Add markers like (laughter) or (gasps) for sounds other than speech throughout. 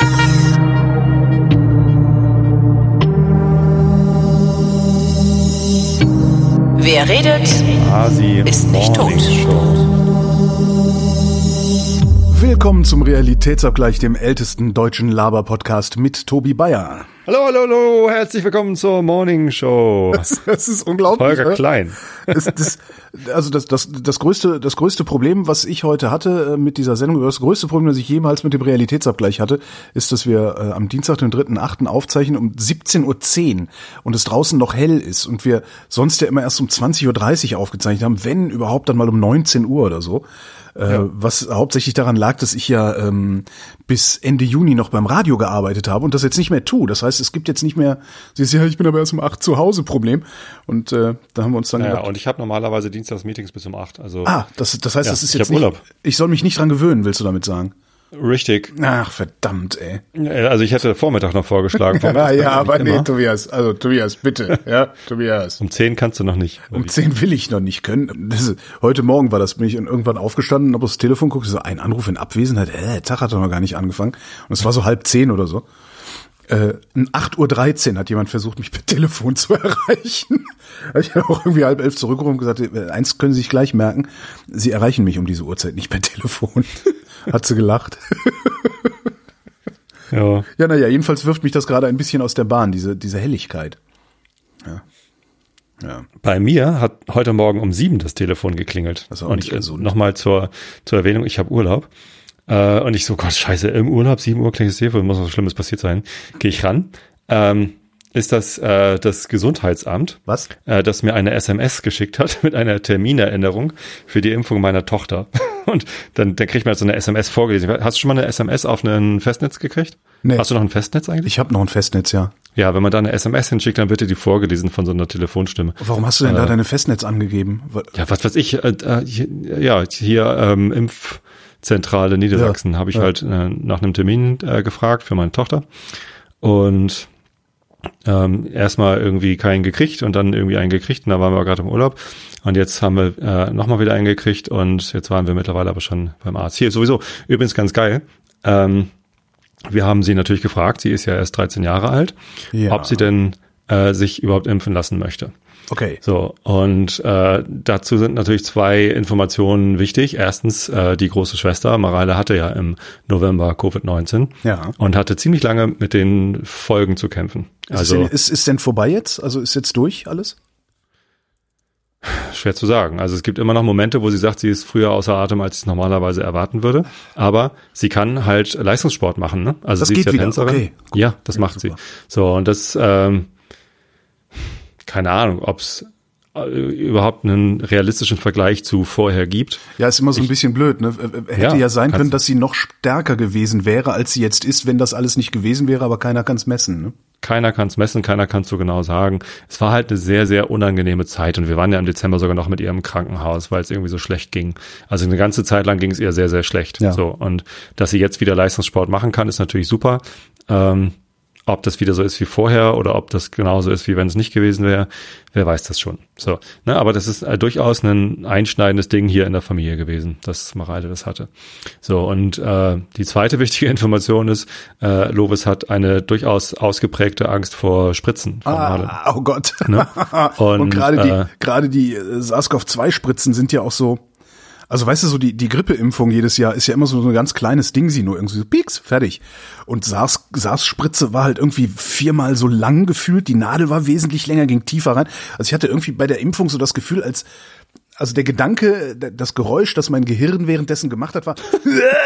Wer redet, Asi ist nicht tot. Willkommen zum Realitätsabgleich, dem ältesten deutschen Laber-Podcast mit Tobi Bayer. Hallo, hallo, hallo, herzlich willkommen zur Morning Show. Das, (laughs) das ist unglaublich. Holger oder? Klein. (laughs) Das, das, also das, das, das, größte, das größte Problem, was ich heute hatte äh, mit dieser Sendung, das größte Problem, das ich jemals mit dem Realitätsabgleich hatte, ist, dass wir äh, am Dienstag, den 3.8. aufzeichnen um 17.10 Uhr und es draußen noch hell ist und wir sonst ja immer erst um 20.30 Uhr aufgezeichnet haben, wenn überhaupt dann mal um 19 Uhr oder so. Äh, Was hauptsächlich daran lag, dass ich ja ähm, bis Ende Juni noch beim Radio gearbeitet habe und das jetzt nicht mehr tue. Das heißt, es gibt jetzt nicht mehr, ist ja, ich bin aber erst um 8 zu Hause Problem. Und äh, da haben wir uns dann Ja, gedacht, und ich habe normalerweise Dienstags Meetings bis um acht. Also Ah, das, das heißt, Ja, das ist ich jetzt hab nicht, Urlaub. Ich soll mich nicht dran gewöhnen, willst du damit sagen? Richtig. Ach, verdammt, ey. Also ich hätte Vormittag noch vorgeschlagen. (laughs) Ja, ja, aber nee, immer. Tobias, also Tobias, bitte, (laughs) ja, Tobias. Um zehn kannst du noch nicht. Um zehn will ich noch nicht können. Ist, heute Morgen war das, bin ich irgendwann aufgestanden, habe aufs Telefon geguckt, so ein Anruf in Abwesenheit, äh, der Tag hat doch noch gar nicht angefangen. Und es war so halb zehn oder so. Äh, um 8.13 Uhr hat jemand versucht, mich per Telefon zu (laughs) erreichen. Ich habe auch irgendwie halb elf zurückgerufen und gesagt, äh, eins können Sie sich gleich merken, Sie erreichen mich um diese Uhrzeit nicht per Telefon. Hat sie gelacht. (laughs) Ja. Ja, naja, jedenfalls wirft mich das gerade ein bisschen aus der Bahn, diese, diese Helligkeit. Ja. Ja. Bei mir hat heute Morgen um sieben das Telefon geklingelt. Das ist auch und nicht äh, gesund. nochmal zur, zur Erwähnung, ich habe Urlaub. Äh, und ich so, Gott, scheiße, im Urlaub, sieben Uhr klingelt das Telefon, muss was Schlimmes passiert sein. Gehe ich ran. Ähm, ist das äh, das Gesundheitsamt, Was? äh, das mir eine SMS geschickt hat (laughs) mit einer Terminerinnerung für die Impfung meiner Tochter. Und dann, dann kriegt man so eine SMS vorgelesen. Hast du schon mal eine SMS auf ein Festnetz gekriegt? Nee. Hast du noch ein Festnetz eigentlich? Ich habe noch ein Festnetz, ja. Ja, wenn man da eine SMS hinschickt, dann wird dir die vorgelesen von so einer Telefonstimme. Warum hast du denn da deine Festnetz angegeben? Ja, was weiß ich, äh, äh, hier, ja, hier ähm, Impfzentrale Niedersachsen Ja, habe ich ja. halt äh, nach einem Termin äh, gefragt für meine Tochter und ähm, erstmal irgendwie keinen gekriegt und dann irgendwie einen gekriegt und da waren wir gerade im Urlaub und jetzt haben wir äh, nochmal wieder einen gekriegt und jetzt waren wir mittlerweile aber schon beim Arzt. Hier sowieso, übrigens ganz geil, ähm, wir haben sie natürlich gefragt, sie ist ja erst 13 Jahre alt, Ja. ob sie denn äh, sich überhaupt impfen lassen möchte. Okay. So, und äh, dazu sind natürlich zwei Informationen wichtig. Erstens, äh, die große Schwester, Mareile, hatte ja im November Covid-19 Ja. und hatte ziemlich lange mit den Folgen zu kämpfen. Ist, Also denn, ist, ist denn vorbei jetzt? Also ist jetzt durch alles? schwer zu sagen. Also es gibt immer noch Momente, wo sie sagt, sie ist früher außer Atem, als sie es normalerweise erwarten würde. Aber sie kann halt Leistungssport machen. Ne? Also Das sie geht ist ja wieder, Tänzerin. okay, gut. Ja, das macht sie. So, und das, ähm, keine Ahnung, ob es äh, überhaupt einen realistischen Vergleich zu vorher gibt. Ja, ist immer so ein bisschen blöd. Ne? Hätte ja, Ja, sein können, dass sie noch stärker gewesen wäre, als sie jetzt ist, wenn das alles nicht gewesen wäre, aber keiner kann es messen. Ne? Keiner kann es messen, keiner kann es so genau sagen. Es war halt eine sehr, sehr unangenehme Zeit und wir waren ja im Dezember sogar noch mit ihr im Krankenhaus, weil es irgendwie so schlecht ging. Also eine ganze Zeit lang ging es ihr sehr, sehr schlecht. Ja. So und dass sie jetzt wieder Leistungssport machen kann, ist natürlich super. Ähm, ob das wieder so ist wie vorher oder ob das genauso ist, wie wenn es nicht gewesen wäre, wer weiß das schon. So, ne, aber das ist äh, durchaus ein einschneidendes Ding hier in der Familie gewesen, dass Mareile das hatte. So und äh, die zweite (laughs) wichtige Information ist, äh, Lovis hat eine durchaus ausgeprägte Angst vor Spritzen. Male. Ah, oh Gott. Ne? (laughs) Und, Und, gerade äh, die, gerade die äh, SARS-CoV-2-Spritzen sind ja auch so, also weißt du, so die, die Grippeimpfung jedes Jahr ist ja immer so ein ganz kleines Ding, sie nur irgendwie so pieks, fertig. Und SARS, SARS-Spritze war halt irgendwie viermal so lang gefühlt, die Nadel war wesentlich länger, ging tiefer rein. Also ich hatte irgendwie bei der Impfung so das Gefühl, als, also der Gedanke, das Geräusch, das mein Gehirn währenddessen gemacht hat, war (laughs)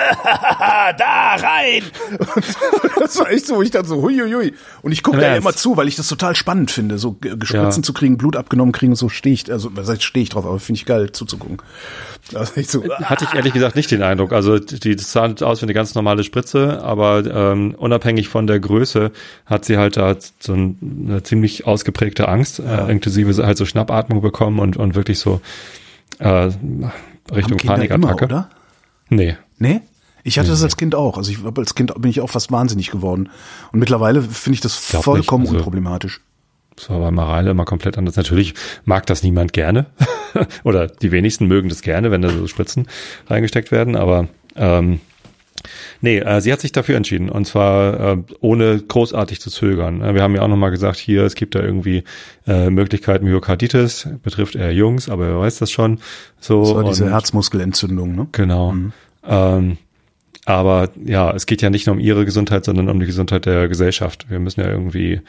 da rein. Und das war echt so, wo ich dann so huiuiui. Und ich gucke da ja immer zu, weil ich das total spannend finde, so Ge- Gespritzen Ja. zu kriegen, Blut abgenommen kriegen, und so stehe ich, also heißt, stehe ich drauf, aber finde ich geil zuzugucken. (laughs) Also echt so, Hatte ich ehrlich gesagt nicht den Eindruck. Also die das sah aus wie eine ganz normale Spritze, aber ähm, unabhängig von der Größe hat sie halt da so ein, eine ziemlich ausgeprägte Angst, äh, inklusive halt so Schnappatmung bekommen und, und wirklich so äh, Richtung Panikattacke. Immer, oder? Nee. Nee? Ich hatte das als Kind auch. Also ich, als Kind bin ich auch fast wahnsinnig geworden. Und mittlerweile finde ich das Glaub vollkommen also- unproblematisch. Das war bei Mareile immer komplett anders. Natürlich mag das niemand gerne. (laughs) Oder die wenigsten mögen das gerne, wenn da so Spritzen reingesteckt werden, aber ähm, Nee, äh, sie hat sich dafür entschieden und zwar äh, ohne großartig zu zögern. Äh, wir haben ja auch nochmal gesagt, hier, es gibt da irgendwie äh, Möglichkeiten Myokarditis, betrifft eher Jungs, aber wer weiß das schon. So, Das war diese und- Herzmuskelentzündung, ne? Genau. Ähm, aber ja, es geht ja nicht nur um ihre Gesundheit, sondern um die Gesundheit der Gesellschaft. Wir müssen ja irgendwie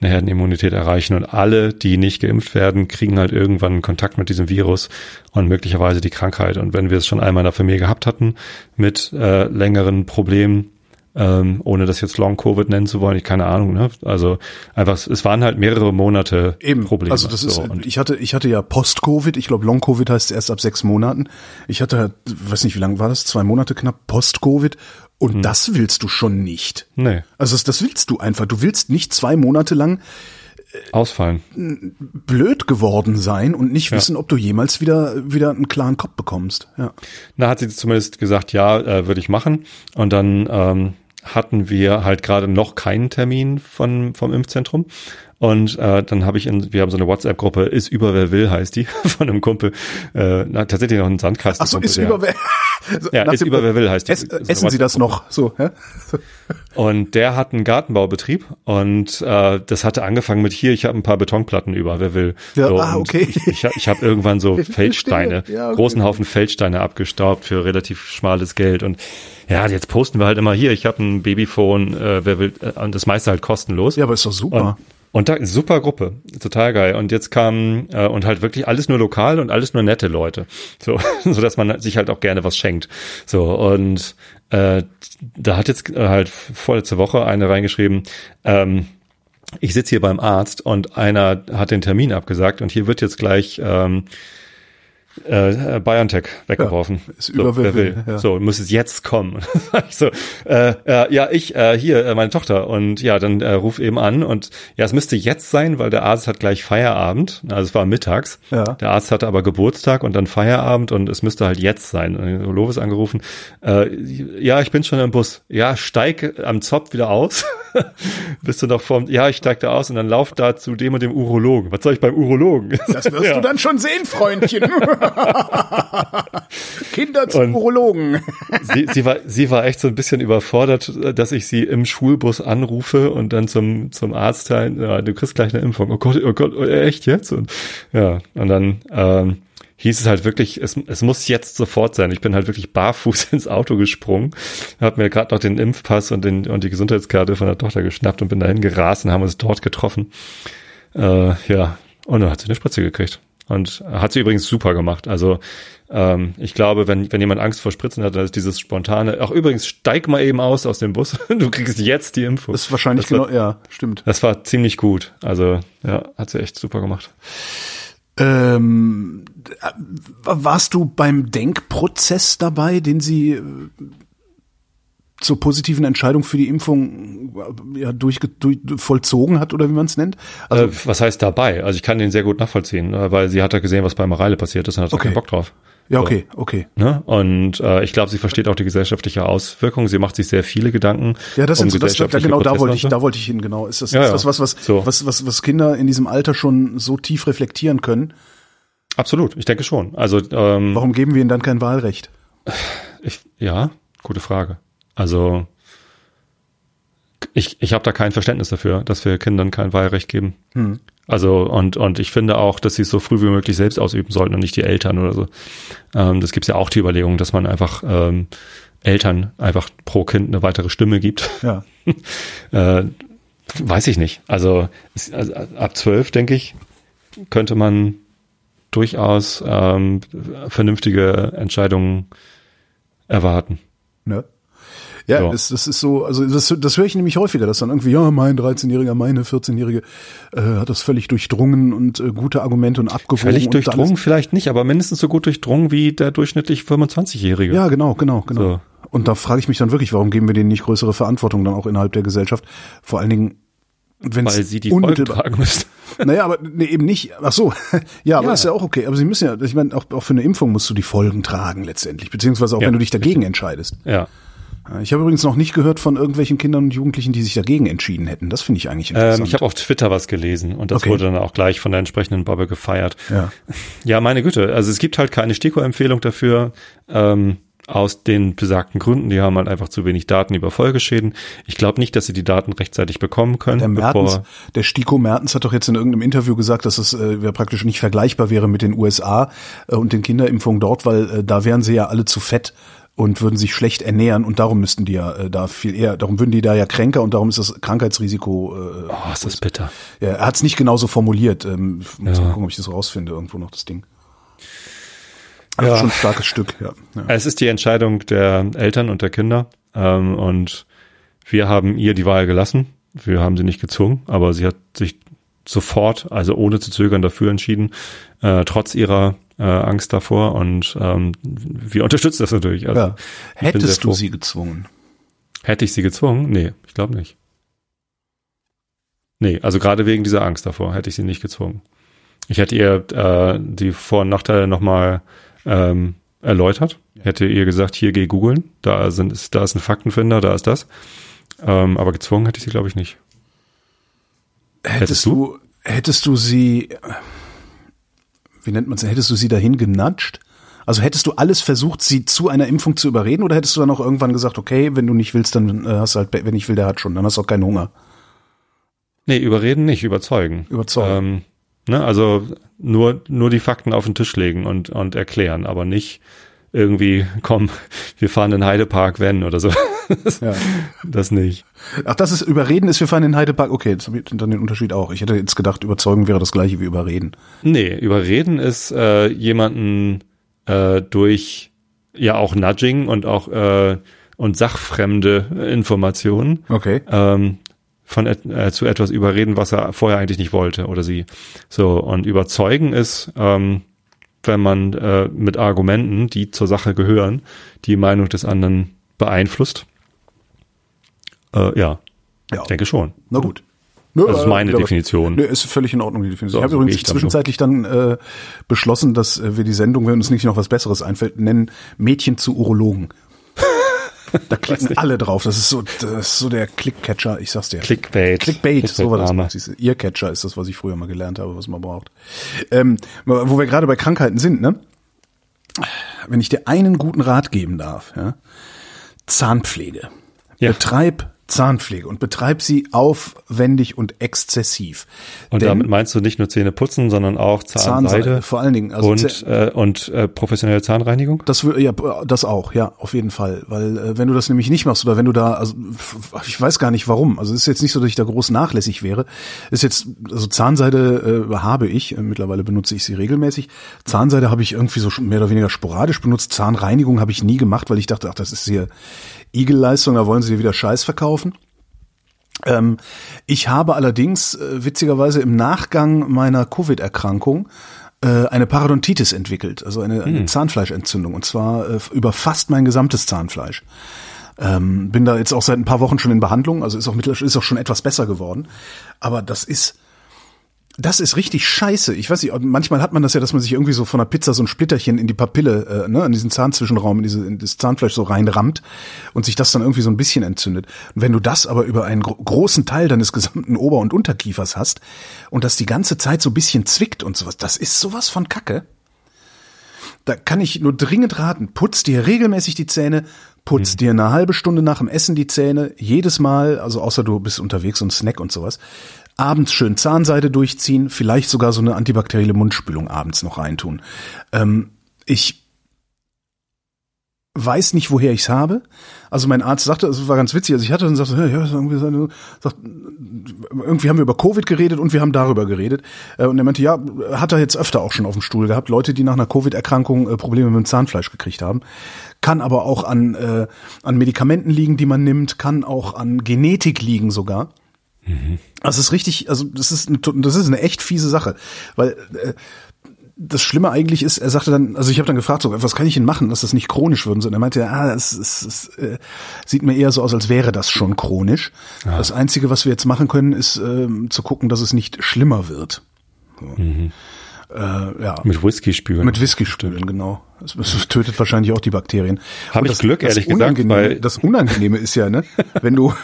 eine Herdenimmunität erreichen und alle, die nicht geimpft werden, kriegen halt irgendwann Kontakt mit diesem Virus und möglicherweise die Krankheit. Und wenn wir es schon einmal in der Familie gehabt hatten mit äh, längeren Problemen, ähm, ohne das jetzt Long Covid nennen zu wollen, ich keine Ahnung, ne? Also einfach, es waren halt mehrere Monate Eben. Probleme. Also das ist, so, und ich hatte, ich hatte ja Post-Covid. Ich glaube, Long-Covid heißt erst ab sechs Monaten. Ich hatte, halt, weiß nicht, wie lange war das? Zwei Monate knapp Post-Covid. Und Hm. das willst du schon nicht. nee, Also das, willst du einfach. Du willst nicht zwei Monate lang ausfallen. blöd geworden sein und nicht wissen, ob du jemals wieder, wieder einen klaren Kopf bekommst. Ja. Na, hat sie zumindest gesagt, ja, äh, würde ich machen. Und dann ähm, hatten wir halt gerade noch keinen Termin von, vom Impfzentrum. Und äh, dann habe ich in, wir haben so eine WhatsApp-Gruppe, ist über wer will, heißt die, (laughs) von einem Kumpel, äh, na, tatsächlich noch ein Sandkasten. Ach so, ist über wer, (laughs) so, Ja, ist über wer will, heißt die. Ess, Ist eine Essen Sie das noch? So, ja? (laughs) Und der hat einen Gartenbaubetrieb und äh, das hatte angefangen mit hier, ich habe ein paar Betonplatten über, wer will. Ja, so, ah, okay. Ich, ich, ich habe irgendwann so Feldsteine, Ja, okay. großen Haufen Feldsteine abgestaubt für relativ schmales Geld und ja, jetzt posten wir halt immer hier, ich habe ein Babyphone, äh, wer will, äh, und das meiste halt kostenlos. ja, aber ist doch super. und da, super Gruppe, total geil. Und jetzt kam äh, und halt wirklich alles nur lokal und alles nur nette Leute, so, (laughs) so dass man sich halt auch gerne was schenkt. So und äh, da hat jetzt äh, halt vorletzte Woche eine reingeschrieben. Ähm, ich sitze hier beim Arzt und einer hat den Termin abgesagt und hier wird jetzt gleich ähm, äh, BioNTech weggeworfen. Ja, ist über wer will, ja. So, muss es jetzt kommen. (laughs) So, äh, äh, ja, ich, äh, hier, äh, meine Tochter. Und ja, dann äh, ruf eben an und ja, es müsste jetzt sein, weil der Arzt hat gleich Feierabend. Also es war mittags. Ja. Der Arzt hatte aber Geburtstag und dann Feierabend und es müsste halt jetzt sein. Und Lovis angerufen, äh, ja, ich bin schon im Bus. Ja, steig am Zopf wieder aus. (laughs) Bist du noch vorm, ja, ich steig da aus und dann lauf da zu dem und dem Urologen. Was soll ich beim Urologen? Das wirst (laughs) Ja. du dann schon sehen, Freundchen. (laughs) Kinder zum Und- Urologen. sie, sie war sie war echt so ein bisschen überfordert, dass ich sie im Schulbus anrufe und dann zum zum Arzt teilen, ja, du kriegst gleich eine Impfung. Oh Gott, oh Gott, oh, echt jetzt? Und ja, und dann ähm, hieß es halt wirklich, es, es muss jetzt sofort sein. Ich bin halt wirklich barfuß (laughs) ins Auto gesprungen, habe mir gerade noch den Impfpass und den und die Gesundheitskarte von der Tochter geschnappt und bin dahin gerast und haben uns dort getroffen. Äh, ja, und dann hat sie eine Spritze gekriegt. Und hat sie übrigens super gemacht. Also ähm, ich glaube, wenn, wenn jemand Angst vor Spritzen hat, dann ist dieses spontane, ach übrigens, steig mal eben aus aus dem Bus, (laughs) du kriegst jetzt die Info. Das ist wahrscheinlich das war, genau, ja, stimmt. Das war ziemlich gut. Also ja, hat sie echt super gemacht. Ähm, äh, warst du beim Denkprozess dabei, den sie äh, zur positiven Entscheidung für die Impfung äh, ja, durch, durch, vollzogen hat oder wie man es nennt? Also äh, was heißt dabei? Also ich kann den sehr gut nachvollziehen, äh, weil sie hat ja gesehen, was bei Mareile passiert ist und hat Okay. keinen Bock drauf. ja, so. okay, okay. Ne? Und äh, ich glaube, sie versteht auch die gesellschaftliche Auswirkung. Sie macht sich sehr viele Gedanken. Ja, das um sind so, das, da, genau da wollte ich, so. da wollte ich hin, genau. Ist das, Ja, ist das was, was, So. was, was, was Kinder in diesem Alter schon so tief reflektieren können? Absolut, ich denke schon. Also ähm, Warum geben wir ihnen dann kein Wahlrecht? Ich, ja, gute Frage. Also ich, ich habe da kein Verständnis dafür, dass wir Kindern kein Wahlrecht geben. Hm. Also und und ich finde auch, dass sie es so früh wie möglich selbst ausüben sollten und nicht die Eltern oder so. Ähm, das gibt's ja auch die Überlegung, dass man einfach ähm, Eltern einfach pro Kind eine weitere Stimme gibt. Ja. (laughs) Äh, weiß ich nicht. Also, es, also ab zwölf, denke ich, könnte man durchaus ähm, vernünftige Entscheidungen erwarten. Ne? Ja, Ja. Das, das ist so, also das, das höre ich nämlich häufiger, dass dann irgendwie, ja, mein 13-Jähriger, meine 14-Jährige äh, hat das völlig durchdrungen und äh, gute Argumente und abgewogen. Völlig durchdrungen vielleicht nicht, aber mindestens so gut durchdrungen wie der durchschnittlich 25-Jährige. Ja, genau, genau, genau. So. Und da frage ich mich dann wirklich, warum geben wir denen nicht größere Verantwortung dann auch innerhalb der Gesellschaft? Vor allen Dingen, wenn Weil sie die Folgen unmittelbar, tragen müssen. (laughs) naja, aber nee, eben nicht. Ach so, (laughs) ja, aber Ja. ist ja auch okay. Aber sie müssen ja, ich meine, auch, auch für eine Impfung musst du die Folgen tragen letztendlich, beziehungsweise auch Ja, wenn du dich dagegen entscheidest. Ja. Ich habe übrigens noch nicht gehört von irgendwelchen Kindern und Jugendlichen, die sich dagegen entschieden hätten. Das finde ich eigentlich interessant. Ähm, ich habe auf Twitter was gelesen und das Okay. wurde dann auch gleich von der entsprechenden Bubble gefeiert. ja. (laughs) Ja, meine Güte. Also es gibt halt keine STIKO-Empfehlung dafür. Ähm, aus den besagten Gründen. Die haben halt einfach zu wenig Daten über Folgeschäden. Ich glaube nicht, dass sie die Daten rechtzeitig bekommen können. Der Mertens, der Stiko Mertens hat doch jetzt in irgendeinem Interview gesagt, dass es äh, praktisch nicht vergleichbar wäre mit den USA äh, und den Kinderimpfungen dort, weil äh, da wären sie ja alle zu fett und würden sich schlecht ernähren und darum müssten die ja äh, da viel eher, darum würden die da ja kränker und darum ist das Krankheitsrisiko. Äh, oh, ist das bitter. Ja, er hat es nicht genauso formuliert. Ähm, muss ja. mal gucken, ob ich das rausfinde irgendwo noch das Ding. Also ja. schon ein starkes Stück, ja. ja. Es ist die Entscheidung der Eltern und der Kinder. Ähm, und wir haben ihr die Wahl gelassen. Wir haben sie nicht gezwungen, aber sie hat sich sofort, also ohne zu zögern, dafür entschieden, äh, trotz ihrer äh, Angst davor. Und ähm, wir unterstützen das natürlich. Also, ja. Hättest du sie gezwungen? Hätte ich sie gezwungen? Nee, ich glaube nicht. Nee, also gerade wegen dieser Angst davor hätte ich sie nicht gezwungen. Ich hätte ihr äh, die Vor- und Nachteile nochmal ähm, erläutert. Hätte ihr gesagt, hier geh googeln, da sind ist, da ist ein Faktenfinder, da ist das. Ähm, aber gezwungen hätte ich sie, glaube ich, nicht. Hättest, hättest du, hättest du sie, wie nennt man es, hättest du sie dahin genatscht? Also hättest du alles versucht, sie zu einer Impfung zu überreden, oder hättest du dann auch irgendwann gesagt, okay, wenn du nicht willst, dann äh, hast du halt, wenn ich will, der hat schon, dann hast du auch keinen Hunger. Nee, überreden nicht, überzeugen. Überzeugen. Ähm, Ne? Also nur, nur die Fakten auf den Tisch legen und, und erklären, aber nicht irgendwie, (laughs) komm, wir fahren in Heidepark, wenn oder so. (laughs) ja. Das nicht. Ach, das ist überreden ist, wir fahren in Heidepark. Okay, jetzt habe ich dann den Unterschied auch. Ich hätte jetzt gedacht, überzeugen wäre das gleiche wie überreden. Nee, überreden ist äh, jemanden äh, durch ja auch Nudging und auch äh, und sachfremde Informationen okay. ähm, von äh, zu etwas überreden, was er vorher eigentlich nicht wollte oder sie. So und überzeugen ist, ähm, wenn man äh, mit Argumenten, die zur Sache gehören, die Meinung des anderen beeinflusst. Äh, ja, ja, ich denke schon. Na gut. Nö, das ist meine ja, Definition. Nö, ist völlig in Ordnung, die Definition. So, ich habe so übrigens zwischenzeitlich dann äh, beschlossen, dass äh, wir die Sendung, wenn uns nicht noch was Besseres einfällt, nennen Mädchen zu Urologen. (laughs) Da klicken alle drauf. Das ist so, das ist so der Clickcatcher, ich sag's dir. Clickbait. Clickbait, Clickbait so war das. Earcatcher ist das, was ich früher mal gelernt habe, was man braucht. Ähm, wo wir gerade bei Krankheiten sind, ne? Wenn ich dir einen guten Rat geben darf, ja? Zahnpflege. Ja. Betreib Zahnpflege und betreib sie aufwendig und exzessiv. Und Denn damit meinst du nicht nur Zähne putzen, sondern auch Zahnseide, Zahnseide vor allen Dingen also und äh, und äh, professionelle Zahnreinigung? Das ja das auch, ja, auf jeden Fall, weil äh, wenn du das nämlich nicht machst oder wenn du da also ich weiß gar nicht warum, also es ist jetzt nicht so, dass ich da groß nachlässig wäre. Ist jetzt also Zahnseide äh, habe ich, äh, mittlerweile benutze ich sie regelmäßig. Zahnseide habe ich irgendwie so mehr oder weniger sporadisch benutzt. Zahnreinigung habe ich nie gemacht, weil ich dachte, ach, das ist hier Igelleistung, da wollen sie dir wieder Scheiß verkaufen. Ähm, ich habe allerdings äh, witzigerweise im Nachgang meiner Covid-Erkrankung äh, eine Parodontitis entwickelt, also eine, eine hm. Zahnfleischentzündung, und zwar äh, über fast mein gesamtes Zahnfleisch. Ähm, bin da jetzt auch seit ein paar Wochen schon in Behandlung, also ist auch mittlerweile ist auch schon etwas besser geworden. Aber das ist das ist richtig scheiße. Ich weiß nicht, manchmal hat man das ja, dass man sich irgendwie so von der Pizza so ein Splitterchen in die Papille, äh, ne, in diesen Zahnzwischenraum, in, diese, in das Zahnfleisch so reinrammt und sich das dann irgendwie so ein bisschen entzündet. Und wenn du das aber über einen gro großen Teil deines gesamten Ober- und Unterkiefers hast und das die ganze Zeit so ein bisschen zwickt und sowas, das ist sowas von Kacke. Da kann ich nur dringend raten, putz dir regelmäßig die Zähne, putz mhm. dir eine halbe Stunde nach dem Essen die Zähne, jedes Mal, also außer du bist unterwegs und Snack und sowas, abends schön Zahnseide durchziehen, vielleicht sogar so eine antibakterielle Mundspülung abends noch reintun. Ähm, ich weiß nicht, woher ich's habe. Also mein Arzt sagte, es war ganz witzig, also ich hatte dann sagte, ja, irgendwie, sagt, irgendwie haben wir über Covid geredet und wir haben darüber geredet. Äh, und er meinte, ja, hat er jetzt öfter auch schon auf dem Stuhl gehabt, Leute, die nach einer Covid-Erkrankung äh, Probleme mit dem Zahnfleisch gekriegt haben. Kann aber auch an, äh, an Medikamenten liegen, die man nimmt, kann auch an Genetik liegen sogar. Mhm. Also es ist richtig, also das ist eine, das ist eine echt fiese Sache, weil äh, das Schlimme eigentlich ist, er sagte dann, also ich habe dann gefragt, so, was kann ich denn machen, dass das nicht chronisch wird? Und er meinte, ah, es, es, es äh, sieht mir eher so aus, als wäre das schon chronisch. Ja. Das Einzige, was wir jetzt machen können, ist äh, zu gucken, dass es nicht schlimmer wird. So. Mhm. Äh, ja. Mit Whisky spülen. Mit Whisky spülen, genau. Es, es tötet wahrscheinlich auch die Bakterien. Habe ich das, Glück, ehrlich gesagt. Weil das Unangenehme ist ja, ne, (laughs) wenn du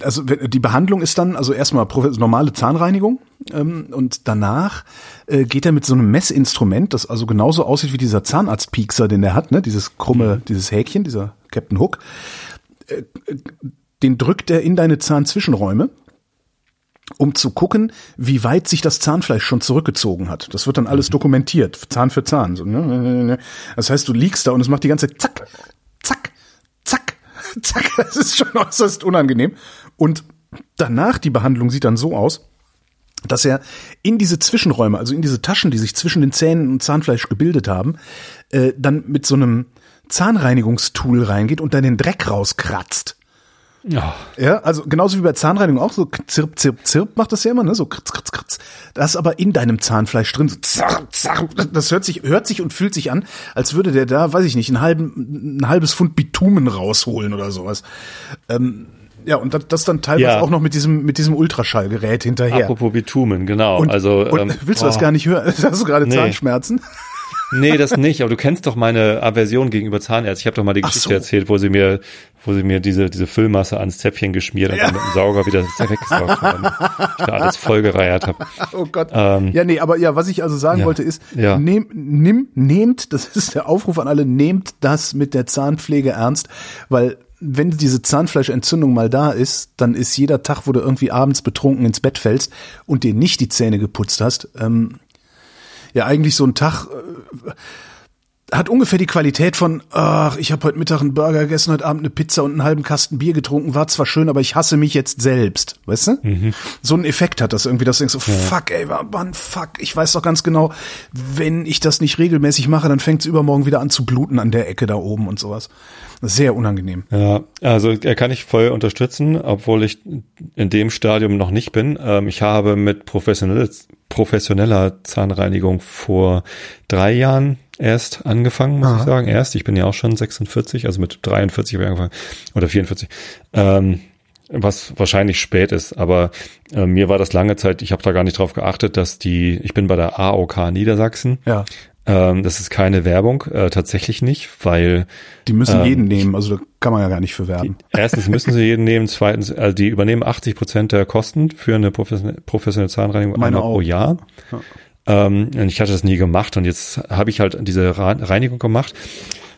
also die Behandlung ist dann also erstmal normale Zahnreinigung ähm, und danach äh, geht er mit so einem Messinstrument, das also genauso aussieht wie dieser Zahnarztpiekser, den er hat, ne, dieses krumme, dieses Häkchen, dieser Captain Hook, äh, den drückt er in deine Zahnzwischenräume um zu gucken, wie weit sich das Zahnfleisch schon zurückgezogen hat. Das wird dann alles dokumentiert, Zahn für Zahn. So, ne? Das heißt, du liegst da und es macht die ganze Zeit zack, zack. Das ist schon äußerst unangenehm. Und danach, die Behandlung sieht dann so aus, dass er in diese Zwischenräume, also in diese Taschen, die sich zwischen den Zähnen und Zahnfleisch gebildet haben, äh, dann mit so einem Zahnreinigungstool reingeht und dann den Dreck rauskratzt. Ja. ja, also genauso wie bei Zahnreinigung auch, so zirp, zirp, zirp macht das ja immer, ne? So kritz, kritz, kritz. Das ist aber in deinem Zahnfleisch drin, so zarr, zarr. Das hört sich, hört sich und fühlt sich an, als würde der da, weiß ich nicht, einen halben, ein halbes Pfund Bitumen rausholen oder sowas. Ähm, ja, und das, das dann teilweise ja. auch noch mit diesem, mit diesem Ultraschallgerät hinterher. Apropos Bitumen, genau. Und, also, und ähm, willst du das oh. gar nicht hören? (laughs) Hast du gerade nee. Zahnschmerzen? Nee, das nicht, aber du kennst doch meine Aversion gegenüber Zahnärzten. Ich habe doch mal die Geschichte so. erzählt, wo sie mir, wo sie mir diese, diese Füllmasse ans Zäpfchen geschmiert und ja. mit dem Sauger wieder weggesaugt haben. Ich da alles vollgereiert habe. Oh Gott. Ähm, ja, nee, aber ja, was ich also sagen ja. wollte ist, ja. nehm, nimm, nehmt, das ist der Aufruf an alle, nehmt das mit der Zahnpflege ernst, weil wenn diese Zahnfleischentzündung mal da ist, dann ist jeder Tag, wo du irgendwie abends betrunken ins Bett fällst und dir nicht die Zähne geputzt hast, ähm, ja eigentlich so ein Tag äh, hat ungefähr die Qualität von, ach, ich habe heute Mittag einen Burger gegessen, heute Abend eine Pizza und einen halben Kasten Bier getrunken, war zwar schön, aber ich hasse mich jetzt selbst, weißt du? Mhm. So ein Effekt hat das irgendwie, dass du denkst, so, ja. fuck, ey, Mann, fuck, ich weiß doch ganz genau, wenn ich das nicht regelmäßig mache, dann fängt es übermorgen wieder an zu bluten an der Ecke da oben und sowas. Sehr unangenehm. Ja, also er kann ich voll unterstützen, obwohl ich in dem Stadium noch nicht bin. Ähm, ich habe mit professioneller Zahnreinigung vor drei Jahren erst angefangen, muss Aha. ich sagen. Erst, ich bin ja auch schon 46, also mit 43 habe ich angefangen oder 44. Ähm, was wahrscheinlich spät ist, aber äh, mir war das lange Zeit, ich habe da gar nicht drauf geachtet, dass die, ich bin bei der AOK Niedersachsen. Ja. Ähm, das ist keine Werbung, äh, tatsächlich nicht, weil die müssen ähm, jeden nehmen, also da kann man ja gar nicht für werben. Die, erstens müssen sie jeden nehmen, zweitens, also die übernehmen 80 Prozent der Kosten für eine professionelle, professionelle Zahnreinigung Meine einmal pro Jahr. Ja. Ähm, und ich hatte das nie gemacht und jetzt habe ich halt diese Reinigung gemacht.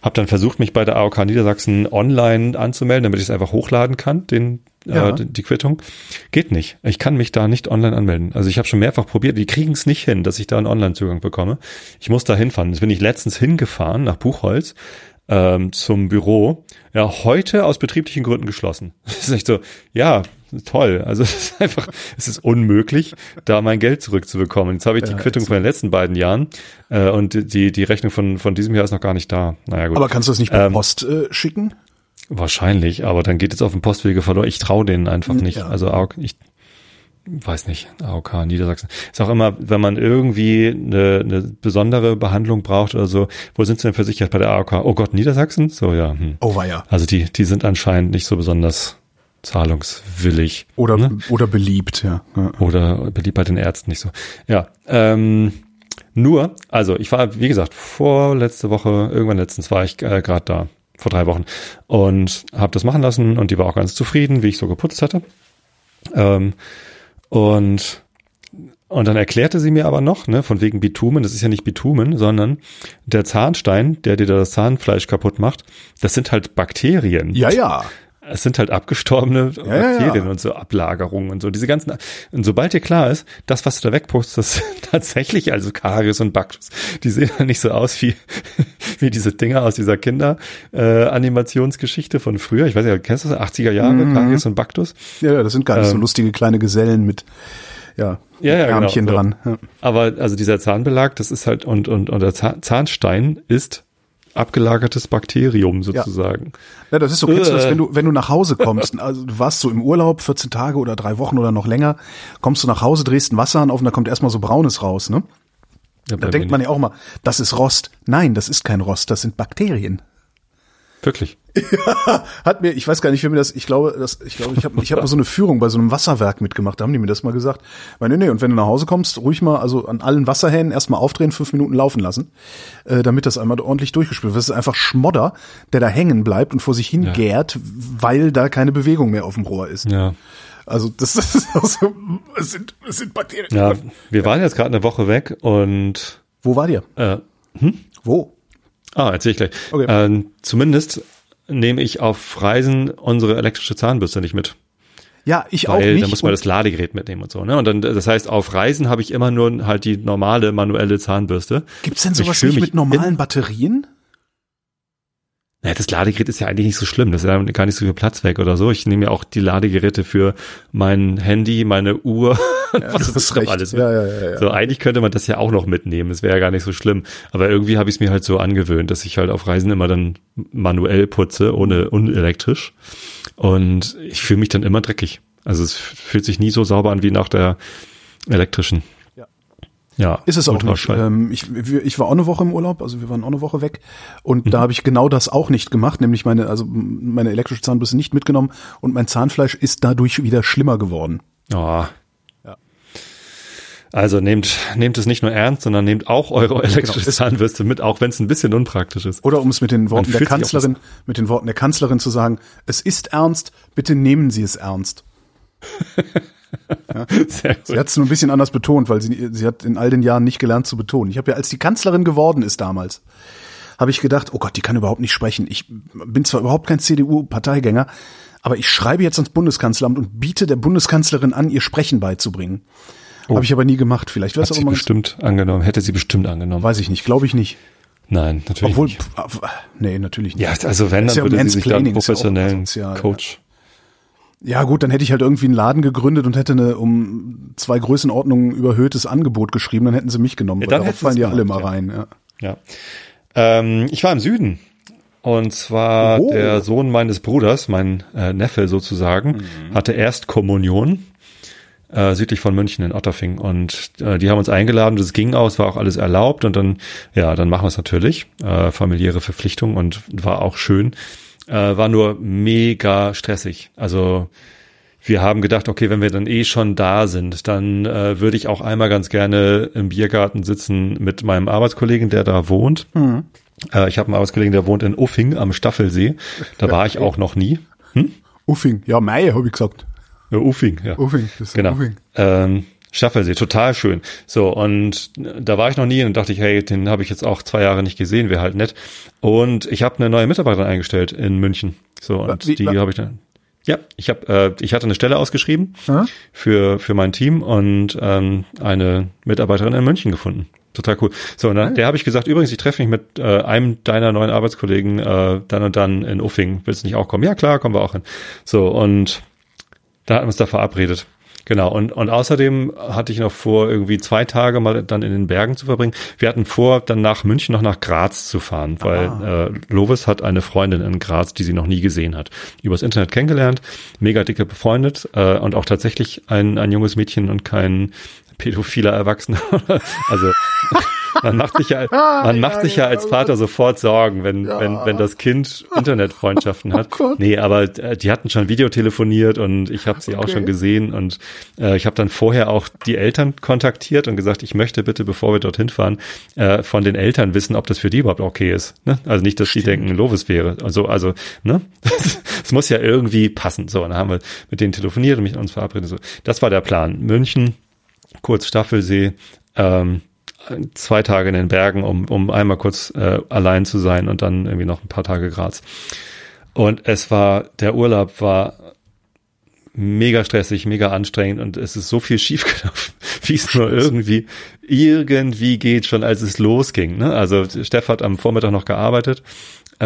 Habe dann versucht, mich bei der AOK Niedersachsen online anzumelden, damit ich es einfach hochladen kann, den, äh, ja. äh, die Quittung. Geht nicht. Ich kann mich da nicht online anmelden. Also ich habe schon mehrfach probiert, die kriegen es nicht hin, dass ich da einen Online-Zugang bekomme. Ich muss da hinfahren. Jetzt bin ich letztens hingefahren nach Buchholz ähm, zum Büro. Ja, heute aus betrieblichen Gründen geschlossen. (laughs) Das ist echt so, ja, toll. Also (laughs) es ist einfach, es ist unmöglich, da mein Geld zurückzubekommen. Jetzt habe ich die ja, Quittung von den letzten beiden Jahren äh, und die, die Rechnung von, von diesem Jahr ist noch gar nicht da. Naja, gut. Aber kannst du das nicht per ähm, Post äh, schicken? Wahrscheinlich, aber dann geht es auf dem Postwege verloren. Ich traue denen einfach hm, nicht. Ja. Also ich weiß nicht, AOK Niedersachsen. Ist auch immer, wenn man irgendwie eine, eine besondere Behandlung braucht oder so, wo sind sie denn versichert bei der AOK? Oh Gott, Niedersachsen? So, ja. Hm. Oh, war ja. Also die, die sind anscheinend nicht so besonders zahlungswillig. Oder, ne? oder beliebt, ja. ja. Oder beliebt bei den Ärzten nicht so. Ja, ähm, nur, also ich war, wie gesagt, vorletzte Woche, irgendwann letztens war ich äh, gerade da, vor drei Wochen und habe das machen lassen und die war auch ganz zufrieden, wie ich so geputzt hatte. Ähm, und und dann erklärte sie mir aber noch, ne, von wegen Bitumen, das ist ja nicht Bitumen, sondern der Zahnstein, der dir das Zahnfleisch kaputt macht, das sind halt Bakterien. Ja, ja es sind halt abgestorbene ja, Bakterien ja. und so Ablagerungen und so. Diese ganzen, und sobald dir klar ist, das, was du da wegpustest, das sind (laughs) tatsächlich also Karies und Baktus. Die sehen ja nicht so aus wie, (laughs) wie diese Dinger aus dieser Kinder-Animationsgeschichte äh, von früher. Ich weiß nicht, kennst du das? 80er Jahre, mhm. Karies und Baktus? Ja, ja, das sind gar nicht ähm, so lustige kleine Gesellen mit, ja, ja, ja Ärmchen genau, dran. Ja. Aber also dieser Zahnbelag, das ist halt, und, und, und der Zahnstein ist abgelagertes Bakterium sozusagen. Ja, ja das ist so, kennst du das, wenn du, wenn du nach Hause kommst, (laughs) also du warst so im Urlaub, 14 Tage oder drei Wochen oder noch länger, kommst du nach Hause, drehst ein Wasser an auf und da kommt erstmal so Braunes raus, ne? Ja, da denkt man ja auch mal, das ist Rost. Nein, das ist kein Rost, das sind Bakterien. Wirklich. Ja, (laughs) hat mir, ich weiß gar nicht, wer mir das, ich glaube, das, ich glaube, ich habe ich hab mal (laughs) so eine Führung bei so einem Wasserwerk mitgemacht, da haben die mir das mal gesagt. Weil, nee, nee, und wenn du nach Hause kommst, ruhig mal, also an allen Wasserhähnen erstmal aufdrehen, fünf Minuten laufen lassen, äh, damit das einmal ordentlich durchgespült wird. Das ist einfach Schmodder, der da hängen bleibt und vor sich hingärt, ja. weil da keine Bewegung mehr auf dem Rohr ist. Ja. Also das (laughs) ist also, es sind, es sind Bakterien. Ja, wir waren jetzt gerade eine Woche weg und Wo war dir? Äh, hm? Wo? Ah, erzähl ich gleich. Okay. Ähm, zumindest nehme ich auf Reisen unsere elektrische Zahnbürste nicht mit. Ja, ich Weil, auch nicht. Da muss man das Ladegerät mitnehmen und so. Ne? Und dann, das heißt, auf Reisen habe ich immer nur halt die normale manuelle Zahnbürste. Gibt's denn sowas nicht mit normalen Batterien? Naja, das Ladegerät ist ja eigentlich nicht so schlimm. Das ist ja gar nicht so viel Platz weg oder so. Ich nehme ja auch die Ladegeräte für mein Handy, meine Uhr, (laughs) ja, was ist recht. alles. Ja, ja, ja, ja. So, eigentlich könnte man das ja auch noch mitnehmen. Das wäre ja gar nicht so schlimm. Aber irgendwie habe ich es mir halt so angewöhnt, dass ich halt auf Reisen immer dann manuell putze, ohne unelektrisch. Und ich fühle mich dann immer dreckig. Also es fühlt sich nie so sauber an wie nach der elektrischen. Ja, ist es auch nicht. Ähm, ich, ich war auch eine Woche im Urlaub, also wir waren auch eine Woche weg und mhm. da habe ich genau das auch nicht gemacht, nämlich meine also meine elektrische Zahnbürste nicht mitgenommen und mein Zahnfleisch ist dadurch wieder schlimmer geworden. Oh. Ja. Also nehmt nehmt es nicht nur ernst, sondern nehmt auch eure elektrische genau. Zahnbürste mit, auch wenn es ein bisschen unpraktisch ist. Oder um es mit den Worten der Kanzlerin mit den Worten der Kanzlerin zu sagen, es ist ernst, bitte nehmen Sie es ernst. (laughs) Ja. (laughs) Sie hat es nur ein bisschen anders betont, weil sie, sie hat in all den Jahren nicht gelernt zu betonen. Ich habe ja, als die Kanzlerin geworden ist damals, habe ich gedacht, oh Gott, die kann überhaupt nicht sprechen. Ich bin zwar überhaupt kein CDU-Parteigänger, aber ich schreibe jetzt ans Bundeskanzleramt und biete der Bundeskanzlerin an, ihr Sprechen beizubringen. Oh. Habe ich aber nie gemacht. Vielleicht wäre es aber mal bestimmt angenommen. Hätte sie bestimmt angenommen. Weiß ich nicht. Glaube ich nicht. Nein, natürlich Obwohl, nicht. Nee, natürlich nicht. Ja, also wenn, dann ja würde sie sich dann professionellen Coach ja gut, dann hätte ich halt irgendwie einen Laden gegründet und hätte eine um zwei Größenordnungen überhöhtes Angebot geschrieben, dann hätten sie mich genommen. Ja, dann darauf fallen die alle mal rein. Ja. ja. Ähm, ich war im Süden und zwar oh. der Sohn meines Bruders, mein äh, Neffe sozusagen, mhm. hatte erst Kommunion äh, südlich von München in Otterfing und äh, die haben uns eingeladen, das ging aus, war auch alles erlaubt und dann ja, dann machen wir es natürlich, äh, familiäre Verpflichtung und war auch schön. Äh, war nur mega stressig. Also wir haben gedacht, okay, wenn wir dann eh schon da sind, dann äh, würde ich auch einmal ganz gerne im Biergarten sitzen mit meinem Arbeitskollegen, der da wohnt. Mhm. Äh, ich habe einen Arbeitskollegen, der wohnt in Uffing am Staffelsee. Da war ich auch noch nie. Hm? Uffing, ja, Mai, habe ich gesagt. Ja, Uffing, ja. Uffing, das ist genau. Uffing. Ähm, Staffelsee, total schön. So, und da war ich noch nie und dachte ich, hey, den habe ich jetzt auch zwei Jahre nicht gesehen, wäre halt nett. Und ich habe eine neue Mitarbeiterin eingestellt in München. So, und Wie, die habe ich dann. Ja, ich habe, äh, ich hatte eine Stelle ausgeschrieben hm? für für mein Team und ähm, eine Mitarbeiterin in München gefunden. Total cool. So, und dann, der habe ich gesagt, übrigens, ich treffe mich mit äh, einem deiner neuen Arbeitskollegen äh, dann und dann in Uffing. Willst du nicht auch kommen? Ja, klar, kommen wir auch hin. So, und da hatten wir uns da verabredet. Genau, und, und außerdem hatte ich noch vor, irgendwie zwei Tage mal dann in den Bergen zu verbringen. Wir hatten vor, dann nach München noch nach Graz zu fahren, weil äh, Lovis hat eine Freundin in Graz, die sie noch nie gesehen hat. Übers Internet kennengelernt, mega dicke befreundet äh, und auch tatsächlich ein, ein junges Mädchen und kein pädophiler Erwachsener. (laughs) also man macht sich ja, (laughs) ah, man macht sich ja als Vater sofort Sorgen, wenn, ja. wenn, wenn das Kind Internetfreundschaften (laughs) hat. Oh nee, aber äh, die hatten schon Videotelefoniert und ich habe sie okay. auch schon gesehen und äh, ich habe dann vorher auch die Eltern kontaktiert und gesagt, ich möchte bitte, bevor wir dorthin fahren, äh, von den Eltern wissen, ob das für die überhaupt okay ist. Ne? Also nicht, dass Stimmt. die denken, Lovis wäre. Also, also, ne? (laughs) Es muss ja irgendwie passen. So, und dann haben wir mit denen telefoniert und mich uns verabredet. So, das war der Plan. München, kurz Staffelsee, ähm, zwei Tage in den Bergen, um, um einmal kurz äh, allein zu sein und dann irgendwie noch ein paar Tage Graz. Und es war, der Urlaub war mega stressig, mega anstrengend und es ist so viel (laughs) schiefgelaufen, wie es nur irgendwie irgendwie geht, schon als es losging. Ne? Also Steff hat am Vormittag noch gearbeitet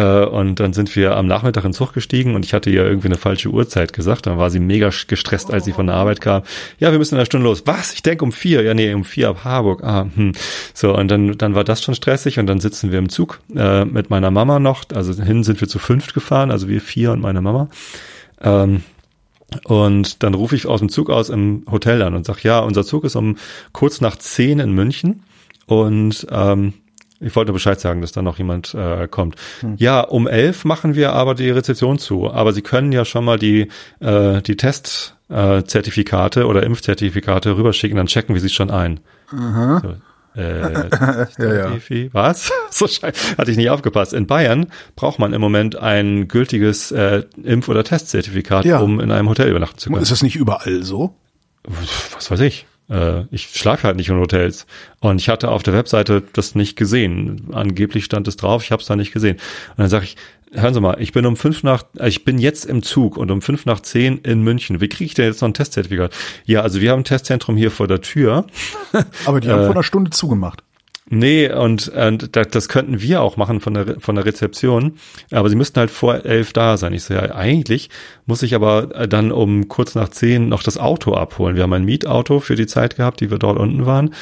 und dann sind wir am Nachmittag in den Zug gestiegen und ich hatte ihr irgendwie eine falsche Uhrzeit gesagt. Dann war sie mega gestresst, als sie von der Arbeit kam. Ja, wir müssen in einer Stunde los. Was? Ich denke um vier. Ja, nee, um vier ab Harburg. Ah, hm. So, und dann, dann war das schon stressig und dann sitzen wir im Zug äh, mit meiner Mama noch. Also hin sind wir zu fünft gefahren, also wir vier und meine Mama. Ähm, und dann rufe ich aus dem Zug aus im Hotel an und sag, ja, unser Zug ist um kurz nach zehn in München und ähm, Ich wollte Bescheid sagen, dass da noch jemand äh, kommt. Hm. Ja, um elf machen wir aber die Rezeption zu. Aber Sie können ja schon mal die, äh, die Testzertifikate äh, oder Impfzertifikate rüberschicken, dann checken wir sie schon ein. Aha. So. Äh, (laughs) ja, ja. Was? (laughs) So. Hatte ich nicht aufgepasst. In Bayern braucht man im Moment ein gültiges äh, Impf- oder Testzertifikat, ja. um in einem Hotel übernachten zu können. Ist das nicht überall so? Was weiß ich. Äh, ich schlafe halt nicht in Hotels. Und ich hatte auf der Webseite das nicht gesehen. Angeblich stand es drauf, ich habe es da nicht gesehen. Und dann sage ich, hören Sie mal, ich bin um fünf nach, äh, ich bin jetzt im Zug und um fünf nach zehn in München. Wie kriege ich denn jetzt noch ein Testzertifikat? Ja, also wir haben ein Testzentrum hier vor der Tür. Aber die (laughs) haben äh, vor einer Stunde zugemacht. Nee, und, und das könnten wir auch machen von der, von der Rezeption. Aber sie müssten halt vor elf da sein. Ich so, ja, eigentlich muss ich aber dann um kurz nach zehn noch das Auto abholen. Wir haben ein Mietauto für die Zeit gehabt, die wir dort unten waren.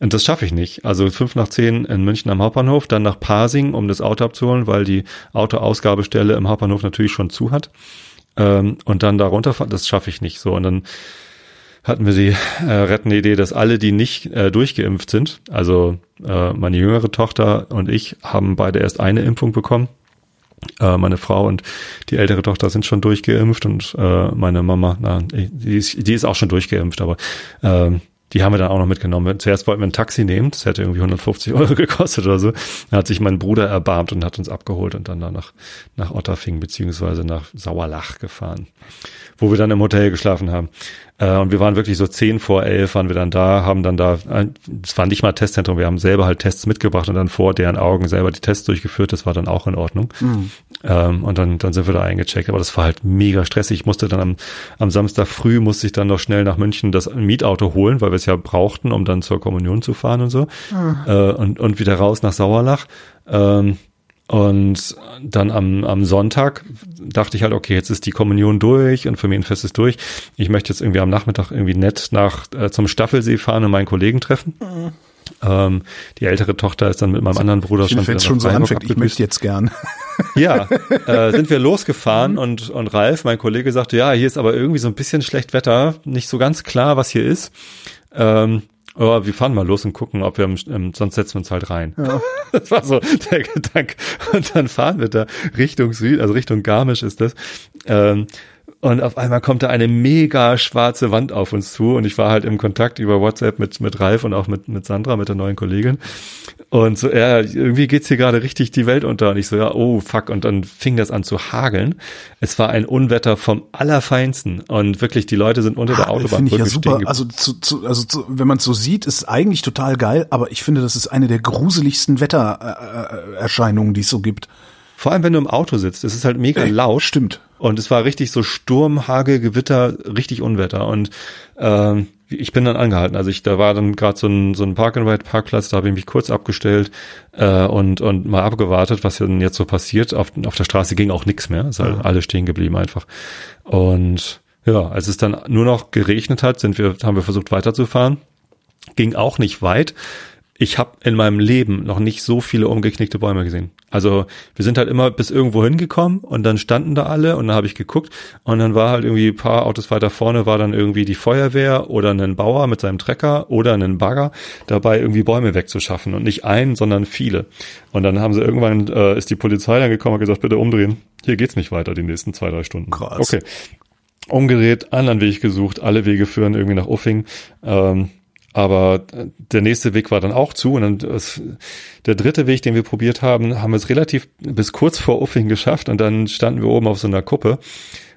Und das schaffe ich nicht. Also fünf nach zehn in München am Hauptbahnhof, dann nach Pasing, um das Auto abzuholen, weil die Autoausgabestelle im Hauptbahnhof natürlich schon zu hat. Ähm, und dann da runterfahren, das schaffe ich nicht so. Und dann hatten wir die äh, rettende Idee, dass alle, die nicht äh, durchgeimpft sind, also äh, meine jüngere Tochter und ich, haben beide erst eine Impfung bekommen. Äh, meine Frau und die ältere Tochter sind schon durchgeimpft und äh, meine Mama, na, die ist, die ist auch schon durchgeimpft, aber äh, die haben wir dann auch noch mitgenommen. Zuerst wollten wir ein Taxi nehmen, das hätte irgendwie 150 Euro (laughs) gekostet oder so. Da hat sich mein Bruder erbarmt und hat uns abgeholt und dann da nach, nach Otterfing beziehungsweise nach Sauerlach gefahren, wo wir dann im Hotel geschlafen haben. Äh, und wir waren wirklich so zehn vor elf waren wir dann da, haben dann da, es war nicht mal Testzentrum, wir haben selber halt Tests mitgebracht und dann vor deren Augen selber die Tests durchgeführt, das war dann auch in Ordnung. Mhm. Ähm, und dann, dann sind wir da eingecheckt, aber das war halt mega stressig. Ich musste dann am, am Samstag früh, musste ich dann noch schnell nach München das Mietauto holen, weil wir es ja brauchten, um dann zur Kommunion zu fahren und so. Mhm. Äh, und, und wieder raus nach Sauerlach. Ähm, und dann am, am Sonntag dachte ich halt, okay, jetzt ist die Kommunion durch und Familienfest ist durch. Ich möchte jetzt irgendwie am Nachmittag irgendwie nett nach äh, zum Staffelsee fahren und meinen Kollegen treffen. Mhm. Ähm, die ältere Tochter ist dann mit meinem anderen Bruder ich schon, wenn schon so anfängt, ich möchte jetzt gern. (laughs) Ja, äh, sind wir (laughs) losgefahren mhm. und, und Ralf, mein Kollege, sagte, ja, hier ist aber irgendwie so ein bisschen schlecht Wetter, nicht so ganz klar, was hier ist. Ähm, oh, wir fahren mal los und gucken, ob wir, ähm, sonst setzen wir uns halt rein. Ja. (laughs) Das war so der Gedanke. Und dann fahren wir da Richtung Süd, also Richtung Garmisch ist das. Ähm, und auf einmal kommt da eine mega schwarze Wand auf uns zu und ich war halt im Kontakt über WhatsApp mit, mit Ralf und auch mit, mit Sandra, mit der neuen Kollegin. Und so, ja, irgendwie geht's hier gerade richtig die Welt unter. Und ich so, ja, oh fuck. Und dann fing das an zu hageln. Es war ein Unwetter vom Allerfeinsten. Und wirklich, die Leute sind unter ah, der Autobahn. Finde ich ja super. Also, zu, zu, also zu, wenn man es so sieht, ist eigentlich total geil, aber ich finde, das ist eine der gruseligsten Wettererscheinungen, die es so gibt. Vor allem, wenn du im Auto sitzt. Es ist halt mega laut. Stimmt. Und es war richtig so Sturm, Hagel, Gewitter, richtig Unwetter. Und ähm, ich bin dann angehalten. Also ich, da war dann gerade so ein, so ein Park-and-Ride-Parkplatz, da habe ich mich kurz abgestellt äh, und, und mal abgewartet, was denn jetzt so passiert. Auf, auf der Straße ging auch nichts mehr. Ist halt ja. alles stehen geblieben einfach. Und ja, als es dann nur noch geregnet hat, sind wir, haben wir versucht weiterzufahren. Ging auch nicht weit ich habe in meinem Leben noch nicht so viele umgeknickte Bäume gesehen. Also wir sind halt immer bis irgendwo hingekommen und dann standen da alle und dann habe ich geguckt und dann war halt irgendwie ein paar Autos weiter vorne war dann irgendwie die Feuerwehr oder ein Bauer mit seinem Trecker oder ein Bagger dabei irgendwie Bäume wegzuschaffen und nicht ein, sondern viele. Und dann haben sie irgendwann äh, ist die Polizei dann gekommen und gesagt, bitte umdrehen. Hier geht's nicht weiter die nächsten zwei drei Stunden. Krass. Okay. Umgedreht, anderen Weg gesucht, alle Wege führen irgendwie nach Uffing. Ähm, aber der nächste Weg war dann auch zu und dann das, der dritte Weg, den wir probiert haben, haben wir es relativ bis kurz vor Uffing geschafft und dann standen wir oben auf so einer Kuppe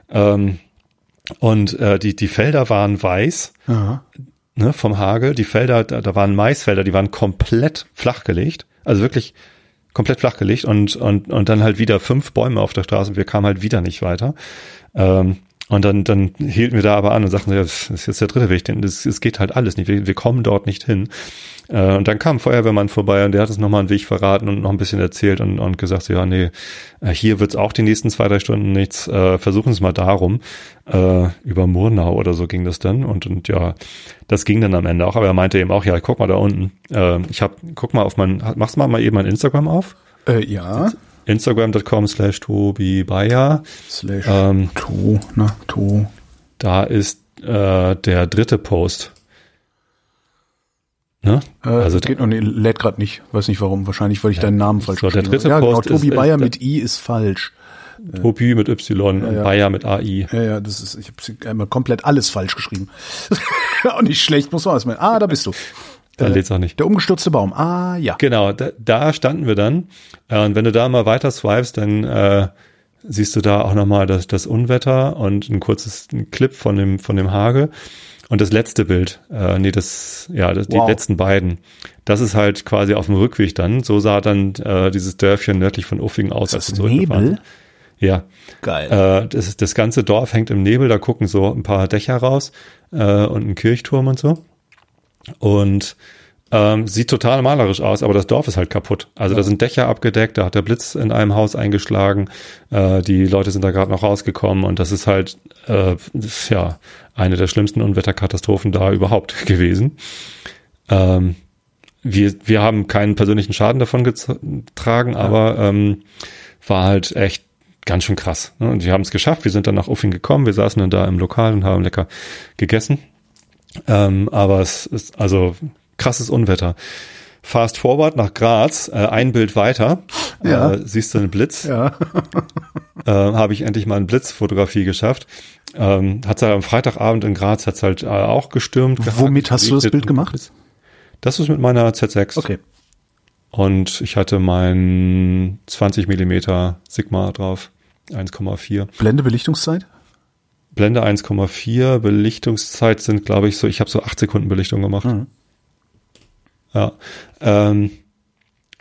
ähm, und äh, die die Felder waren weiß ne, vom Hagel. Die Felder, da, da waren Maisfelder, die waren komplett flachgelegt, also wirklich komplett flachgelegt und und und dann halt wieder fünf Bäume auf der Straße und wir kamen halt wieder nicht weiter. Ähm, und dann, dann hielten wir da aber an und sagten, ja, das ist jetzt der dritte Weg, denn es geht halt alles nicht. Wir, wir kommen dort nicht hin. Äh, und dann kam ein Feuerwehrmann vorbei und der hat uns nochmal einen Weg verraten und noch ein bisschen erzählt und, und gesagt, ja, nee, äh, hier wird's auch die nächsten zwei, drei Stunden nichts. Äh, versuchen es mal darum. Äh, über Murnau oder so ging das dann. Und, und ja, das ging dann am Ende auch. Aber er meinte eben auch, ja, guck mal da unten. Äh, ich hab, guck mal auf mein, machst mal mal eben mein Instagram auf? Äh, ja. Instagram.com slash Tobi Bayer. Slash ähm, to, ne, to. Da ist äh, der dritte Post. Ne? Äh, also geht noch, nee, lädt gerade nicht. Weiß nicht warum. Wahrscheinlich, weil ich ja, deinen Namen falsch so, der dritte Ja, genau. Post Tobi ist, Bayer ist, mit I ist falsch. Tobi mit Y Ja, und ja. Bayer mit AI. Ja, ja, das ist, ich habe einmal komplett alles falsch geschrieben. (laughs) Auch nicht schlecht, muss man erstmal. Ah, da bist du. Dann Äh, lädt's auch nicht. Der umgestürzte Baum. Ah, ja. Genau, da, da standen wir dann. Äh, und wenn du da mal weiter swipest, dann äh, siehst du da auch nochmal das, das Unwetter und ein kurzes ein Clip von dem, von dem Hagel. Und das letzte Bild, äh, nee, das, ja, das, Wow. die letzten beiden, das ist halt quasi auf dem Rückweg dann. So sah dann äh, dieses Dörfchen nördlich von Uffingen aus. Das zurückgefahren Nebel? Ja, Geil. äh, das, ist- das ganze Dorf hängt im Nebel, da gucken so ein paar Dächer raus äh, und ein Kirchturm und so. Und ähm, sieht total malerisch aus, aber das Dorf ist halt kaputt. Also da sind Dächer abgedeckt, da hat der Blitz in einem Haus eingeschlagen, äh, die Leute sind da gerade noch rausgekommen und das ist halt äh, ja eine der schlimmsten Unwetterkatastrophen da überhaupt (laughs) gewesen. Ähm, wir, wir haben keinen persönlichen Schaden davon getragen, aber ähm, war halt echt ganz schön krass. Ne? Und wir haben es geschafft. Wir sind dann nach Uffing gekommen. Wir saßen dann da im Lokal und haben lecker gegessen. Ähm, aber es ist also krasses Unwetter. Fast forward nach Graz, äh, ein Bild weiter, Ja. äh, siehst du einen Blitz. ja. (laughs) Äh, habe ich endlich mal eine Blitzfotografie geschafft. Ähm, hat's halt am Freitagabend in Graz hat's halt äh, auch gestürmt. Womit gehagelt, hast du das Bild gemacht? Das ist mit meiner Z6. Okay. Und ich hatte mein 20 Millimeter Sigma drauf. 1,4. Blende Belichtungszeit? Blende 1,4. Belichtungszeit sind, glaube ich, so, ich habe so 8 Sekunden Belichtung gemacht. Mhm. Ja. Ähm,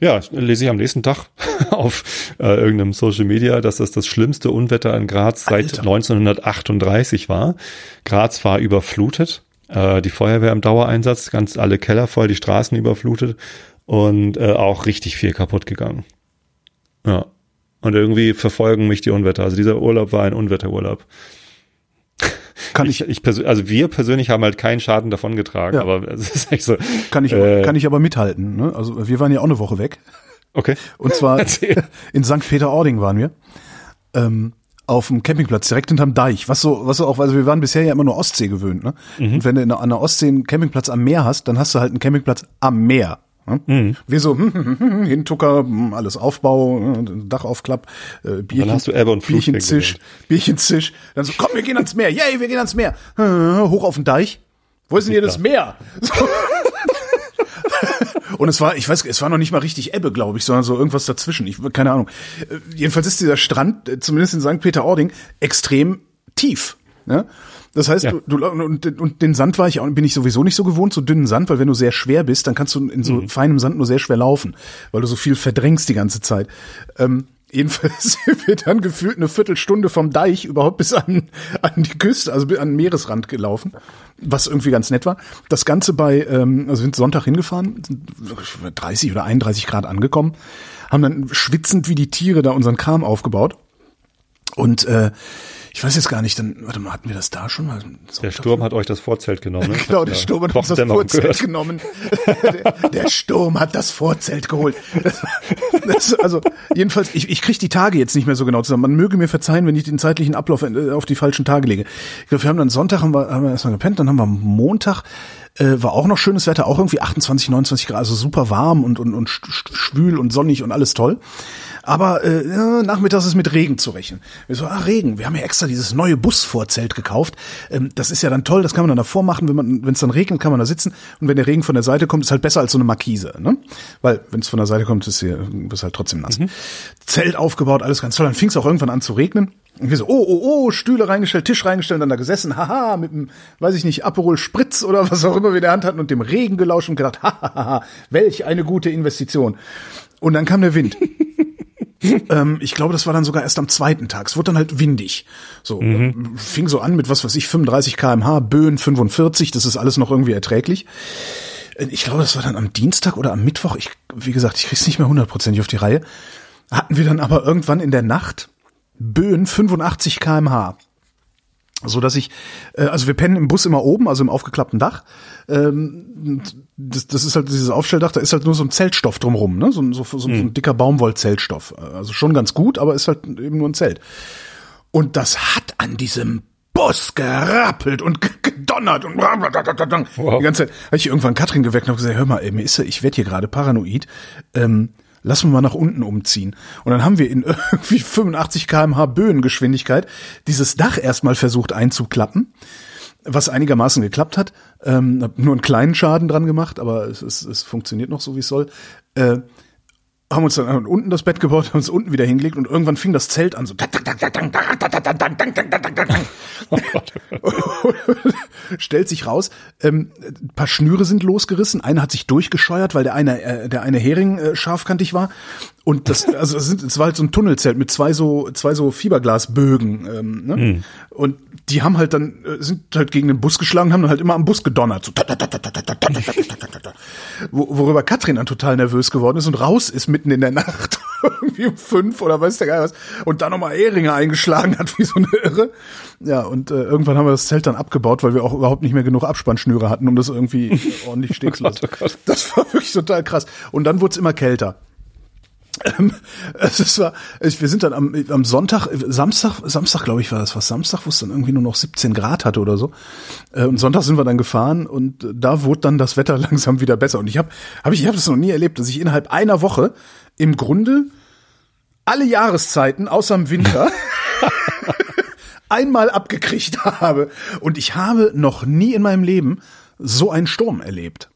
ja, lese ich am nächsten Tag (laughs) auf äh, irgendeinem Social Media, dass das das schlimmste Unwetter in Graz seit Alter. 1938 war. Graz war überflutet, äh, die Feuerwehr im Dauereinsatz, ganz alle Keller voll, die Straßen überflutet und äh, auch richtig viel kaputt gegangen. Ja. Und irgendwie verfolgen mich die Unwetter. Also dieser Urlaub war ein Unwetterurlaub. Kann Ich, ich, ich also wir persönlich haben halt keinen Schaden davon getragen, Ja. aber (laughs) es ist echt so. kann ich, äh, kann ich aber mithalten. Ne? Also wir waren ja auch eine Woche weg. Okay. Und zwar (laughs) Erzähl. in St. Peter-Ording waren wir. Ähm, auf dem Campingplatz, direkt hinterm Deich. Was so, was so auch, also wir waren bisher ja immer nur Ostsee gewöhnt, ne? Und wenn du in an der Ostsee einen Campingplatz am Meer hast, dann hast du halt einen Campingplatz am Meer. Ne? Wir so, (laughs) hm, hm, hm, hm, Hintucker, hm, alles Aufbau, äh, Dachaufklapp, äh, Bierchen, hast du Ebbe und Flut Bierchen Zisch, Bierchen Zisch. Dann so, komm, wir gehen ans Meer. Yay, wir gehen ans Meer. Äh, Hoch auf den Deich. Wo ist denn hier das Meer? So. (laughs) Und es war, ich weiß, es war noch nicht mal richtig Ebbe, glaube ich, sondern so irgendwas dazwischen. Ich keine Ahnung. Äh, Jedenfalls ist dieser Strand, äh, zumindest in St. Peter-Ording, extrem tief. Ne? Das heißt, Ja. du, du und, und den Sand war ich auch, bin ich sowieso nicht so gewohnt, so dünnen Sand, weil wenn du sehr schwer bist, dann kannst du in so feinem Sand nur sehr schwer laufen, weil du so viel verdrängst die ganze Zeit. Ähm, jedenfalls (laughs) sind wir dann gefühlt eine Viertelstunde vom Deich überhaupt bis an, an die Küste, also an den Meeresrand gelaufen, was irgendwie ganz nett war. Das Ganze bei, ähm, also sind Sonntag hingefahren, sind 30 oder 31 Grad angekommen, haben dann schwitzend wie die Tiere da unseren Kram aufgebaut. Und äh, ich weiß jetzt gar nicht, dann, warte mal, hatten wir das da schon mal? Der Sturm hat euch das Vorzelt genommen. Ne? (laughs) Genau, der Ja. Sturm hat uns das Vorzelt gehört. genommen. der, (laughs) der Sturm hat das Vorzelt geholt. Das, (laughs) das, also jedenfalls, ich, ich kriege die Tage jetzt nicht mehr so genau zusammen. Man möge mir verzeihen, wenn ich den zeitlichen Ablauf äh, auf die falschen Tage lege. Ich glaube, wir haben dann Sonntag haben wir, haben wir erstmal gepennt, dann haben wir Montag äh, war auch noch schönes Wetter, auch irgendwie 28, 29 Grad, also super warm und, und, und sch- sch- schwül und sonnig und alles toll. Aber äh, nachmittags ist mit Regen zu rechnen. Wir so, ah, Regen, wir haben ja extra dieses neue Busvorzelt gekauft. Ähm, das ist ja dann toll, das kann man dann davor machen, wenn man, wenn es dann regnet, kann man da sitzen. Und wenn der Regen von der Seite kommt, ist halt besser als so eine Markise. Ne? Weil, wenn es von der Seite kommt, ist hier, bist halt trotzdem nass. Zelt aufgebaut, alles ganz toll. Dann fing es auch irgendwann an zu regnen. Und wir so, oh, oh, oh, Stühle reingestellt, Tisch reingestellt, dann da gesessen, haha, mit dem, weiß ich nicht, Aperol Spritz oder was auch immer wir in der Hand hatten und dem Regen gelauscht und gedacht, (laughs) hahaha, welch eine gute Investition. Und dann kam der Wind. Ähm, ich glaube, das war dann sogar erst am zweiten Tag. Es wurde dann halt windig. So, ähm, fing so an mit was weiß ich, 35 kmh, Böen 45, das ist alles noch irgendwie erträglich. Äh, Ich glaube, das war dann am Dienstag oder am Mittwoch. Ich, wie gesagt, ich krieg's nicht mehr hundertprozentig auf die Reihe. Hatten wir dann aber irgendwann in der Nacht Böen 85 kmh. So dass ich, äh, also wir pennen im Bus immer oben, also im aufgeklappten Dach. Ähm, das, das ist halt dieses Aufstelldach, da ist halt nur so ein Zeltstoff drumrum, ne? So, ein- so, so, so ein dicker Baumwollzeltstoff. Also schon ganz gut, aber ist halt eben nur ein Zelt. Und das hat an diesem Bus gerappelt und gedonnert und wow. die ganze Zeit habe ich irgendwann Katrin geweckt und habe gesagt, hör mal, ey, mir ist ich werde hier gerade paranoid. Ähm, lass uns mal nach unten umziehen. Und dann haben wir in (laughs) irgendwie 85 kmh Böengeschwindigkeit dieses Dach erstmal versucht einzuklappen, was einigermaßen geklappt hat. Ähm, hab nur einen kleinen Schaden dran gemacht, aber es, es, es funktioniert noch so, wie es soll. Äh, haben uns dann unten das Bett gebaut, (laughs) haben uns unten wieder hingelegt und irgendwann fing das Zelt an so. (laughs) Stellt sich raus, ähm, ein paar Schnüre sind losgerissen, einer hat sich durchgescheuert, weil der eine, äh, der eine Hering äh, scharfkantig war. Und das, also es, sind, es war halt so ein Tunnelzelt mit zwei so, zwei so Fiberglasbögen. Ähm, ne? Mhm. Und die haben halt dann, sind halt gegen den Bus geschlagen, haben dann halt immer am Bus gedonnert. So, worüber Katrin dann total nervös geworden ist und raus ist mitten in der Nacht, irgendwie um fünf oder weiß der Geil was, und dann nochmal Ehringe eingeschlagen hat, wie so eine Irre. Ja, und äh, irgendwann haben wir das Zelt dann abgebaut, weil wir auch überhaupt nicht mehr genug Abspannschnüre hatten, um das irgendwie (laughs) ordentlich stehen zu lassen. Das war wirklich total krass. Und dann wurde es immer kälter. Ähm, es war, wir sind dann am, am Sonntag, Samstag, Samstag glaube ich war das was, Samstag, wo es dann irgendwie nur noch 17 Grad hatte oder so. Äh, und Sonntag sind wir dann gefahren und da wurde dann das Wetter (laughs) langsam wieder besser. Und ich habe, hab ich, ich habe das noch nie erlebt, dass ich innerhalb einer Woche im Grunde alle Jahreszeiten außer im Winter (laughs) einmal abgekriegt (laughs) habe. Und ich habe noch nie in meinem Leben so einen Sturm erlebt.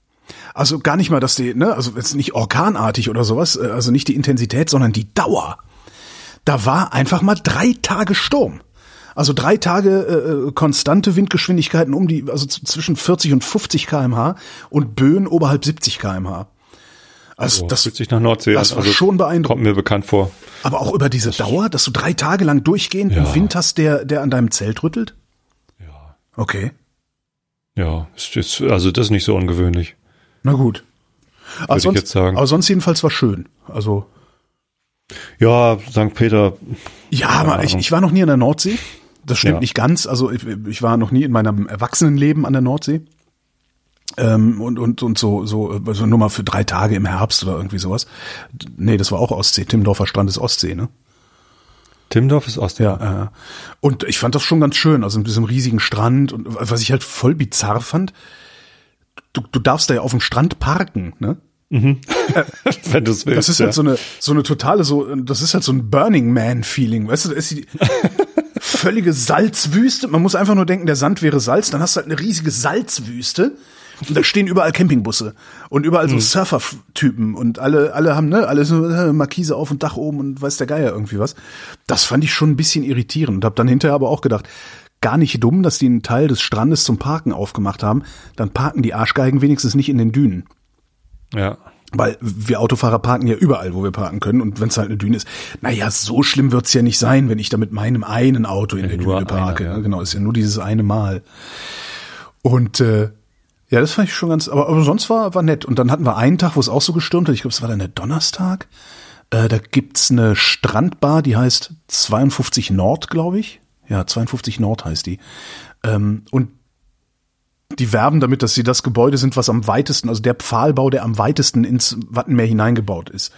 Also gar nicht mal, dass die, ne, also jetzt nicht orkanartig oder sowas, äh, also nicht die Intensität, sondern die Dauer. Da war einfach mal drei Tage Sturm. Also drei Tage äh, äh konstante Windgeschwindigkeiten um die, also zwischen 40 und 50 kmh und Böen oberhalb 70 kmh. Also, das fühlt sich nach Nordsee Das war also schon beeindruckend. Kommt mir bekannt vor. Aber auch über diese Dauer, dass du drei Tage lang durchgehend ja. einen Wind hast, der, der an deinem Zelt rüttelt? Ja. Okay. Ja, ist, also das ist nicht so ungewöhnlich. Na gut. Aber Würde sonst, ich jetzt sagen. aber sonst jedenfalls war schön. Also. Ja, St. Peter. Ja, aber ich, ich war noch nie an der Nordsee. Das stimmt ja. nicht ganz. Also ich, ich war noch nie in meinem Erwachsenenleben an der Nordsee. Ähm, und, und, und so, so, also nur mal für drei Tage im Herbst oder irgendwie sowas. Nee, das war auch Ostsee. Timmendorfer Strand ist Ostsee, ne? Timmendorf ist Ostsee. Ja, äh, und ich fand das schon ganz schön, also mit diesem riesigen Strand und was ich halt voll bizarr fand, du, du darfst da ja auf dem Strand parken, ne? Mhm. (laughs) Wenn du willst. Das ist halt so eine, so eine totale, so, das ist halt so ein Burning Man-Feeling, weißt du, da ist die (laughs) völlige Salzwüste. Man muss einfach nur denken, der Sand wäre Salz, dann hast du halt eine riesige Salzwüste. Und da stehen überall Campingbusse und überall so mhm. Surfer-Typen und alle, alle haben, ne, alle so äh, Markise auf und Dach oben und weiß der Geier irgendwie was. Das fand ich schon ein bisschen irritierend und hab dann hinterher aber auch gedacht, gar nicht dumm, dass die einen Teil des Strandes zum Parken aufgemacht haben. Dann parken die Arschgeigen wenigstens nicht in den Dünen. Ja. Weil wir Autofahrer parken ja überall, wo wir parken können. Und wenn es halt eine Düne ist, naja, so schlimm wird's ja nicht sein, wenn ich da mit meinem einen Auto in ja, der Düne parke. Eine, ja. Genau, ist ja nur dieses eine Mal. Und äh, ja, das fand ich schon ganz, aber, aber sonst war, war nett. Und dann hatten wir einen Tag, wo es auch so gestürmt hat. Ich glaube, es war dann der Donnerstag. Äh, da gibt's eine Strandbar, die heißt 52 Nord, glaube ich. Ja, 52 Nord heißt die. Ähm, und die werben damit, dass sie das Gebäude sind, was am weitesten, also der Pfahlbau, der am weitesten ins Wattenmeer hineingebaut ist.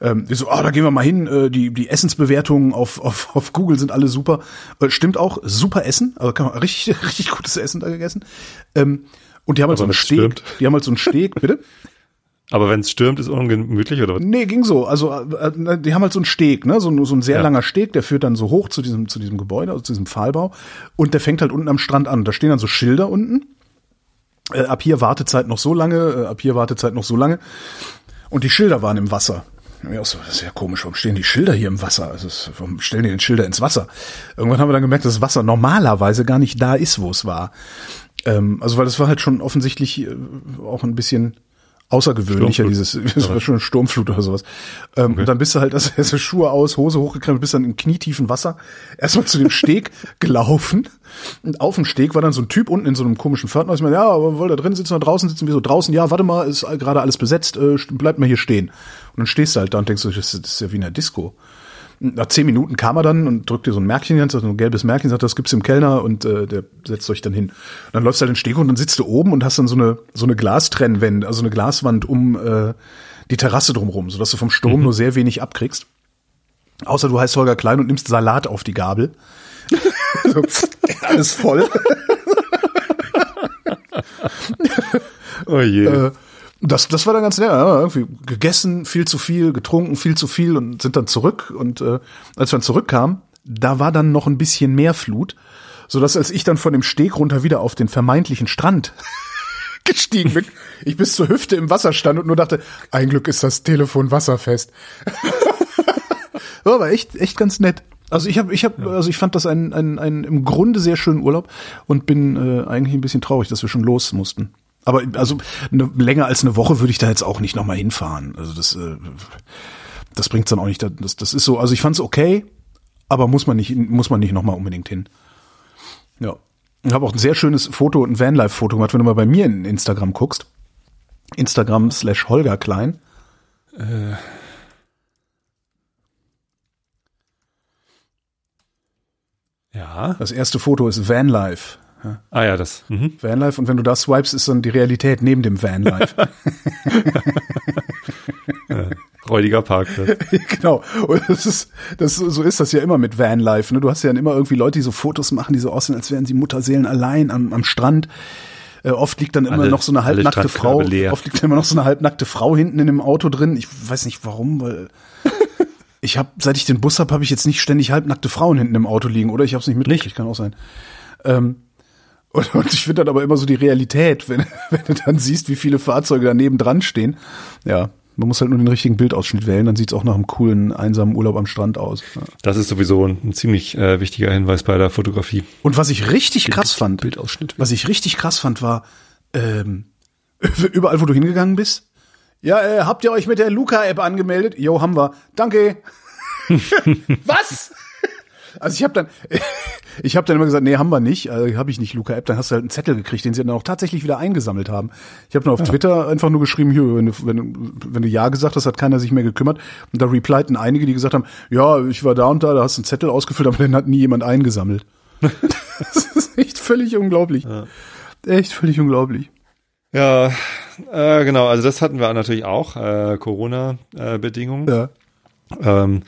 Ähm, so, ah, da gehen wir mal hin. Äh, die die Essensbewertungen auf, auf, auf Google sind alle super. Äh, stimmt auch, super Essen. Also kann man richtig (laughs) richtig gutes Essen da gegessen. Ähm, und die haben halt Aber so einen Steg. Stimmt. Die haben halt so einen Steg, bitte. (laughs) Aber wenn es stürmt, ist ungemütlich oder was? Nee, ging so. Also äh, die haben halt so einen Steg, ne, so, so ein sehr ja. langer Steg, der führt dann so hoch zu diesem zu diesem Gebäude, also zu diesem Pfahlbau und der fängt halt unten am Strand an. Da stehen dann so Schilder unten. Äh, ab hier Wartezeit noch so lange, äh, ab hier Wartezeit noch so lange. Und die Schilder waren im Wasser. Ja, so, das ist ja komisch, warum stehen die Schilder hier im Wasser? Also, warum stellen die den Schilder ins Wasser? Irgendwann haben wir dann gemerkt, dass das Wasser normalerweise gar nicht da ist, wo es war. Ähm, also, weil das war halt schon offensichtlich äh, auch ein bisschen außergewöhnlicher, dieses, (laughs) das war schon Sturmflut oder sowas. Ähm, okay. Und dann bist du halt, also, (laughs) also Schuhe aus, Hose hochgekrempelt, bist dann in knietiefen Wasser, erstmal zu dem Steg (laughs) gelaufen. Und auf dem Steg war dann so ein Typ unten in so einem komischen Pförtner. Ich meine, ja, aber wollt da drin sitzen oder draußen sitzen? wir so, draußen? Ja, warte mal, ist gerade alles besetzt, äh, bleibt mal hier stehen. Und dann stehst du halt da und denkst du, das ist ja wie in der Disco nach zehn Minuten kam er dann und drückte so ein Märkchen ganz, so ein gelbes Märkchen, sagt, das gibt's im Kellner und äh, der setzt euch dann hin. Und dann läufst du halt den Steg und dann sitzt du oben und hast dann so eine so eine Glastrennwand, also eine Glaswand um äh, die Terrasse drumrum, sodass du vom Sturm mhm. nur sehr wenig abkriegst. Außer du heißt Holger Klein und nimmst Salat auf die Gabel. (laughs) so, alles voll. (laughs) Oh je. Äh, das, das war dann ganz nett. Ja, irgendwie gegessen, viel zu viel, getrunken, viel zu viel und sind dann zurück. Und äh, als wir dann zurückkamen, da war dann noch ein bisschen mehr Flut, so dass als ich dann von dem Steg runter wieder auf den vermeintlichen Strand (laughs) gestiegen bin, ich bis zur Hüfte im Wasser stand und nur dachte, ein Glück ist das Telefon wasserfest. (laughs) war aber echt, echt ganz nett. Also ich habe, ich habe, also ich fand das ein, ein, ein im Grunde sehr schönen Urlaub und bin äh, eigentlich ein bisschen traurig, dass wir schon los mussten. Aber also eine, länger als eine Woche würde ich da jetzt auch nicht nochmal hinfahren. Also das, äh, das bringt's dann auch nicht. Das, das ist so. Also ich fand's okay, aber muss man nicht, muss man nicht nochmal unbedingt hin. Ja. Ich habe auch ein sehr schönes Foto, ein Vanlife-Foto gemacht, wenn du mal bei mir in Instagram guckst. Instagram slash Holger Klein. Äh. Ja. Das erste Foto ist Vanlife. Ja. Ah ja, das. Mhm. Vanlife und wenn du da swipes, ist dann die Realität neben dem Vanlife. (laughs) ja, räudiger Parkplatz. (laughs) genau. Und das ist, das, so ist das ja immer mit Vanlife. Ne? Du hast ja immer irgendwie Leute, die so Fotos machen, die so aussehen, als wären sie Mutterseelen allein am, am Strand. Äh, oft liegt dann immer alle, noch so eine halbnackte Frau. Leer. Oft liegt dann immer noch so eine halbnackte Frau hinten in dem Auto drin. Ich weiß nicht warum, weil (laughs) ich habe, seit ich den Bus habe, habe ich jetzt nicht ständig halbnackte Frauen hinten im Auto liegen, oder? Ich habe es nicht mitgekriegt, kann auch sein. Ähm, und, und ich finde dann aber immer so die Realität, wenn, (laughs) wenn du dann siehst, wie viele Fahrzeuge daneben dran stehen. Ja, man muss halt nur den richtigen Bildausschnitt wählen, dann sieht's auch nach einem coolen, einsamen Urlaub am Strand aus. Ja. Das ist sowieso ein, ein ziemlich äh, wichtiger Hinweis bei der Fotografie. Und was ich richtig krass fand, Bildausschnitt. was ich richtig krass fand, war, ähm, (laughs) überall, wo du hingegangen bist, ja, äh, habt ihr euch mit der Luca-App angemeldet? Jo, haben wir. Danke. (laughs) Was? Also ich habe dann, (laughs) ich habe dann immer gesagt, nee, haben wir nicht, also habe ich nicht Luca App. Dann hast du halt einen Zettel gekriegt, den sie dann auch tatsächlich wieder eingesammelt haben. Ich habe dann auf ja. Twitter einfach nur geschrieben, hier, wenn du, wenn, wenn du ja gesagt hast, hat keiner sich mehr gekümmert. Und da replieten einige, die gesagt haben, ja, ich war da und da, da hast du einen Zettel ausgefüllt, aber den hat nie jemand eingesammelt. (laughs) das ist echt völlig unglaublich. Ja. Echt völlig unglaublich. Ja, äh, genau, also das hatten wir natürlich auch, äh, Corona-Bedingungen. ja. Ähm,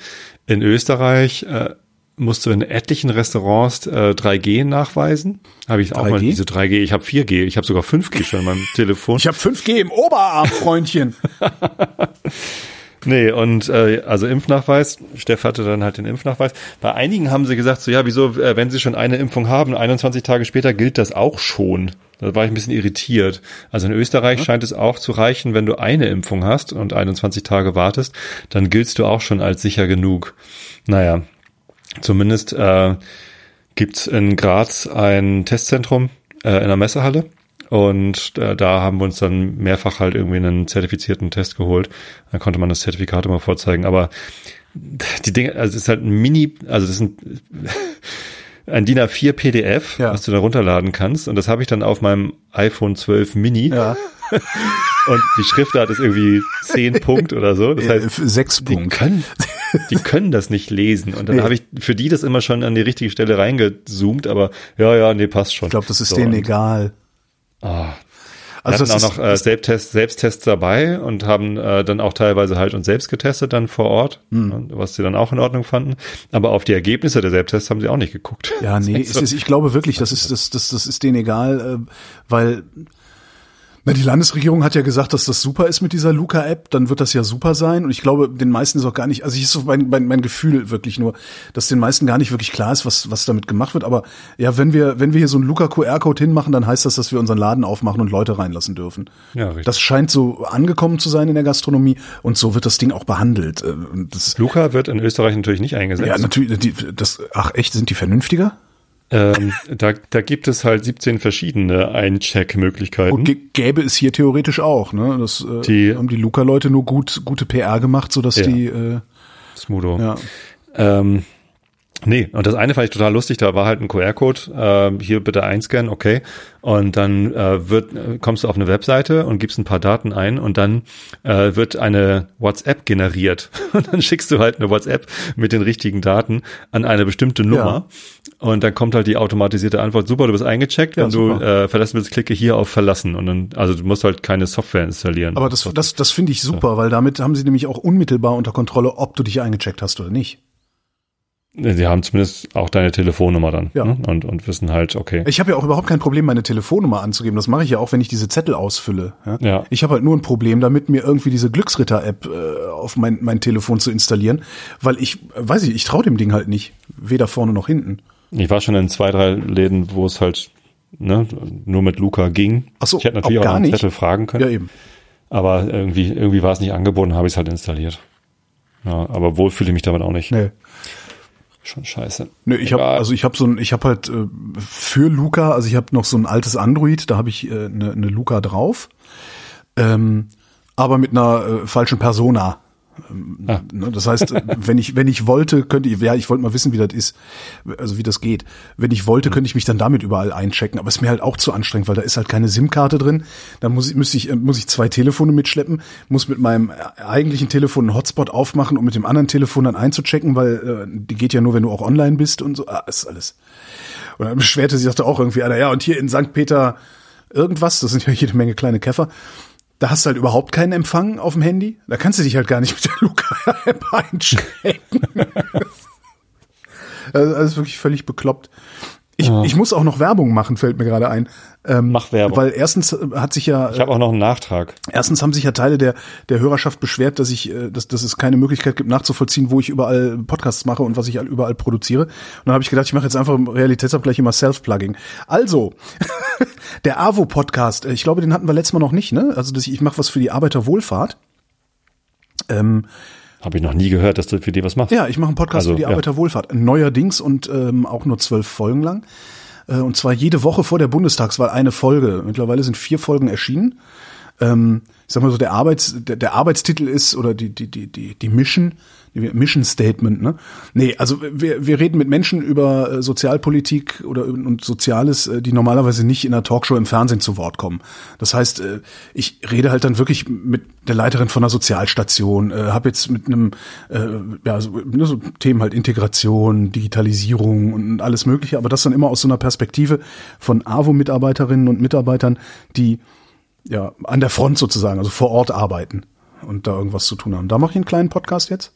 in Österreich äh, musst du in etlichen Restaurants äh, 3G nachweisen. Habe ich 3G? auch mal diese 3G. Ich habe 4G, ich habe sogar 5G schon in meinem (laughs) Telefon. Ich habe 5G im Oberarm, Freundchen. (laughs) Nee, und äh, also Impfnachweis, Steff hatte dann halt den Impfnachweis. Bei einigen haben sie gesagt, so ja, wieso, äh, wenn sie schon eine Impfung haben, 21 Tage später gilt das auch schon. Da war ich ein bisschen irritiert. Also in Österreich ja. scheint es auch zu reichen, wenn du eine Impfung hast und 21 Tage wartest, dann giltst du auch schon als sicher genug. Naja, zumindest äh, gibt in Graz ein Testzentrum äh, in der Messehalle und äh, da haben wir uns dann mehrfach halt irgendwie einen zertifizierten Test geholt. Dann konnte man das Zertifikat immer vorzeigen. Aber die Dinge, also es ist halt ein Mini, also das sind (laughs) ein DIN A4 PDF, ja. was du da runterladen kannst. Und das habe ich dann auf meinem iPhone 12 Mini. Ja. (laughs) Und die Schriftart ist irgendwie 10 (laughs) Punkt oder so. Das heißt, 6 die Punkt. Können, (laughs) die können das nicht lesen. Und dann nee. habe ich für die das immer schon an die richtige Stelle reingezoomt, aber ja, ja, nee, passt schon. Ich glaube, das ist so, denen egal. Oh. Also wir hatten auch noch äh, Selbsttests, Selbsttests dabei und haben äh, dann auch teilweise halt uns selbst getestet dann vor Ort, hm. was sie dann auch in Ordnung fanden. Aber auf die Ergebnisse der Selbsttests haben sie auch nicht geguckt. Ja, (laughs) nee, ist, ich glaube wirklich, das ist das, das, das ist denen egal, äh, weil na, die Landesregierung hat ja gesagt, dass das super ist mit dieser Luca-App, dann wird das ja super sein. Und ich glaube, den meisten ist auch gar nicht, also ich ist so mein, mein, mein Gefühl wirklich nur, dass den meisten gar nicht wirklich klar ist, was, was damit gemacht wird. Aber ja, wenn wir, wenn wir hier so einen Luca-QR-Code hinmachen, dann heißt das, dass wir unseren Laden aufmachen und Leute reinlassen dürfen. Ja, richtig. Das scheint so angekommen zu sein in der Gastronomie und so wird das Ding auch behandelt. Äh, das, Luca wird in Österreich natürlich nicht eingesetzt. Ja, natürlich, die, das, ach echt, sind die vernünftiger? Ähm, da, da gibt es halt 17 verschiedene Eincheck-Möglichkeiten. Und gäbe es hier theoretisch auch, ne? Das äh, die, haben die Luca-Leute nur gut, gute PR gemacht, sodass ja. die äh, Smudo. Ja. Ähm, Nee, und das eine fand ich total lustig, da war halt ein QR-Code, äh, hier bitte einscannen, okay. Und dann äh, wird, kommst du auf eine Webseite und gibst ein paar Daten ein und dann äh, wird eine WhatsApp generiert. (laughs) Und dann schickst du halt eine WhatsApp mit den richtigen Daten an eine bestimmte Nummer. Ja. Und dann kommt halt die automatisierte Antwort, super, du bist eingecheckt, ja, wenn super. du äh, verlassen willst, klicke hier auf verlassen. Und dann, also du musst halt keine Software installieren. Aber das, das, das finde ich super, ja. weil damit haben sie nämlich auch unmittelbar unter Kontrolle, ob du dich eingecheckt hast oder nicht. Sie haben zumindest auch deine Telefonnummer dann Ja. ne? und, und wissen halt, okay. Ich habe ja auch überhaupt kein Problem, meine Telefonnummer anzugeben. Das mache ich ja auch, wenn ich diese Zettel ausfülle. Ja? Ja. Ich habe halt nur ein Problem damit, mir irgendwie diese Glücksritter-App äh, auf mein, mein Telefon zu installieren, weil ich, äh, weiß ich, ich traue dem Ding halt nicht. Weder vorne noch hinten. Ich war schon in zwei, drei Läden, wo es halt ne, nur mit Luca ging. Ach so, ich hätte natürlich auch auch, einen nicht? Zettel fragen können. Ja, eben. Aber irgendwie, irgendwie war es nicht angeboten, habe ich es halt installiert. Ja, aber wohl fühle ich mich damit auch nicht. Nee. Schon scheiße. Nee, ich habe also ich habe so ein ich habe halt äh, für Luca, also ich habe noch so ein altes Android, da habe ich eine äh, ne ne Luca drauf. Ähm, aber mit einer äh, falschen Persona. Ah. Das heißt, wenn ich wenn ich wollte, könnte ich ja, ich wollte mal wissen, wie das ist, also wie das geht. Wenn ich wollte, könnte ich mich dann damit überall einchecken, aber ist mir halt auch zu anstrengend, weil da ist halt keine SIM-Karte drin. Dann muss ich müsste ich äh, muss ich zwei Telefone mitschleppen, muss mit meinem eigentlichen Telefon einen Hotspot aufmachen, um mit dem anderen Telefon dann einzuchecken, weil äh, die geht ja nur, wenn du auch online bist und so. Ah, ist alles. Und dann beschwerte sie sagte auch irgendwie einer, ja, und hier in St. Peter irgendwas, das sind ja jede Menge kleine Käfer. Da hast du halt überhaupt keinen Empfang auf dem Handy. Da kannst du dich halt gar nicht mit der Luca-App (laughs) einchecken. (laughs) also alles wirklich völlig bekloppt. Ich, ich muss auch noch Werbung machen, fällt mir gerade ein. Ähm, Mach Werbung. Weil erstens äh, hat sich ja Ich habe auch noch einen Nachtrag. Erstens haben sich ja Teile der, der Hörerschaft beschwert, dass ich, äh, dass, dass es keine Möglichkeit gibt, nachzuvollziehen, wo ich überall Podcasts mache und was ich überall produziere. Und dann habe ich gedacht, ich mache jetzt einfach im Realitätsabgleich immer Self-Plugging. Also, (laughs) der AWO-Podcast, äh, ich glaube, den hatten wir letztes Mal noch nicht, ne? Also dass ich, ich mache was für die Arbeiterwohlfahrt. Ähm, Habe ich noch nie gehört, dass du für die was machst. ja, ich mache einen Podcast Also, für die ja. Arbeiterwohlfahrt. Neuerdings und ähm, auch nur zwölf Folgen lang. Äh, und zwar jede Woche vor der Bundestagswahl eine Folge. Mittlerweile sind vier Folgen erschienen. Ähm, ich sag mal so, der Arbeits, der, der Arbeitstitel ist oder die, die, die, die, die Mission, Mission Statement, ne? Nee, also wir, wir reden mit Menschen über äh, Sozialpolitik oder und Soziales, äh, die normalerweise nicht in einer Talkshow im Fernsehen zu Wort kommen. Das heißt, äh, ich rede halt dann wirklich mit der Leiterin von einer Sozialstation, habe jetzt mit einem, ja, so, ne, so Themen halt Integration, Digitalisierung und alles Mögliche, aber das dann immer aus so einer Perspektive von AWO-Mitarbeiterinnen und Mitarbeitern, die ja, an der Front sozusagen, also vor Ort arbeiten und da irgendwas zu tun haben. Da mache ich einen kleinen Podcast jetzt.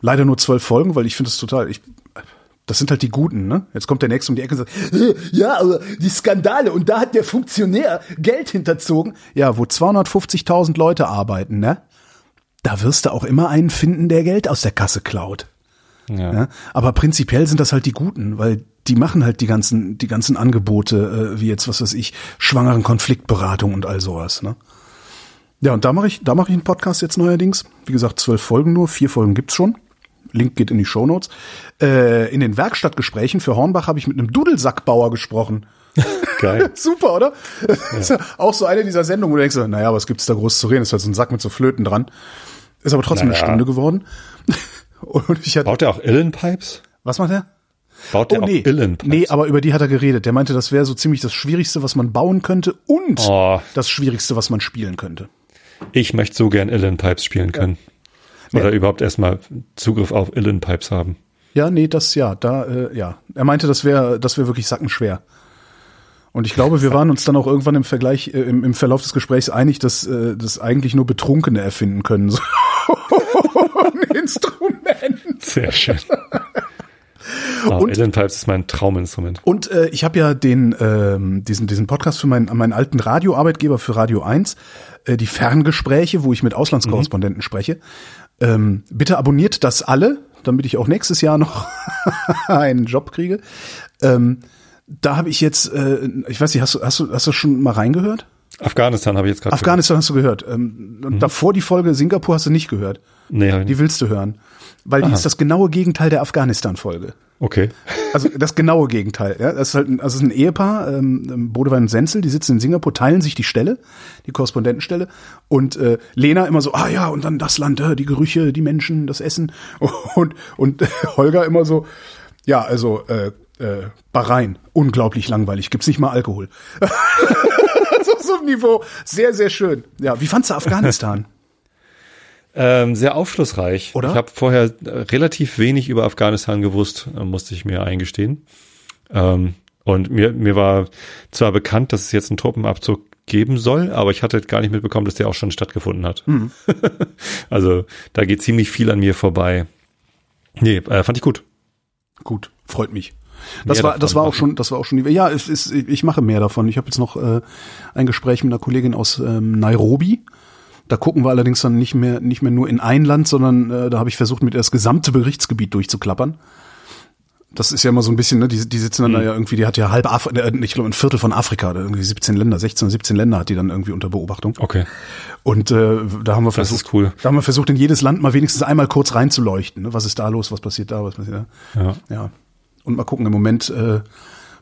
Leider nur zwölf Folgen, weil ich finde es total, ich, das sind halt die Guten, ne? Jetzt kommt der Nächste um die Ecke und sagt, "Äh, ja, aber die Skandale und da hat der Funktionär Geld hinterzogen. Ja, wo 250.000 Leute arbeiten, ne? Da wirst du auch immer einen finden, der Geld aus der Kasse klaut. Ja. Ja, aber prinzipiell sind das halt die Guten, weil die machen halt die ganzen, die ganzen Angebote, äh, wie jetzt, was weiß ich, schwangeren Konfliktberatung und all sowas, ne? Ja, und da mache ich, da mache ich einen Podcast jetzt neuerdings. Wie gesagt, zwölf Folgen nur, vier Folgen gibt's schon. Link geht in die Shownotes. Äh, in den Werkstattgesprächen für Hornbach habe ich mit einem Dudelsackbauer gesprochen. (laughs) Geil. (laughs) Super, oder? Ist ja (laughs) auch so eine dieser Sendungen, wo du denkst, naja, was gibt's da groß zu reden? Ist halt so ein Sack mit so Flöten dran. Ist aber trotzdem Naja. eine Stunde geworden. Und ich hatte, Baut er auch Illenpipes? was macht er? Baut er Oh nee, Illenpipes? nee, aber über die hat er geredet. Der meinte, das wäre so ziemlich das Schwierigste, was man bauen könnte und Oh. das Schwierigste, was man spielen könnte. Ich möchte so gern Illenpipes spielen können. Oder überhaupt erstmal Zugriff auf Illenpipes haben. Ja, nee, das ja, da äh, ja. Er meinte, das wäre, das wäre wirklich sackenschwer. Und ich glaube, wir waren uns dann auch irgendwann im Vergleich, äh, im, im Verlauf des Gesprächs einig, dass äh, das eigentlich nur Betrunkene erfinden können. So (laughs) ein Instrument. Sehr schön. Oh, Illenpipes ist mein Trauminstrument. Und äh, ich habe ja den ähm, diesen diesen Podcast für meinen meinen alten Radioarbeitgeber für Radio 1, äh, die Ferngespräche, wo ich mit Auslandskorrespondenten spreche. Ähm, bitte abonniert das alle, damit ich auch nächstes Jahr noch (laughs) einen Job kriege. Ähm, da habe ich jetzt, äh, ich weiß nicht, hast du, hast du, hast du schon mal reingehört? Afghanistan habe ich jetzt gerade. Afghanistan hast du gehört. Ähm, und davor die Folge Singapur hast du nicht gehört. Nee, Die willst du hören. Weil die Aha. ist das genaue Gegenteil der Afghanistan-Folge. Okay. Also das genaue Gegenteil. Ja? Das ist halt ein, also es ist ein Ehepaar, ähm, Bodewein und Senzel, die sitzen in Singapur, teilen sich die Stelle, die Korrespondentenstelle. Und äh, Lena immer so, ah ja, und dann das Land, äh, die Gerüche, die Menschen, das Essen. (laughs) Und, und (laughs) Holger immer so, ja, also äh, äh, Bahrain, unglaublich langweilig, gibt's nicht mal Alkohol. (laughs) so, so ein Niveau, sehr, sehr schön. Ja, wie fandst du Afghanistan? Ähm, sehr aufschlussreich. Oder? Ich habe vorher äh, relativ wenig über Afghanistan gewusst, äh, musste ich mir eingestehen. Ähm, und mir, mir war zwar bekannt, dass es jetzt einen Truppenabzug geben soll, aber ich hatte gar nicht mitbekommen, dass der auch schon stattgefunden hat. (laughs) also da geht ziemlich viel an mir vorbei. Nee, äh, fand ich gut. Gut, freut mich. Das war, das war auch schon, das war auch schon. Ja, es ist, ich mache mehr davon. Ich habe jetzt noch äh, ein Gespräch mit einer Kollegin aus ähm, Nairobi. Da gucken wir allerdings dann nicht mehr, nicht mehr nur in ein Land, sondern äh, da habe ich versucht, mit ihr das gesamte Berichtsgebiet durchzuklappern. Das ist ja immer so ein bisschen, ne, die, die sitzen dann mhm. da ja irgendwie, die hat ja halb Afrika, äh, ich glaube ein Viertel von Afrika, oder irgendwie 17 Länder, 16, 17 Länder hat die dann irgendwie unter Beobachtung. Okay. Und äh, da haben wir versucht, das ist cool. da haben wir versucht, in jedes Land mal wenigstens einmal kurz reinzuleuchten. Ne? Was ist da los, was passiert da, was passiert da? Ja. ja. Und mal gucken, im Moment äh,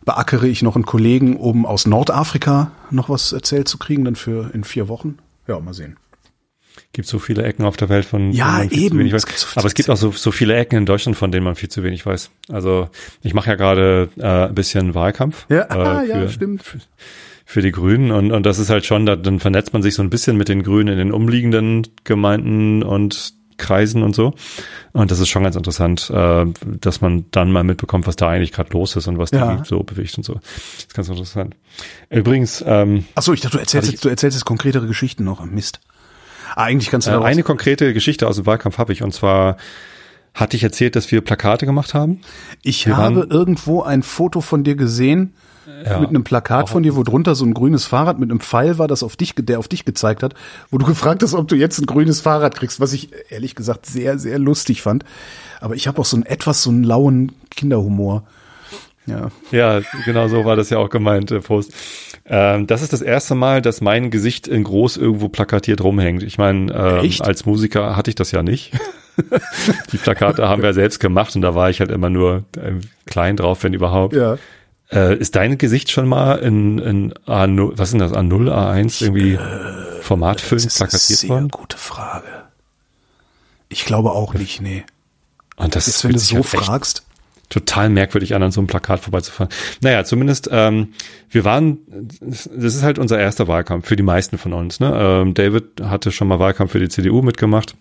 beackere ich noch einen Kollegen, um aus Nordafrika noch was erzählt zu kriegen, dann für in vier Wochen. Ja, mal sehen gibt so viele Ecken auf der Welt, von ja, denen man eben. zu wenig weiß. So Aber es gibt auch so, so viele Ecken in Deutschland, von denen man viel zu wenig weiß. Also ich mache ja gerade äh, ein bisschen Wahlkampf. Ja, (laughs) äh, für, ja stimmt. Für, für die Grünen und, und das ist halt schon, da, dann vernetzt man sich so ein bisschen mit den Grünen in den umliegenden Gemeinden und Kreisen und so. Und das ist schon ganz interessant, äh, dass man dann mal mitbekommt, was da eigentlich gerade los ist und was ja. die so bewegt und so. Das ist ganz interessant. Übrigens. Ähm, Ach so, ich dachte, du erzählst, jetzt, du erzählst jetzt konkretere Geschichten noch. Mist. Eigentlich kannst du äh, Eine konkrete Geschichte aus dem Wahlkampf habe ich und zwar hatte ich erzählt, dass wir Plakate gemacht haben. Ich wir habe irgendwo ein Foto von dir gesehen ja, mit einem Plakat von dir, wo drunter so ein grünes Fahrrad mit einem Pfeil war, das auf dich, der auf dich gezeigt hat, wo du (laughs) gefragt hast, ob du jetzt ein grünes Fahrrad kriegst, was ich ehrlich gesagt sehr, sehr lustig fand. Aber ich habe auch so einen etwas so einen lauen Kinderhumor. Ja. Ja, genau so war das ja auch gemeint, der Post. Ähm, das ist das erste Mal, dass mein Gesicht in groß irgendwo plakatiert rumhängt. Ich meine, ähm, als Musiker hatte ich das ja nicht. (laughs) Die Plakate haben wir selbst gemacht und da war ich halt immer nur äh, klein drauf, wenn überhaupt. Ja. Äh, ist dein Gesicht schon mal in, in A0, was ist das, A0, A1 irgendwie äh, formatfüllend plakatiert worden? Sehr gute Frage. Ich glaube auch nicht, nee. Und das ist, wenn du so fragst total merkwürdig an, an so einem Plakat vorbeizufahren. Naja, zumindest, ähm, wir waren, das ist halt unser erster Wahlkampf für die meisten von uns. Ne? Ähm, David hatte schon mal Wahlkampf für die CDU mitgemacht,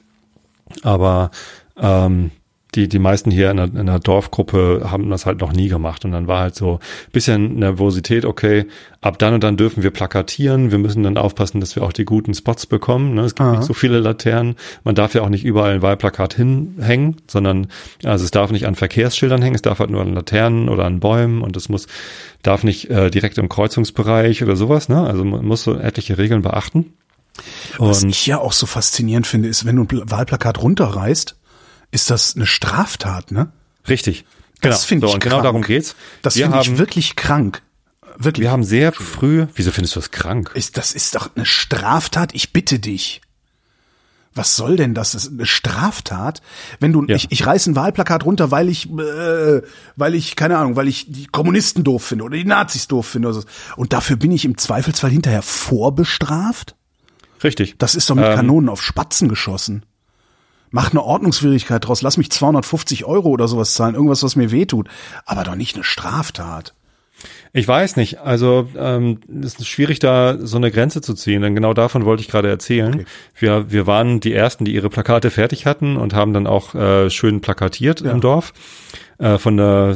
aber ähm, die, die meisten hier in der, in der Dorfgruppe haben das halt noch nie gemacht. Und dann war halt so bisschen Nervosität, okay, ab dann und dann dürfen wir plakatieren, wir müssen dann aufpassen, dass wir auch die guten Spots bekommen. Ne? Es gibt Aha. nicht so viele Laternen. Man darf ja auch nicht überall ein Wahlplakat hinhängen, sondern also es darf nicht an Verkehrsschildern hängen, es darf halt nur an Laternen oder an Bäumen und es muss, darf nicht äh, direkt im Kreuzungsbereich oder sowas, ne? Also man muss so etliche Regeln beachten. Was ich ja auch so faszinierend finde, ist, wenn du ein Wahlplakat runterreißt, ist das eine Straftat, ne? Richtig. Genau. Das finde so, ich genau krank. darum geht's. Das finde ich wirklich krank. Wirklich. Wir haben sehr früh, wieso findest du das krank? Ist, das ist doch eine Straftat, ich bitte dich. Was soll denn das? Das ist eine Straftat, wenn du ja. ich, ich reiß ein Wahlplakat runter, weil ich äh, weil ich keine Ahnung, weil ich die Kommunisten doof finde oder die Nazis doof finde oder so. und dafür bin ich im Zweifelsfall hinterher vorbestraft? Richtig. Das ist doch mit ähm, Kanonen auf Spatzen geschossen mach eine Ordnungswidrigkeit draus, lass mich 250 Euro oder sowas zahlen, irgendwas, was mir wehtut, aber doch nicht eine Straftat. Ich weiß nicht. Also ähm, es ist schwierig, da so eine Grenze zu ziehen, denn genau davon wollte ich gerade erzählen. Okay. Wir, wir waren die Ersten, die ihre Plakate fertig hatten und haben dann auch äh, schön plakatiert ja. im Dorf. Äh, von der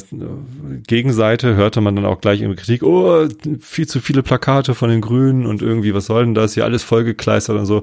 Gegenseite hörte man dann auch gleich in Kritik, oh, viel zu viele Plakate von den Grünen und irgendwie, was soll denn das? Hier alles vollgekleistert und so,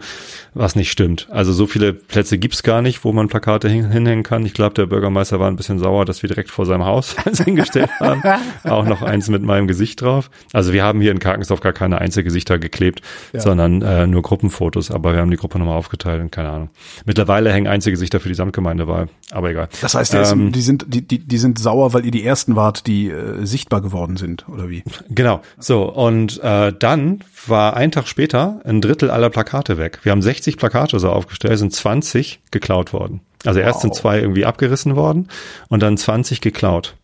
was nicht stimmt. Also so viele Plätze gibt's gar nicht, wo man Plakate hin hinhängen kann. Ich glaube, der Bürgermeister war ein bisschen sauer, dass wir direkt vor seinem Haus (laughs) eins hingestellt haben. (laughs) auch noch eins mit meinem Gesicht drauf. Also wir haben hier in Karkensdorf gar keine Einzelgesichter geklebt, ja. sondern äh, nur Gruppenfotos, aber wir haben die Gruppe nochmal aufgeteilt und keine Ahnung. Mittlerweile hängen Einzelgesichter für die Samtgemeindewahl, aber egal. Das heißt, ähm, die sind, die, die, die sind sauer, weil ihr die ersten wart, die äh, sichtbar geworden sind, oder wie? Genau. So, und äh, dann war ein Tag später ein Drittel aller Plakate weg. Wir haben 60 Plakate so aufgestellt, sind 20 geklaut worden. Also erst wow. sind zwei irgendwie abgerissen worden und dann 20 geklaut.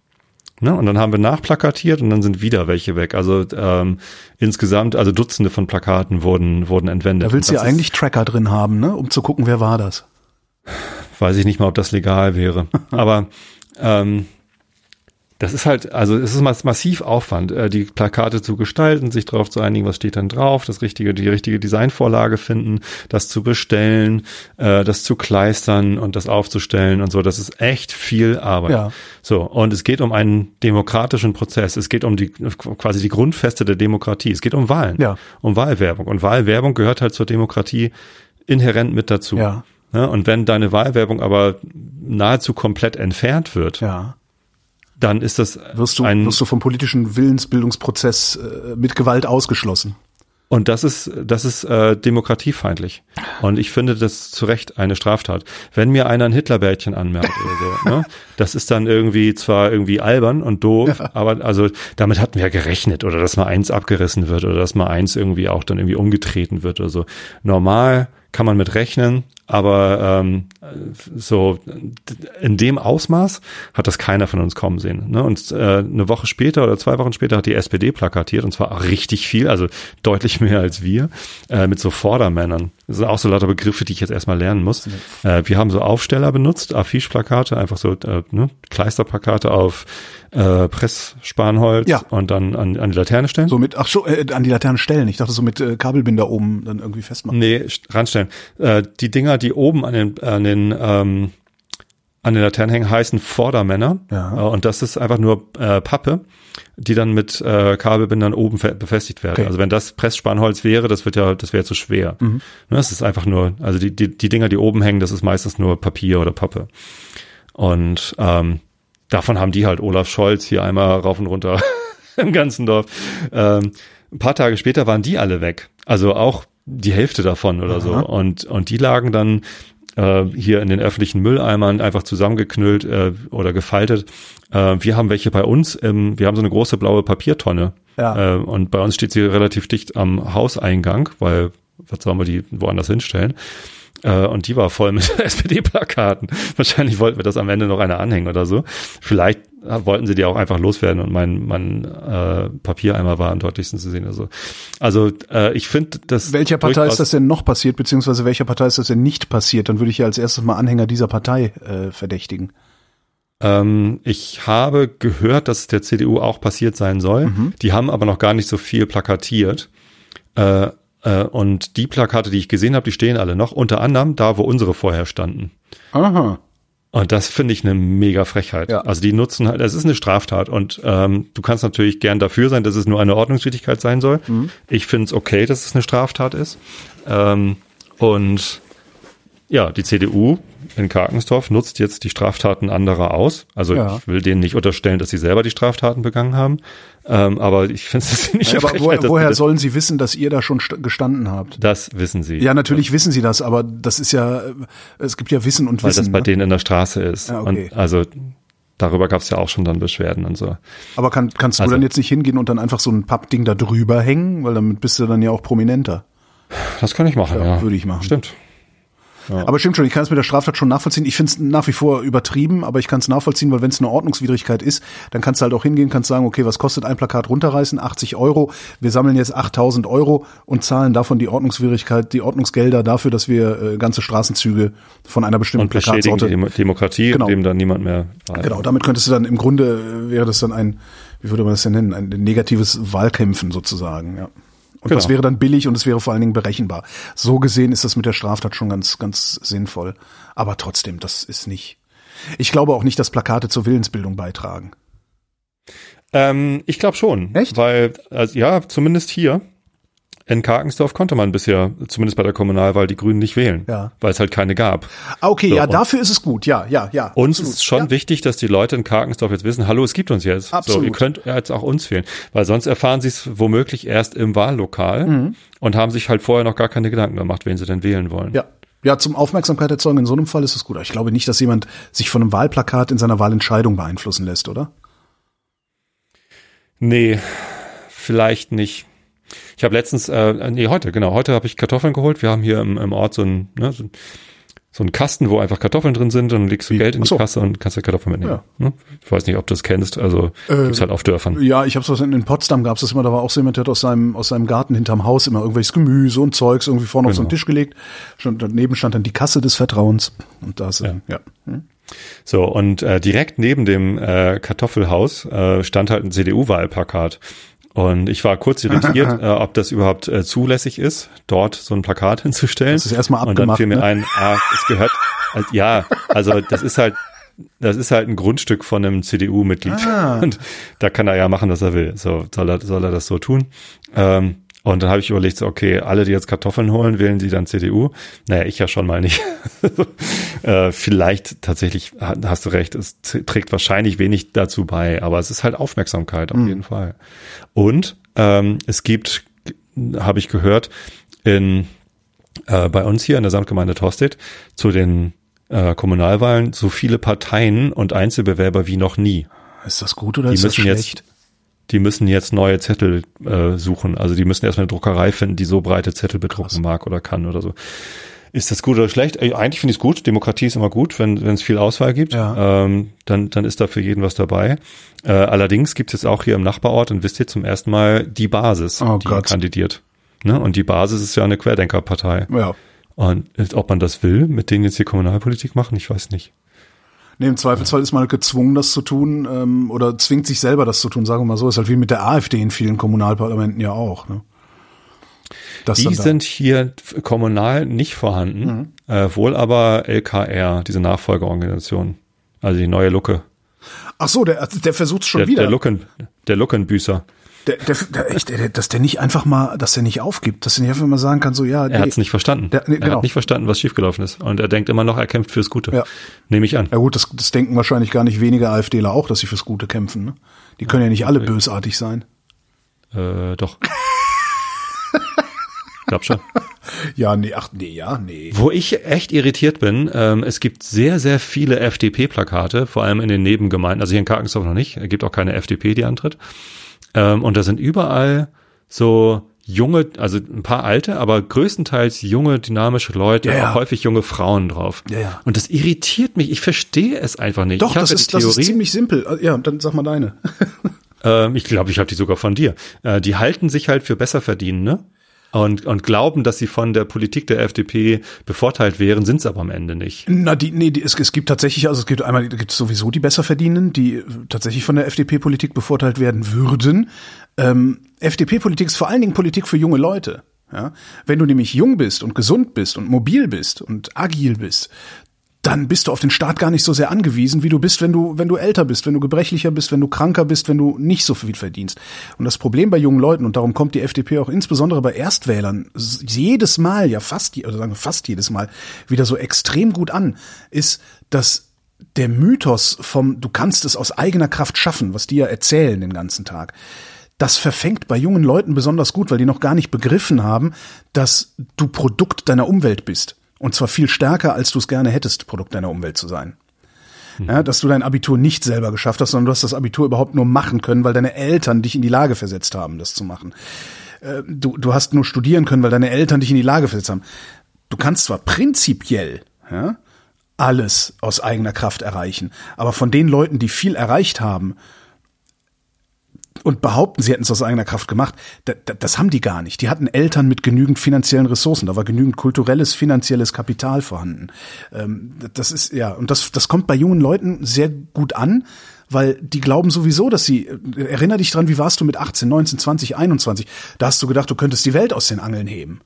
Ne? Und dann haben wir nachplakatiert und dann sind wieder welche weg. Also ähm, insgesamt, also Dutzende von Plakaten wurden, wurden entwendet. Da willst du ja eigentlich Tracker drin haben, ne? um zu gucken, wer war das. Weiß ich nicht mal, ob das legal wäre. (laughs) Aber ähm, das ist halt, also es ist massiv Aufwand, äh, die Plakate zu gestalten, sich darauf zu einigen, was steht dann drauf, das richtige, die richtige Designvorlage finden, das zu bestellen, äh, das zu kleistern und das aufzustellen und so. Das ist echt viel Arbeit. Ja. So und es geht um einen demokratischen Prozess. Es geht um die quasi die Grundfeste der Demokratie. Es geht um Wahlen, ja. um Wahlwerbung und Wahlwerbung gehört halt zur Demokratie inhärent mit dazu. Ja. Ja, und wenn deine Wahlwerbung aber nahezu komplett entfernt wird, ja dann ist das wirst du, ein, wirst du vom politischen Willensbildungsprozess äh, mit Gewalt ausgeschlossen. Und das ist, das ist äh, demokratiefeindlich. Und ich finde das zu Recht eine Straftat. Wenn mir einer ein Hitlerbärtchen anmerkt oder so, ne, das ist dann irgendwie zwar irgendwie albern und doof, ja. aber also damit hatten wir ja gerechnet oder dass mal eins abgerissen wird oder dass mal eins irgendwie auch dann irgendwie umgetreten wird oder so. Normal kann man mit rechnen, aber ähm, so in dem Ausmaß hat das keiner von uns kommen sehen. Ne? Und äh, eine Woche später oder zwei Wochen später hat die SPD plakatiert und zwar richtig viel, also deutlich mehr als wir, äh, mit so Vordermännern. Das sind auch so lauter Begriffe, die ich jetzt erstmal lernen muss. Äh, wir haben so Aufsteller benutzt, Affiche-Plakate, einfach so äh, ne, Kleisterplakate auf äh, Pressspanholz ja. und dann an, an die Laterne stellen. So mit, ach so, äh, an die Laterne stellen. Ich dachte so mit äh, Kabelbinder oben dann irgendwie festmachen. Nee, ranstellen. Äh, die Dinger, die oben an den, an den ähm, an den Laternen hängen, heißen Vordermänner. Ja. Äh, und das ist einfach nur äh, Pappe, die dann mit äh, Kabelbindern oben befestigt werden. Okay. Also wenn das Pressspanholz wäre, das wird ja, das wäre zu schwer. Mhm. Ne, das ist einfach nur, also die, die, die Dinger, die oben hängen, das ist meistens nur Papier oder Pappe. Und ähm, davon haben die halt Olaf Scholz hier einmal rauf und runter (laughs) im ganzen Dorf. Ähm, ein paar Tage später waren die alle weg. Also auch die Hälfte davon oder Aha. so. Und, und die lagen dann äh, hier in den öffentlichen Mülleimern einfach zusammengeknüllt äh, oder gefaltet. Äh, wir haben welche bei uns, ähm, wir haben so eine große blaue Papiertonne. Ja. Äh, und bei uns steht sie relativ dicht am Hauseingang, weil was sollen wir die woanders hinstellen? Äh, und die war voll mit (laughs) SPD-Plakaten. Wahrscheinlich wollten wir das am Ende noch eine anhängen oder so. Vielleicht wollten sie die auch einfach loswerden und mein, mein äh, Papiereimer war am deutlichsten zu sehen. Also, also äh, ich finde, dass welcher Partei ist das denn noch passiert, beziehungsweise welcher Partei ist das denn nicht passiert? Dann würde ich ja als erstes mal Anhänger dieser Partei äh, verdächtigen. Ähm, ich habe gehört, dass es der CDU auch passiert sein soll. Mhm. Die haben aber noch gar nicht so viel plakatiert. Äh, äh, und die Plakate, die ich gesehen habe, die stehen alle noch. Unter anderem da, wo unsere vorher standen. Aha. Und das finde ich eine mega Frechheit. Ja. Also die nutzen halt, es ist eine Straftat und ähm, du kannst natürlich gern dafür sein, dass es nur eine Ordnungswidrigkeit sein soll. Mhm. Ich finde es okay, dass es eine Straftat ist. Ähm, und ja, die CDU in Karkensdorf nutzt jetzt die Straftaten anderer aus. Also Ja. ich will denen nicht unterstellen, dass sie selber die Straftaten begangen haben. Ähm, aber ich finde es nicht Ja, aber Frechheit, woher, sollen Sie wissen, dass ihr da schon st- gestanden habt? das wissen sie. Ja, natürlich wissen Sie das, aber das ist ja, es gibt ja Wissen und weil Wissen. das bei ne? denen in der Straße ist. Ja, okay. Und also darüber gab es ja auch schon dann Beschwerden und so. Aber kann, kannst du Also- dann jetzt nicht hingehen und dann einfach so ein Pappding da drüber hängen, weil damit bist du dann ja auch prominenter. Das kann ich machen, Ja, ja. würde ich machen. Stimmt. Aber stimmt schon, ich kann es mit der Straftat schon nachvollziehen. Ich finde es nach wie vor übertrieben, aber ich kann es nachvollziehen, weil wenn es eine Ordnungswidrigkeit ist, dann kannst du halt auch hingehen, kannst sagen, okay, was kostet ein Plakat runterreißen? 80 Euro. Wir sammeln jetzt 8000 Euro und zahlen davon die Ordnungswidrigkeit, die Ordnungsgelder dafür, dass wir äh, ganze Straßenzüge von einer bestimmten Und Plakatsorte die Demo Demokratie, Genau. indem dann niemand mehr wahl- Genau, damit könntest du dann im Grunde äh, wäre das dann ein, wie würde man das denn nennen, ein negatives Wahlkämpfen sozusagen, ja. Und Genau. das wäre dann billig und es wäre vor allen Dingen berechenbar. So gesehen ist das mit der Straftat schon ganz, ganz sinnvoll. Aber trotzdem, das ist nicht. Ich glaube auch nicht, dass Plakate zur Willensbildung beitragen. Ähm, ich glaube schon. Echt? Weil, also, ja, zumindest hier in Karkensdorf konnte man bisher, zumindest bei der Kommunalwahl, die Grünen nicht wählen. Ja. Weil es halt keine gab. Ah, okay, So, ja, dafür ist es gut. Ja, ja, ja. Uns absolut. ist schon ja. wichtig, dass die Leute in Karkensdorf jetzt wissen, hallo, es gibt uns jetzt. So, Absolut. ihr könnt jetzt auch uns wählen. Weil sonst erfahren sie es womöglich erst im Wahllokal Mhm. und haben sich halt vorher noch gar keine Gedanken gemacht, wen sie denn wählen wollen. Ja. Ja, zum Aufmerksamkeit erzeugen in so einem Fall ist es gut. Aber ich glaube nicht, dass jemand sich von einem Wahlplakat in seiner Wahlentscheidung beeinflussen lässt, oder? Nee, vielleicht nicht. Ich habe letztens, äh, nee, heute, genau, heute habe ich Kartoffeln geholt. Wir haben hier im, im Ort so ein, ne, so, so einen Kasten, wo einfach Kartoffeln drin sind und dann legst du Wie? Geld in die so. Kasse und kannst dir Kartoffeln mitnehmen. Ne? Ich weiß nicht, ob du das kennst, also Äh, gibt's halt auf Dörfern. Ja, ich habe was in, in Potsdam gab's das immer, da war auch so jemand, der hat aus seinem aus seinem Garten hinterm Haus immer irgendwelches Gemüse und Zeugs irgendwie vorne auf so einen Genau. Tisch gelegt. Schon daneben stand dann die Kasse des Vertrauens und da ist ja. ja. Hm. So, und äh, direkt neben dem äh, Kartoffelhaus äh, stand halt ein CDU-Wahlplakat. Und ich war kurz irritiert, (laughs) äh, ob das überhaupt äh, zulässig ist, dort so ein Plakat (laughs) hinzustellen. Das ist erstmal Und dann abgemacht, fiel mir ne? ein, ah, es gehört, also, ja, also das ist halt, das ist halt ein Grundstück von einem CDU-Mitglied. Ah. Und da kann er ja machen, was er will. So soll er, soll er das so tun. Ähm, Und dann habe ich überlegt, so, okay, alle, die jetzt Kartoffeln holen, wählen sie dann CDU. Naja, ich ja schon mal nicht. (laughs) äh, vielleicht tatsächlich hast du recht, es trägt wahrscheinlich wenig dazu bei, aber es ist halt Aufmerksamkeit auf mhm. jeden Fall. Und ähm, es gibt, habe ich gehört, in äh, bei uns hier in der Samtgemeinde Torstedt zu den äh, Kommunalwahlen so viele Parteien und Einzelbewerber wie noch nie. Ist das gut oder die ist das schlecht? Jetzt, die müssen jetzt neue Zettel äh, suchen. Also die müssen erstmal eine Druckerei finden, die so breite Zettel bedrucken Krass. mag oder kann oder so. Ist das gut oder schlecht? Eigentlich finde ich es gut. Demokratie ist immer gut, wenn wenn es viel Auswahl gibt. Ja. Ähm, dann dann ist da für jeden was dabei. Äh, allerdings gibt es jetzt auch hier im Nachbarort und wisst ihr zum ersten Mal die Basis, oh die Gott. kandidiert. Ne? Und die Basis ist ja eine Querdenkerpartei. Ja. Und ob man das will, mit denen jetzt hier Kommunalpolitik machen, ich weiß nicht. Nee, im Zweifelsfall ist man halt gezwungen, das zu tun, ähm, oder zwingt sich selber das zu tun, sagen wir mal so. Ist halt wie mit der AfD in vielen Kommunalparlamenten ja auch. Ne? Das die sind hier kommunal nicht vorhanden, mhm. äh, wohl aber LKR, diese Nachfolgeorganisation, also die neue Lucke. Ach so, der, der versucht schon der, wieder. Der Lucken, der Luckenbüßer. Der, der, der, echt, der, dass der nicht einfach mal, dass der nicht aufgibt, dass er nicht einfach mal sagen kann, so ja. Er hat es nicht verstanden. Der, nee, genau. Er hat genau. nicht verstanden, was schiefgelaufen ist. Und er denkt immer noch, er kämpft fürs Gute. Ja. Nehme ich an. Ja gut, das, das denken wahrscheinlich gar nicht wenige AfDler auch, dass sie fürs Gute kämpfen. Ne? Die können ja nicht alle bösartig sein. Äh, doch. (laughs) Glaub schon. Ja, nee, ach nee, ja, nee. Wo ich echt irritiert bin, ähm, es gibt sehr, sehr viele FDP-Plakate, vor allem in den Nebengemeinden, also hier in Karkensdorf noch nicht, es gibt auch keine FDP, die antritt. Ähm, und da sind überall so junge, also ein paar alte, aber größtenteils junge, dynamische Leute, ja, ja. auch häufig junge Frauen drauf. Ja. Und das irritiert mich. Ich verstehe es einfach nicht. Doch, das ist, das ist ziemlich simpel. Ja, dann sag mal deine. ähm, ich glaube, ich habe die sogar von dir. Äh, die halten sich halt für besser verdienen, ne? Und, und glauben, dass sie von der Politik der FDP bevorteilt wären, sind es aber am Ende nicht. Na, die, nee, die, es, es gibt tatsächlich, also es gibt einmal, gibt es sowieso die Besserverdienenden, die tatsächlich von der FDP-Politik bevorteilt werden würden. Ähm, FDP-Politik ist vor allen Dingen Politik für junge Leute. Ja? Wenn du nämlich jung bist und gesund bist und mobil bist und agil bist, dann bist du auf den Staat gar nicht so sehr angewiesen, wie du bist, wenn du, wenn du älter bist, wenn du gebrechlicher bist, wenn du kranker bist, wenn du nicht so viel verdienst. Und das Problem bei jungen Leuten, und darum kommt die FDP auch insbesondere bei Erstwählern jedes Mal, ja fast, oder sagen wir fast jedes Mal, wieder so extrem gut an, ist, dass der Mythos vom, du kannst es aus eigener Kraft schaffen, was die ja erzählen den ganzen Tag, das verfängt bei jungen Leuten besonders gut, weil die noch gar nicht begriffen haben, dass du Produkt deiner Umwelt bist. Und zwar viel stärker, als du es gerne hättest, Produkt deiner Umwelt zu sein. Ja, dass du dein Abitur nicht selber geschafft hast, sondern du hast das Abitur überhaupt nur machen können, weil deine Eltern dich in die Lage versetzt haben, das zu machen. Äh, du, du hast nur studieren können, weil deine Eltern dich in die Lage versetzt haben. Du kannst zwar prinzipiell ja, alles aus eigener Kraft erreichen, aber von den Leuten, die viel erreicht haben, und behaupten, sie hätten es aus eigener Kraft gemacht, das, das haben die gar nicht. Die hatten Eltern mit genügend finanziellen Ressourcen, da war genügend kulturelles, finanzielles Kapital vorhanden. Ähm, das ist ja, und das, das kommt bei jungen Leuten sehr gut an, weil die glauben sowieso, dass sie, erinner dich dran, wie warst du mit 18, 19, 20, 21? Da hast du gedacht, du könntest die Welt aus den Angeln heben.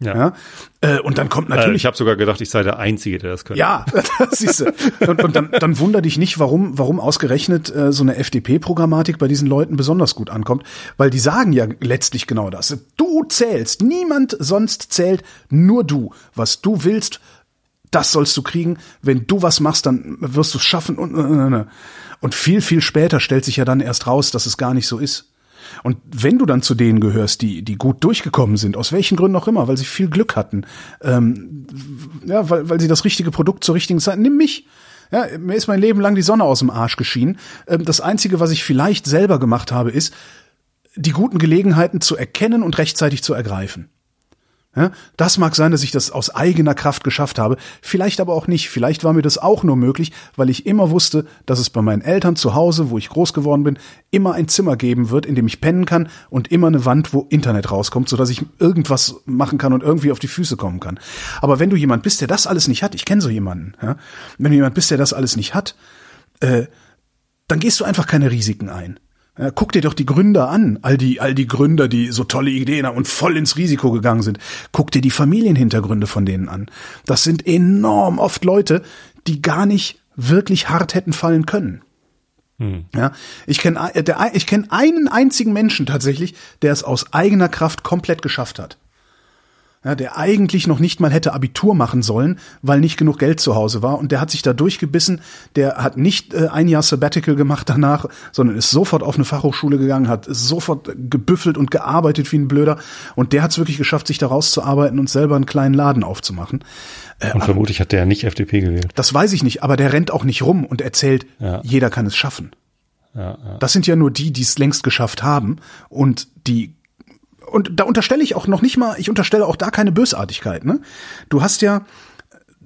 Ja. ja? Äh, und dann kommt natürlich. Äh, ich habe sogar gedacht, ich sei der Einzige, der das könnte. Ja, (laughs) das siehst du. Und, und dann, dann wunder dich nicht, warum, warum ausgerechnet äh, so eine FDP-Programmatik bei diesen Leuten besonders gut ankommt, weil die sagen ja letztlich genau das. Du zählst, niemand sonst zählt, nur du. Was du willst, das sollst du kriegen. Wenn du was machst, dann wirst du es schaffen. Und, und viel, viel später stellt sich ja dann erst raus, dass es gar nicht so ist. Und wenn du dann zu denen gehörst, die, die gut durchgekommen sind, aus welchen Gründen auch immer, weil sie viel Glück hatten, ähm, ja, weil, weil sie das richtige Produkt zur richtigen Zeit, nimm mich. Ja, mir ist mein Leben lang die Sonne aus dem Arsch geschienen. Ähm, das Einzige, was ich vielleicht selber gemacht habe, ist, die guten Gelegenheiten zu erkennen und rechtzeitig zu ergreifen. Ja, das mag sein, dass ich das aus eigener Kraft geschafft habe, vielleicht aber auch nicht. Vielleicht war mir das auch nur möglich, weil ich immer wusste, dass es bei meinen Eltern zu Hause, wo ich groß geworden bin, immer ein Zimmer geben wird, in dem ich pennen kann und immer eine Wand, wo Internet rauskommt, sodass ich irgendwas machen kann und irgendwie auf die Füße kommen kann. Aber wenn du jemand bist, der das alles nicht hat, ich kenne so jemanden, ja, wenn du jemand bist, der das alles nicht hat, äh, dann gehst du einfach keine Risiken ein. Ja, guck dir doch die Gründer an, all die, all die Gründer, die so tolle Ideen haben und voll ins Risiko gegangen sind. Guck dir die Familienhintergründe von denen an. Das sind enorm oft Leute, die gar nicht wirklich hart hätten fallen können. Hm. Ja, ich kenne ich kenn einen einzigen Menschen tatsächlich, der es aus eigener Kraft komplett geschafft hat ja, der eigentlich noch nicht mal hätte Abitur machen sollen, weil nicht genug Geld zu Hause war. Und der hat sich da durchgebissen. Der hat nicht äh, ein Jahr Sabbatical gemacht danach, sondern ist sofort auf eine Fachhochschule gegangen, hat sofort gebüffelt und gearbeitet wie ein Blöder. Und der hat es wirklich geschafft, sich da rauszuarbeiten und selber einen kleinen Laden aufzumachen. Äh, und vermutlich hat der nicht FDP gewählt. Das weiß ich nicht, aber der rennt auch nicht rum und erzählt, ja. jeder kann es schaffen. Ja, ja. Das sind ja nur die, die es längst geschafft haben und die und da unterstelle ich auch noch nicht mal, ich unterstelle auch da keine Bösartigkeit. Ne? Du hast ja,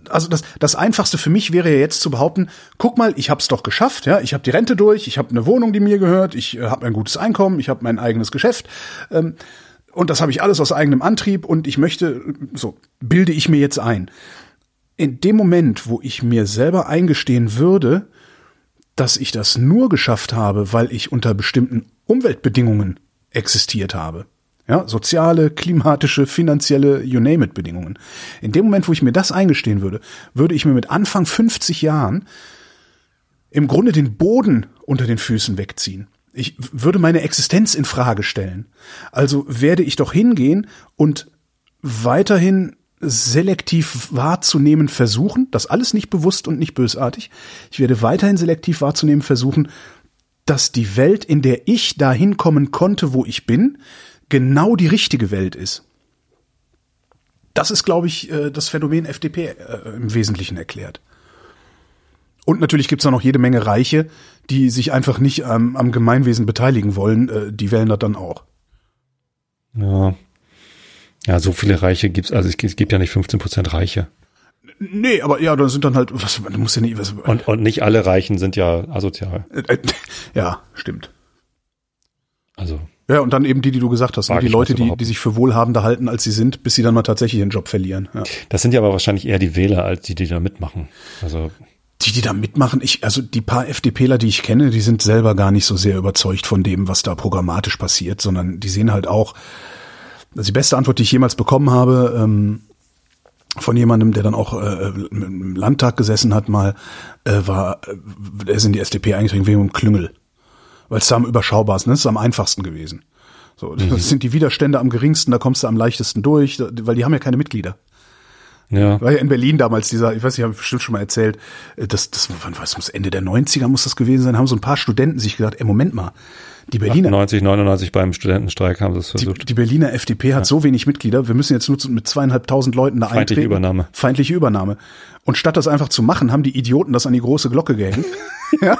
also das, das Einfachste für mich wäre ja jetzt zu behaupten, guck mal, ich habe es doch geschafft, ja, ich habe die Rente durch, ich habe eine Wohnung, die mir gehört, ich äh, habe ein gutes Einkommen, ich habe mein eigenes Geschäft. Ähm, und das habe ich alles aus eigenem Antrieb und ich möchte, so bilde ich mir jetzt ein. In dem Moment, wo ich mir selber eingestehen würde, dass ich das nur geschafft habe, weil ich unter bestimmten Umweltbedingungen existiert habe, ja, soziale, klimatische, finanzielle, you name it Bedingungen. In dem Moment, wo ich mir das eingestehen würde, würde ich mir mit Anfang 50 Jahren im Grunde den Boden unter den Füßen wegziehen. Ich würde meine Existenz in Frage stellen. Also werde ich doch hingehen und weiterhin selektiv wahrzunehmen versuchen, das alles nicht bewusst und nicht bösartig. Ich werde weiterhin selektiv wahrzunehmen versuchen, dass die Welt, in der ich dahin kommen konnte, wo ich bin, genau die richtige Welt ist. Das ist, glaube ich, äh, das Phänomen FDP äh, im Wesentlichen erklärt. Und natürlich gibt es auch noch jede Menge Reiche, die sich einfach nicht ähm, am Gemeinwesen beteiligen wollen. Äh, die wählen das dann auch. Ja. Ja, so viele Reiche gibt's, also es gibt ja nicht 15 Prozent Reiche. Nee, aber ja, da sind dann halt, was, du musst ja nicht, was, und, und nicht alle Reichen sind ja asozial. (laughs) Ja, stimmt. Also. Ja, und dann eben die, die du gesagt hast, ne? die Leute, die, die sich für wohlhabender halten, als sie sind, bis sie dann mal tatsächlich ihren Job verlieren. Ja. Das sind ja aber wahrscheinlich eher die Wähler, als die, die da mitmachen. Also die, die da mitmachen, ich, also die paar FDPler, die ich kenne, die sind selber gar nicht so sehr überzeugt von dem, was da programmatisch passiert, sondern die sehen halt auch, also die beste Antwort, die ich jemals bekommen habe, ähm, von jemandem, der dann auch äh, im Landtag gesessen hat, mal, äh, war, äh, er ist in die FDP eingetreten wegen Klüngel weil es da am überschaubarsten ist, ist am einfachsten gewesen. So, das (laughs) mhm. sind die Widerstände am geringsten, da kommst du am leichtesten durch, weil die haben ja keine Mitglieder. Ja. War ja in Berlin damals dieser, ich weiß nicht, habe ich bestimmt schon mal erzählt, äh, das, das, wann was muss Ende der 90er muss das gewesen sein, haben so ein paar Studenten sich gedacht, ey, Moment mal, die Berliner. 90, 99 beim Studentenstreik haben sie es versucht. Die, die Berliner FDP hat ja. so wenig Mitglieder, wir müssen jetzt nur mit zweieinhalbtausend Leuten da Feindliche eintreten. Übernahme. Feindliche Übernahme. Und statt das einfach zu machen, haben die Idioten das an die große Glocke gehängt. (laughs) ja.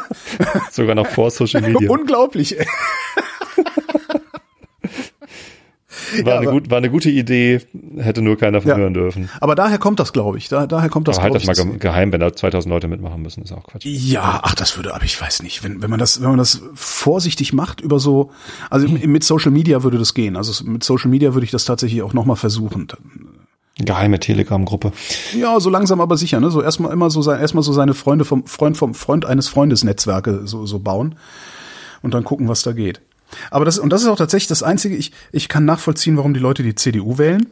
Sogar noch vor Social Media. (laughs) Unglaublich. (laughs) War, ja, eine gut, war eine gute Idee, hätte nur keiner von ja, hören dürfen. Aber daher kommt das, glaube ich. Da, daher kommt das. Aber halt das mal geheim, wenn da 2000 Leute mitmachen müssen, ist auch Quatsch. Ja, ach, das würde, aber ich weiß nicht, wenn, wenn man das, wenn man das vorsichtig macht über so, also mit Social Media würde das gehen. Also mit Social Media würde ich das tatsächlich auch nochmal versuchen. Geheime Telegram-Gruppe. Ja, so langsam aber sicher, ne? So erstmal immer so sein, erstmal so seine Freunde vom Freund vom Freund eines Freundes Netzwerke so, so bauen und dann gucken, was da geht. Aber das, und das ist auch tatsächlich das Einzige, ich, ich kann nachvollziehen, warum die Leute die CDU wählen.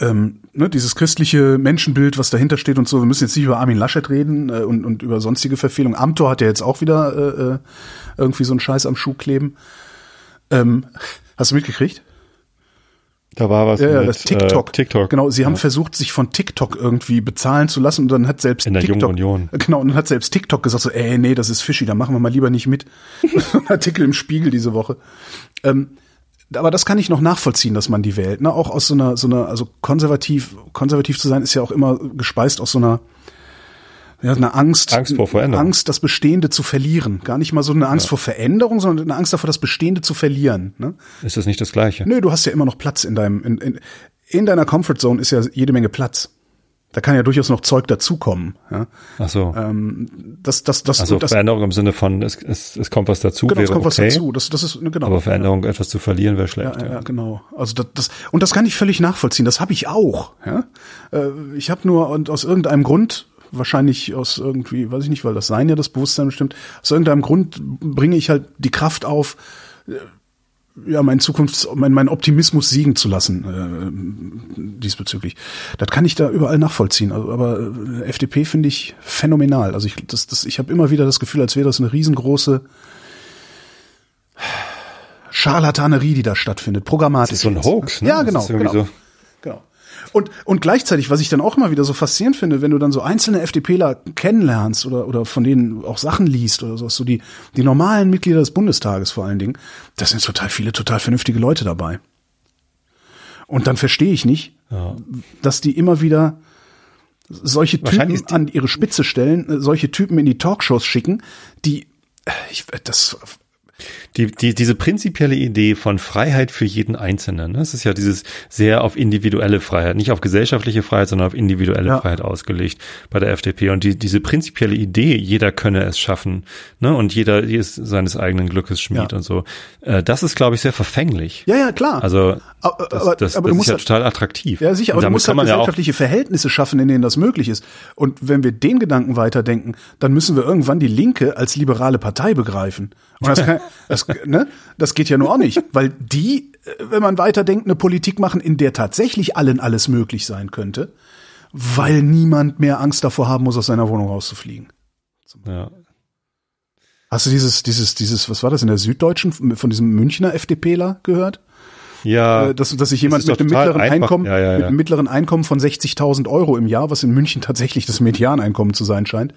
Ähm, ne, dieses christliche Menschenbild, was dahinter steht und so. Wir müssen jetzt nicht über Armin Laschet reden äh, und, und über sonstige Verfehlungen. Amtor hat ja jetzt auch wieder äh, äh irgendwie so einen Scheiß am Schuh kleben. Ähm, hast du mitgekriegt? Da war was ja, mit das TikTok. Äh, TikTok. Genau, sie ja. haben versucht, sich von TikTok irgendwie bezahlen zu lassen und dann hat selbst In der TikTok, Jungen Union. Genau, und dann hat selbst TikTok gesagt so, ey, nee, das ist fishy, da machen wir mal lieber nicht mit. (laughs) Artikel im Spiegel diese Woche. Ähm, aber das kann ich noch nachvollziehen, dass man die wählt. Ne? Auch aus so einer, so einer, also konservativ, konservativ zu sein, ist ja auch immer gespeist aus so einer ja, eine Angst, Angst vor Veränderung. Angst, das Bestehende zu verlieren. Gar nicht mal so eine Angst ja. vor Veränderung, sondern eine Angst davor, das Bestehende zu verlieren. Ne? Ist das nicht das Gleiche? Nö, du hast ja immer noch Platz in deinem, in, in, in deiner Comfortzone ist ja jede Menge Platz. Da kann ja durchaus noch Zeug dazukommen. Ja? Ach so. Ähm, das, das, das, also das, Veränderung im Sinne von es, es, es kommt was dazu, genau, es kommt okay. was dazu. Das, das ist genau. Aber Veränderung, ja. etwas zu verlieren, wäre schlecht. Ja, ja, ja, genau. Also das, das und das kann ich völlig nachvollziehen. Das habe ich auch. Ja? Äh, ich habe nur und aus irgendeinem Grund wahrscheinlich aus irgendwie, weiß ich nicht, weil das Sein ja das Bewusstsein bestimmt, aus irgendeinem Grund bringe ich halt die Kraft auf, ja, mein Zukunfts-, mein, mein Optimismus siegen zu lassen äh, diesbezüglich. Das kann ich da überall nachvollziehen. Also, aber äh, FDP finde ich phänomenal. Also ich, das, das, ich habe immer wieder das Gefühl, als wäre das eine riesengroße (sighs) Scharlatanerie, die da stattfindet, programmatisch. Das ist so ein Hoax, ne? Ja, genau. genau. So genau. Und, und gleichzeitig, was ich dann auch immer wieder so faszinierend finde, wenn du dann so einzelne FDPler kennenlernst oder, oder von denen auch Sachen liest oder so, so die, die normalen Mitglieder des Bundestages vor allen Dingen, da sind total viele total vernünftige Leute dabei. Und dann verstehe ich nicht, ja. dass die immer wieder solche Typen an ihre Spitze stellen, äh, solche Typen in die Talkshows schicken, die ich, das die, die, diese prinzipielle Idee von Freiheit für jeden Einzelnen, ne? das ist ja dieses sehr auf individuelle Freiheit, nicht auf gesellschaftliche Freiheit, sondern auf individuelle ja. Freiheit ausgelegt bei der FDP. Und die, diese prinzipielle Idee, jeder könne es schaffen, ne? und jeder ist seines eigenen Glückes Schmied ja. und so, äh, das ist, glaube ich, sehr verfänglich. Ja, ja, klar. Also aber, das, aber, das, aber das ist ja halt, total attraktiv. Ja, sicher, aber du musst halt gesellschaftliche ja Verhältnisse schaffen, in denen das möglich ist. Und wenn wir den Gedanken weiterdenken, dann müssen wir irgendwann die Linke als liberale Partei begreifen. Und das, (laughs) kann, das, ne, das geht ja nur auch nicht, weil die, wenn man weiterdenkt, eine Politik machen, in der tatsächlich allen alles möglich sein könnte, weil niemand mehr Angst davor haben muss, aus seiner Wohnung rauszufliegen. Ja. Hast du dieses, dieses, dieses, was war das in der Süddeutschen von diesem Münchner FDPler gehört? Ja. Äh, dass, dass sich jemand mit einem mittleren Einkommen, ja, ja, ja. mit einem mittleren Einkommen von 60.000 Euro im Jahr, was in München tatsächlich das Medianeinkommen zu sein scheint,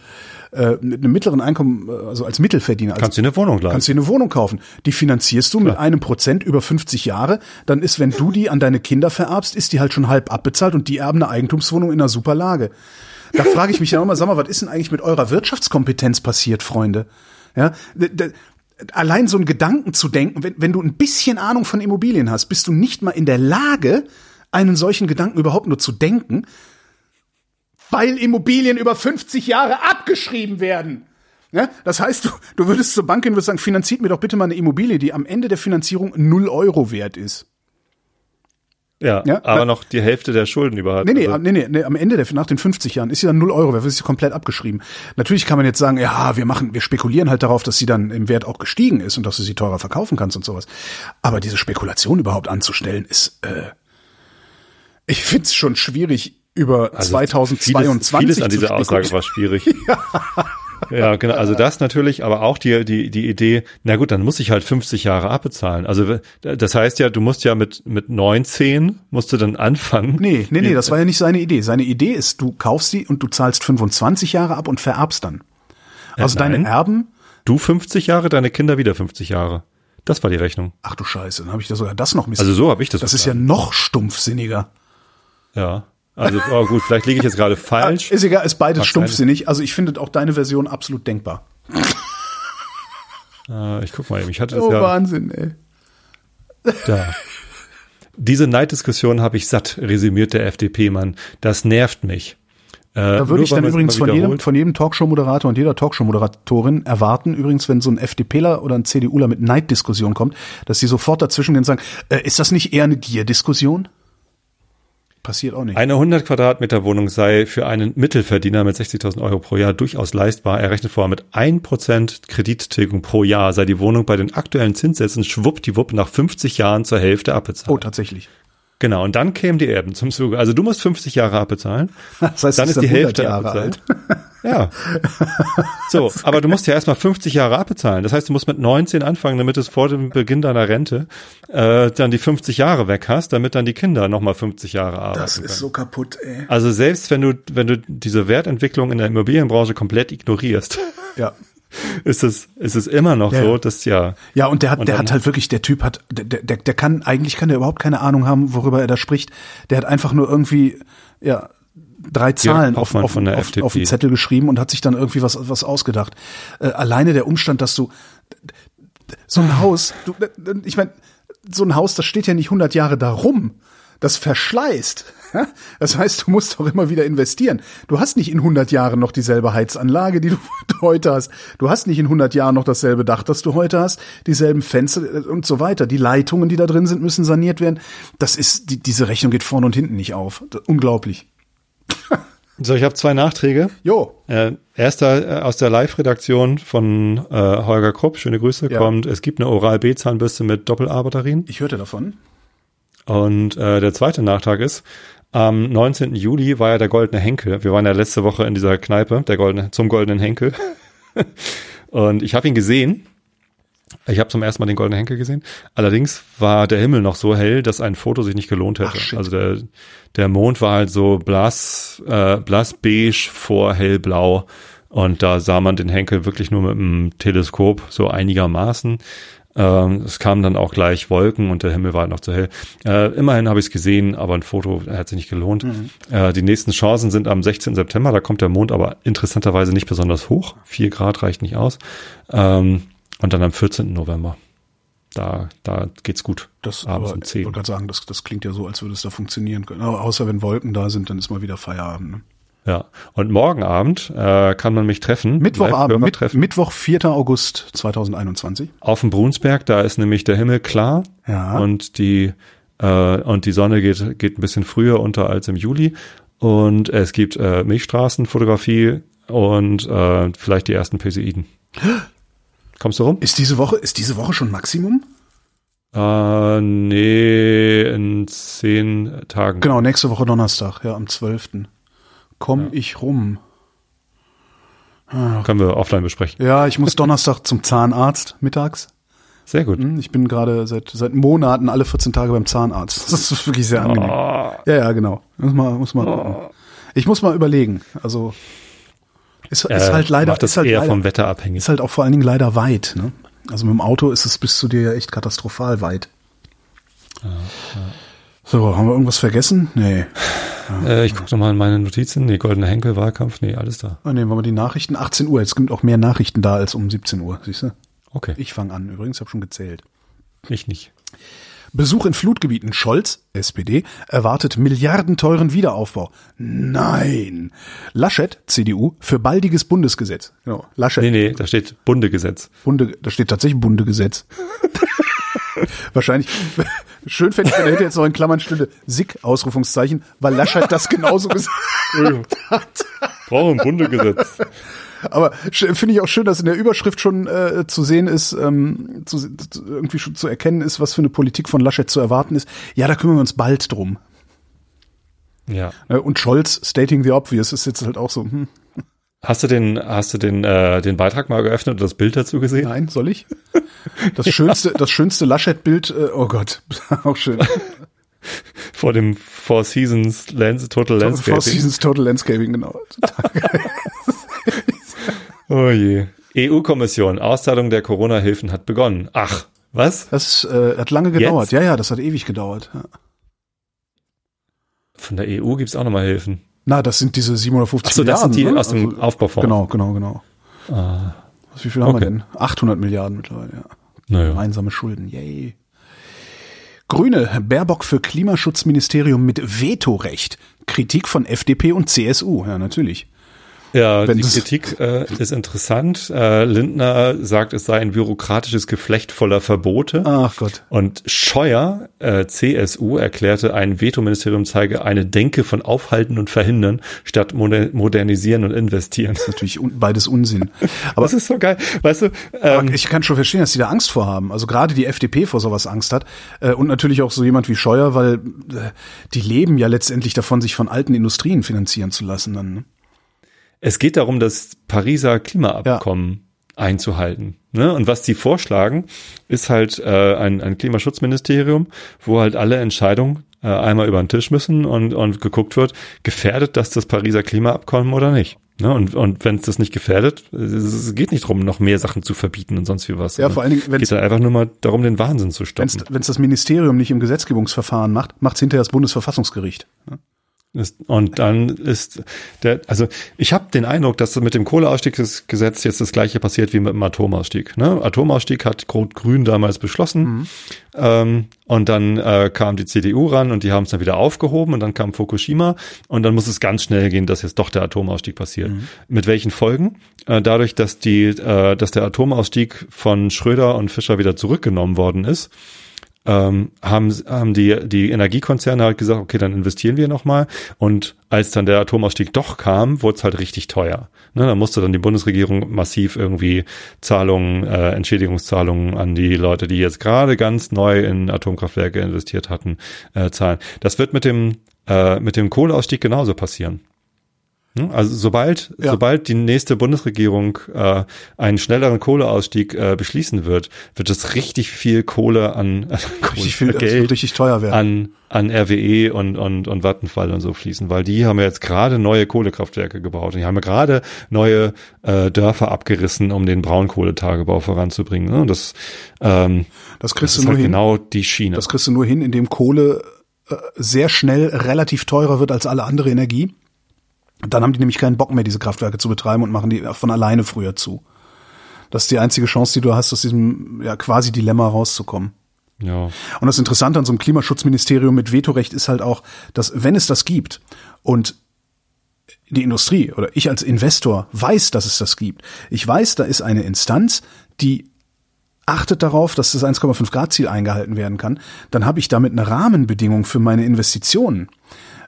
äh, mit einem mittleren Einkommen, äh, also als Mittelverdiener. Als, kannst du eine Wohnung leisten. Kannst du eine Wohnung kaufen. Die finanzierst du Klar. mit einem Prozent über 50 Jahre. Dann ist, wenn du die an deine Kinder vererbst, ist die halt schon halb abbezahlt und die erben eine Eigentumswohnung in einer super Lage. Da frage ich mich ja immer, sag mal, was ist denn eigentlich mit eurer Wirtschaftskompetenz passiert, Freunde? Ja, allein so einen Gedanken zu denken, wenn, wenn du ein bisschen Ahnung von Immobilien hast, bist du nicht mal in der Lage, einen solchen Gedanken überhaupt nur zu denken, weil Immobilien über 50 Jahre abgeschrieben werden. Ja, das heißt, du, du würdest zur Bank gehen und würdest sagen, finanziert mir doch bitte mal eine Immobilie, die am Ende der Finanzierung null Euro wert ist. Ja, ja, aber noch die Hälfte der Schulden überhaupt. Nee, nee, also. nee, nee, nee, am Ende der, nach den 50 Jahren ist sie dann 0 Euro, wird sie komplett abgeschrieben. Natürlich kann man jetzt sagen, ja, wir machen, wir spekulieren halt darauf, dass sie dann im Wert auch gestiegen ist und dass du sie teurer verkaufen kannst und sowas. Aber diese Spekulation überhaupt anzustellen, ist, äh, ich find's schon schwierig, über also 2022 vieles, vieles an dieser Aussage war schwierig. (laughs) ja. Ja, genau. Also das natürlich, aber auch die, die, die Idee, na gut, dann muss ich halt 50 Jahre abbezahlen. Also das heißt ja, du musst ja mit, mit 19 musst du dann anfangen. Nee, nee, nee, das war ja nicht seine Idee. Seine Idee ist, du kaufst sie und du zahlst 25 Jahre ab und vererbst dann. Also ja, deine Erben. Du 50 Jahre, deine Kinder wieder 50 Jahre. Das war die Rechnung. Ach du Scheiße, dann habe ich da sogar das noch miss Also so habe ich das. Das ist ja noch stumpfsinniger. Ja. Also oh gut, vielleicht liege ich jetzt gerade falsch. Ist egal, ist beides stumpfsinnig. Also ich finde auch deine Version absolut denkbar. Ah, ich guck mal eben. Ich hatte das oh, ja. Wahnsinn, ey. Da. Diese Neiddiskussion habe ich satt, resümiert der FDP-Mann. Das nervt mich. Äh, da würde ich dann übrigens von jedem, von jedem Talkshow-Moderator und jeder Talkshow-Moderatorin erwarten, übrigens, wenn so ein FDPler oder ein CDUler mit Neiddiskussion kommt, dass sie sofort dazwischen gehen und sagen, äh, ist das nicht eher eine Gierdiskussion? Passiert auch nicht. Eine 100 Quadratmeter Wohnung sei für einen Mittelverdiener mit 60.000 Euro pro Jahr durchaus leistbar. Er rechnet vor, mit 1% Kredittilgung pro Jahr sei die Wohnung bei den aktuellen Zinssätzen schwuppdiwupp nach 50 Jahren zur Hälfte abbezahlt. Oh, tatsächlich. Genau, und dann kämen die Erben zum Zuge. Also du musst 50 Jahre abbezahlen. (laughs) Das heißt, dann ist die Hälfte Jahre abbezahlt. Alt. (laughs) Ja. So, (laughs) aber du musst ja erstmal 50 Jahre abbezahlen. Das heißt, du musst mit 19 anfangen, damit du vor dem Beginn deiner Rente äh, dann die 50 Jahre weg hast, damit dann die Kinder nochmal 50 Jahre arbeiten. Das ist können. so kaputt, ey. Also selbst wenn du, wenn du diese Wertentwicklung in der Immobilienbranche komplett ignorierst. Ja (laughs) ist es, ist es immer noch ja. so, dass ja. Ja, und der hat, und der hat halt wirklich, der Typ hat, der, der, der kann, eigentlich kann der überhaupt keine Ahnung haben, worüber er da spricht. Der hat einfach nur irgendwie, ja, drei Zahlen auf, auf, auf, auf den Zettel geschrieben und hat sich dann irgendwie was, was ausgedacht. Äh, alleine der Umstand, dass du, so ein Haus, du, ich meine, so ein Haus, das steht ja nicht 100 Jahre da rum das verschleißt. Das heißt, du musst auch immer wieder investieren. Du hast nicht in 100 Jahren noch dieselbe Heizanlage, die du (laughs) heute hast. Du hast nicht in 100 Jahren noch dasselbe Dach, das du heute hast, dieselben Fenster äh, und so weiter. Die Leitungen, die da drin sind, müssen saniert werden. Das ist, die, diese Rechnung geht vorne und hinten nicht auf. Unglaublich. So, ich habe zwei Nachträge. Jo. Äh, erster äh, aus der Live-Redaktion von äh, Holger Krupp, schöne Grüße, Ja. kommt, es gibt eine Oral-B-Zahnbürste mit Doppel-A-Batterien. Ich hörte davon. Und äh, der zweite Nachtrag ist, am 19. Juli war ja der Goldene Henkel. Wir waren ja letzte Woche in dieser Kneipe, der Goldene, zum Goldenen Henkel. (laughs) Und ich habe ihn gesehen. Ich habe zum ersten Mal den Goldenen Henkel gesehen. Allerdings war der Himmel noch so hell, dass ein Foto sich nicht gelohnt hätte. Ach, also der, der Mond war halt so blass, äh, blass beige vor hellblau. Und da sah man den Henkel wirklich nur mit dem Teleskop so einigermaßen. Ähm, es kamen dann auch gleich Wolken und der Himmel war halt noch zu hell. Äh, immerhin habe ich es gesehen, aber ein Foto hat sich nicht gelohnt. Äh, die nächsten Chancen sind am 16. September. Da kommt der Mond aber interessanterweise nicht besonders hoch. Vier Grad reicht nicht aus. Ähm, und dann am 14. November. Da, da geht's gut. Das Abends aber, um ich 10. wollte gerade sagen, das, das klingt ja so, als würde es da funktionieren können. Aber außer wenn Wolken da sind, dann ist mal wieder Feierabend. Ne? Ja. Und morgen Abend äh, kann man mich treffen. Mittwochabend, mit, treffen. Mittwoch, 4. August 2021. Auf dem Brunsberg, da ist nämlich der Himmel klar. Ja. Und die, äh, und die Sonne geht, geht ein bisschen früher unter als im Juli. Und es gibt äh, Milchstraßenfotografie und äh, vielleicht die ersten Perseiden. (gasps) Kommst du rum? Ist diese Woche, ist diese Woche schon Maximum? Äh, nee, in zehn Tagen. Genau, nächste Woche Donnerstag, ja, am 12. Komm ich rum. Können wir offline besprechen. Ja, ich muss Donnerstag zum Zahnarzt mittags. Sehr gut. Hm, Ich bin gerade seit, seit Monaten alle 14 Tage beim Zahnarzt. Das ist wirklich sehr angenehm. Ja, ja, genau. Muss mal, muss mal gucken. Ich muss mal überlegen. Also, ist, ist Äh, halt leider, macht das ist halt eher leider, vom Wetter abhängig. ist halt auch vor allen Dingen leider weit, ne? Also mit dem Auto ist es bis zu dir ja echt katastrophal weit. So, haben wir irgendwas vergessen? Nee. Äh, ich gucke nochmal in meine Notizen. Nee, Goldene Henkel, Wahlkampf, nee, alles da. Ah, nehmen wir mal die Nachrichten. 18 Uhr. Es gibt auch mehr Nachrichten da als um 17 Uhr, siehst du? Okay, ich, Ich fange an. Übrigens, habe schon gezählt. nicht. Besuch in Flutgebieten. Scholz, SPD, erwartet milliardenteuren Wiederaufbau. Nein. Laschet, CDU, für baldiges Bundesgesetz. Genau. Laschet, Nee, nee, da steht Bundegesetz. Bunde, da steht tatsächlich Bundegesetz. (laughs) (laughs) Wahrscheinlich. Schön fände ich, wenn er hätte jetzt noch in Klammern stünde SIG, Ausrufungszeichen, weil Laschet das genauso gesagt hat. Brauchen Bundegesetz. Aber finde ich auch schön, dass in der Überschrift schon äh, zu sehen ist, ähm, zu, zu, irgendwie schon zu erkennen ist, was für eine Politik von Laschet zu erwarten ist. Ja, da kümmern wir uns bald drum. Ja. Äh, Und Scholz stating the obvious ist jetzt halt auch so, hm, Hast du den, hast du den, äh, den Beitrag mal geöffnet und das Bild dazu gesehen? nein, soll ich? (laughs) Das schönste, das schönste Laschet-Bild, äh, oh Gott, (laughs) auch schön. Vor dem Four Seasons Lands, Total Four Landscaping. Seasons Total Landscaping, genau. (laughs) Oh je. EU-Kommission, Auszahlung der Corona-Hilfen hat begonnen. Ach, was? Das äh, hat lange gedauert. Jetzt? Ja, ja, das hat ewig gedauert. Ja. Von der EU gibt's auch nochmal Hilfen. Na, das sind diese 750 Ach so, das Milliarden. sind die ne? aus dem Also, Aufbaufonds. Genau, genau, genau. Was, wie viel haben wir Okay. denn? 800 Milliarden mittlerweile, ja. Naja. Gemeinsame Schulden, yay. Grüne, Baerbock für Klimaschutzministerium mit Vetorecht. Kritik von FDP und CSU, ja, natürlich. Ja, Wenn die das- Kritik äh, ist interessant. Äh, Lindner sagt, es sei ein bürokratisches Geflecht voller Verbote. Ach Gott. Und Scheuer, äh, CSU, erklärte, ein Vetoministerium zeige eine Denke von Aufhalten und Verhindern statt moder modernisieren und investieren. Natürlich un beides Unsinn. Aber (laughs) Das ist so geil. Weißt du, ähm, ich kann schon verstehen, dass die da Angst vor haben. Also gerade die FDP vor sowas Angst hat. Äh, und natürlich auch so jemand wie Scheuer, weil äh, die leben ja letztendlich davon, sich von alten Industrien finanzieren zu lassen. Dann, ne? Es geht darum, das Pariser Klimaabkommen einzuhalten. Ne? Und was die vorschlagen, ist halt äh, ein, ein Klimaschutzministerium, wo halt alle Entscheidungen äh, einmal über den Tisch müssen und, und geguckt wird, gefährdet das das Pariser Klimaabkommen oder nicht. Ne? Und, und wenn es das nicht gefährdet, es es geht nicht darum, noch mehr Sachen zu verbieten und sonst wie was. Ja, vor allen Dingen, es wenn's- geht dann einfach nur mal darum, den Wahnsinn zu Wenn stoppen. es das Ministerium nicht im Gesetzgebungsverfahren macht, macht es hinterher das Bundesverfassungsgericht. ne? Und dann ist der, also ich habe den Eindruck, dass mit dem Kohleausstiegsgesetz jetzt das gleiche passiert wie mit dem Atomausstieg. Ne? Atomausstieg hat Rot-Grün damals beschlossen ähm, und dann äh, kam die CDU ran und die haben es dann wieder aufgehoben und dann kam Fukushima und dann muss es ganz schnell gehen, dass jetzt doch der Atomausstieg passiert. Mit welchen Folgen? Äh, dadurch, dass die, äh, dass der Atomausstieg von Schröder und Fischer wieder zurückgenommen worden ist, ähm, haben, haben die, die Energiekonzerne halt gesagt, okay, dann investieren wir nochmal. Und als dann der Atomausstieg doch kam, wurde es halt richtig teuer. Ne, da musste dann die Bundesregierung massiv irgendwie Zahlungen, äh, Entschädigungszahlungen an die Leute, die jetzt gerade ganz neu in Atomkraftwerke investiert hatten, äh, zahlen. Das wird mit dem, äh, mit dem Kohleausstieg genauso passieren. Hm? Also sobald, ja. sobald die nächste Bundesregierung äh, einen schnelleren Kohleausstieg äh, beschließen wird, wird es richtig viel Kohle an (laughs) äh, richtig viel, Geld richtig teuer werden. an an RWE und und und Vattenfall und so fließen, weil die haben ja jetzt gerade neue Kohlekraftwerke gebaut und die haben ja gerade neue äh, Dörfer abgerissen, um den Braunkohletagebau voranzubringen. Ne? Und das ähm, das kriegst das du nur halt hin. genau die Schiene. Das kriegst du nur hin, indem Kohle äh, sehr schnell relativ teurer wird als alle andere Energie. Dann haben die nämlich keinen Bock mehr, diese Kraftwerke zu betreiben und machen die von alleine früher zu. Das ist die einzige Chance, die du hast, aus diesem ja, quasi Dilemma rauszukommen. Ja. Und das Interessante an so einem Klimaschutzministerium mit Vetorecht ist halt auch, dass wenn es das gibt und die Industrie oder ich als Investor weiß, dass es das gibt. Ich weiß, da ist eine Instanz, die achtet darauf, dass das 1,5 Grad Ziel eingehalten werden kann. Dann habe ich damit eine Rahmenbedingung für meine Investitionen,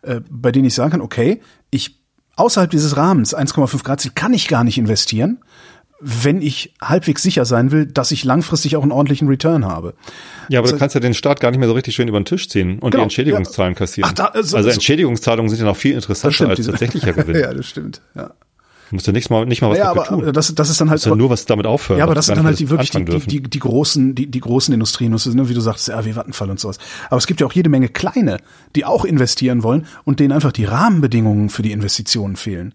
äh, bei denen ich sagen kann, okay, ich außerhalb dieses Rahmens 1,5 Grad Ziel kann ich gar nicht investieren, wenn ich halbwegs sicher sein will, dass ich langfristig auch einen ordentlichen Return habe. Ja, aber also, du kannst ja den Staat gar nicht mehr so richtig schön über den Tisch ziehen und genau, die Entschädigungszahlen ja. kassieren. Ach, da, also, also Entschädigungszahlungen sind ja noch viel interessanter als tatsächlicher (laughs) Gewinn. ja, das stimmt. Ja. Du musst ja nicht mal, nicht mal was ja, aber tun. Das, das ist dann halt. ja nur was damit aufhören. Ja, aber das sind dann halt die wirklich die, die, die, die, großen, die, die großen Industrien, ne, wie du sagst, RW Vattenfall und sowas. Aber es gibt ja auch jede Menge kleine, die auch investieren wollen und denen einfach die Rahmenbedingungen für die Investitionen fehlen.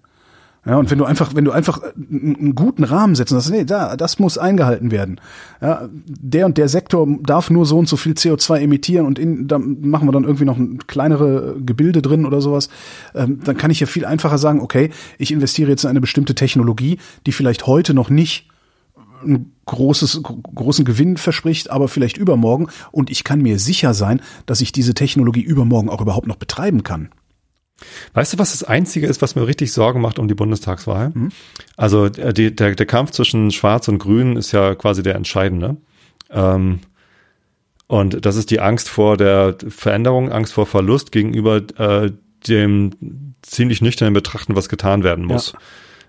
Ja, und wenn du einfach, wenn du einfach einen guten Rahmen setzt und sagst, nee, da, das muss eingehalten werden. Ja, der und der Sektor darf nur so und so viel CO2 emittieren und in, da machen wir dann irgendwie noch ein kleinere Gebilde drin oder sowas. Ähm, dann kann ich ja viel einfacher sagen, okay, ich investiere jetzt in eine bestimmte Technologie, die vielleicht heute noch nicht ein großes, großen Gewinn verspricht, aber vielleicht übermorgen. Und ich kann mir sicher sein, dass ich diese Technologie übermorgen auch überhaupt noch betreiben kann. Weißt du, was das Einzige ist, was mir richtig Sorgen macht um die Bundestagswahl? Mhm. Also äh, die, der, der Kampf zwischen Schwarz und Grün ist ja quasi der entscheidende. Ähm, und das ist die Angst vor der Veränderung, Angst vor Verlust gegenüber äh, dem ziemlich nüchternen Betrachten, was getan werden muss.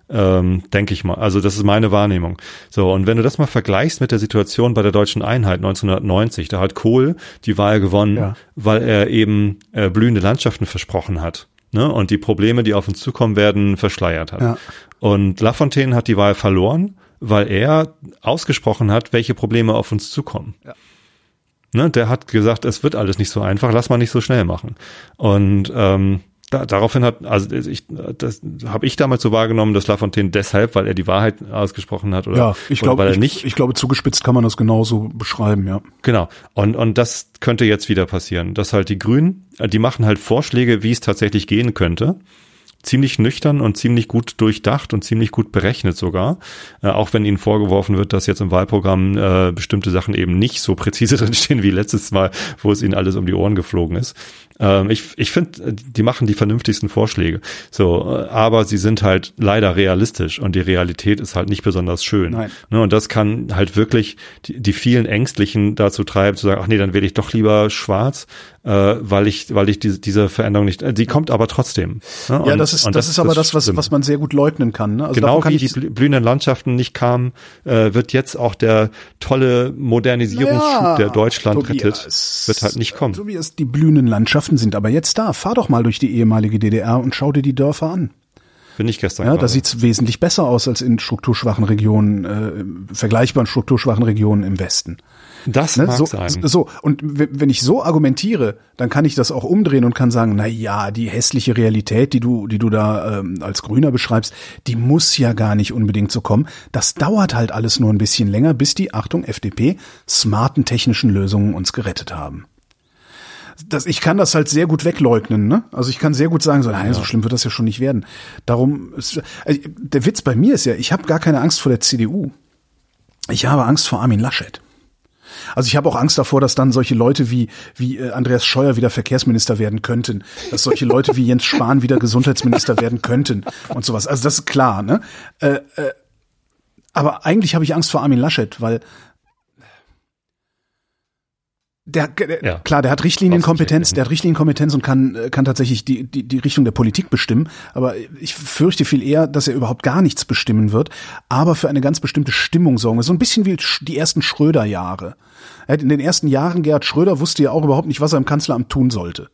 Ja. Ähm, denke ich mal. Also das ist meine Wahrnehmung. So, und wenn du das mal vergleichst mit der Situation bei der deutschen Einheit 1990, da hat Kohl die Wahl gewonnen, ja. weil er eben äh, blühende Landschaften versprochen hat ne, und die Probleme, die auf uns zukommen werden, verschleiert hat. Ja. Und Lafontaine hat die Wahl verloren, weil er ausgesprochen hat, welche Probleme auf uns zukommen. Ja. Ne, der hat gesagt, es wird alles nicht so einfach, lass mal nicht so schnell machen. Und ähm, da, daraufhin hat, also ich, das habe ich damals so wahrgenommen, dass Lafontaine deshalb, weil er die Wahrheit ausgesprochen hat oder, ja, ich glaube, weil er ich, nicht. Ich glaube, zugespitzt kann man das genauso beschreiben, ja. Genau. Und, und das könnte jetzt wieder passieren, dass halt die Grünen, die machen halt Vorschläge, wie es tatsächlich gehen könnte ziemlich nüchtern und ziemlich gut durchdacht und ziemlich gut berechnet sogar. Äh, auch wenn ihnen vorgeworfen wird, dass jetzt im Wahlprogramm äh, bestimmte Sachen eben nicht so präzise (laughs) drinstehen wie letztes Mal, wo es ihnen alles um die Ohren geflogen ist. Ähm, ich ich finde, die machen die vernünftigsten Vorschläge. So, äh, aber sie sind halt leider realistisch und die Realität ist halt nicht besonders schön. Nein. Ne, und das kann halt wirklich die, die vielen Ängstlichen dazu treiben, zu sagen, ach nee, dann wähle ich doch lieber schwarz, äh, weil ich, weil ich diese, diese Veränderung nicht, äh, die kommt aber trotzdem. Ne? Und, ja, das ist, das, das, ist aber das, was, was man sehr gut leugnen kann. Ne? Also genau wie die blühenden Landschaften nicht kamen, äh, wird jetzt auch der tolle Modernisierungsschub, naja, der Deutschland Tobias, rettet, wird halt nicht kommen. So wie es die blühenden Landschaften sind aber jetzt da. Fahr doch mal durch die ehemalige DDR und schau dir die Dörfer an. Bin ich gestern. Ja, da sieht's wesentlich besser aus als in strukturschwachen Regionen, äh, vergleichbaren strukturschwachen Regionen im Westen. Das ne? mag so, sein. So, und wenn ich so argumentiere, dann kann ich das auch umdrehen und kann sagen, na ja, die hässliche Realität, die du, die du da ähm, als Grüner beschreibst, die muss ja gar nicht unbedingt so kommen. Das dauert halt alles nur ein bisschen länger, bis die, Achtung, FDP, smarten technischen Lösungen uns gerettet haben das, ich kann das halt sehr gut wegleugnen, ne? Also ich kann sehr gut sagen, so, nein, ja. so schlimm wird das ja schon nicht werden. Darum, ist, also der Witz bei mir ist ja, ich habe gar keine Angst vor der CDU. Ich habe Angst vor Armin Laschet. Also ich habe auch Angst davor, dass dann solche Leute wie wie äh, Andreas Scheuer wieder Verkehrsminister werden könnten, dass solche Leute wie Jens Spahn wieder Gesundheitsminister werden könnten und sowas. Also das ist klar, ne? Äh, äh, aber eigentlich habe ich Angst vor Armin Laschet, weil Der, der ja. klar, der hat Richtlinienkompetenz, der hat Richtlinienkompetenz und kann äh, kann tatsächlich die, die die Richtung der Politik bestimmen. Aber ich fürchte viel eher, dass er überhaupt gar nichts bestimmen wird, aber für eine ganz bestimmte Stimmung sorgen. So ein bisschen wie die ersten Schröder-Jahre. In den ersten Jahren Gerhard Schröder wusste ja auch überhaupt nicht, was er im Kanzleramt tun sollte.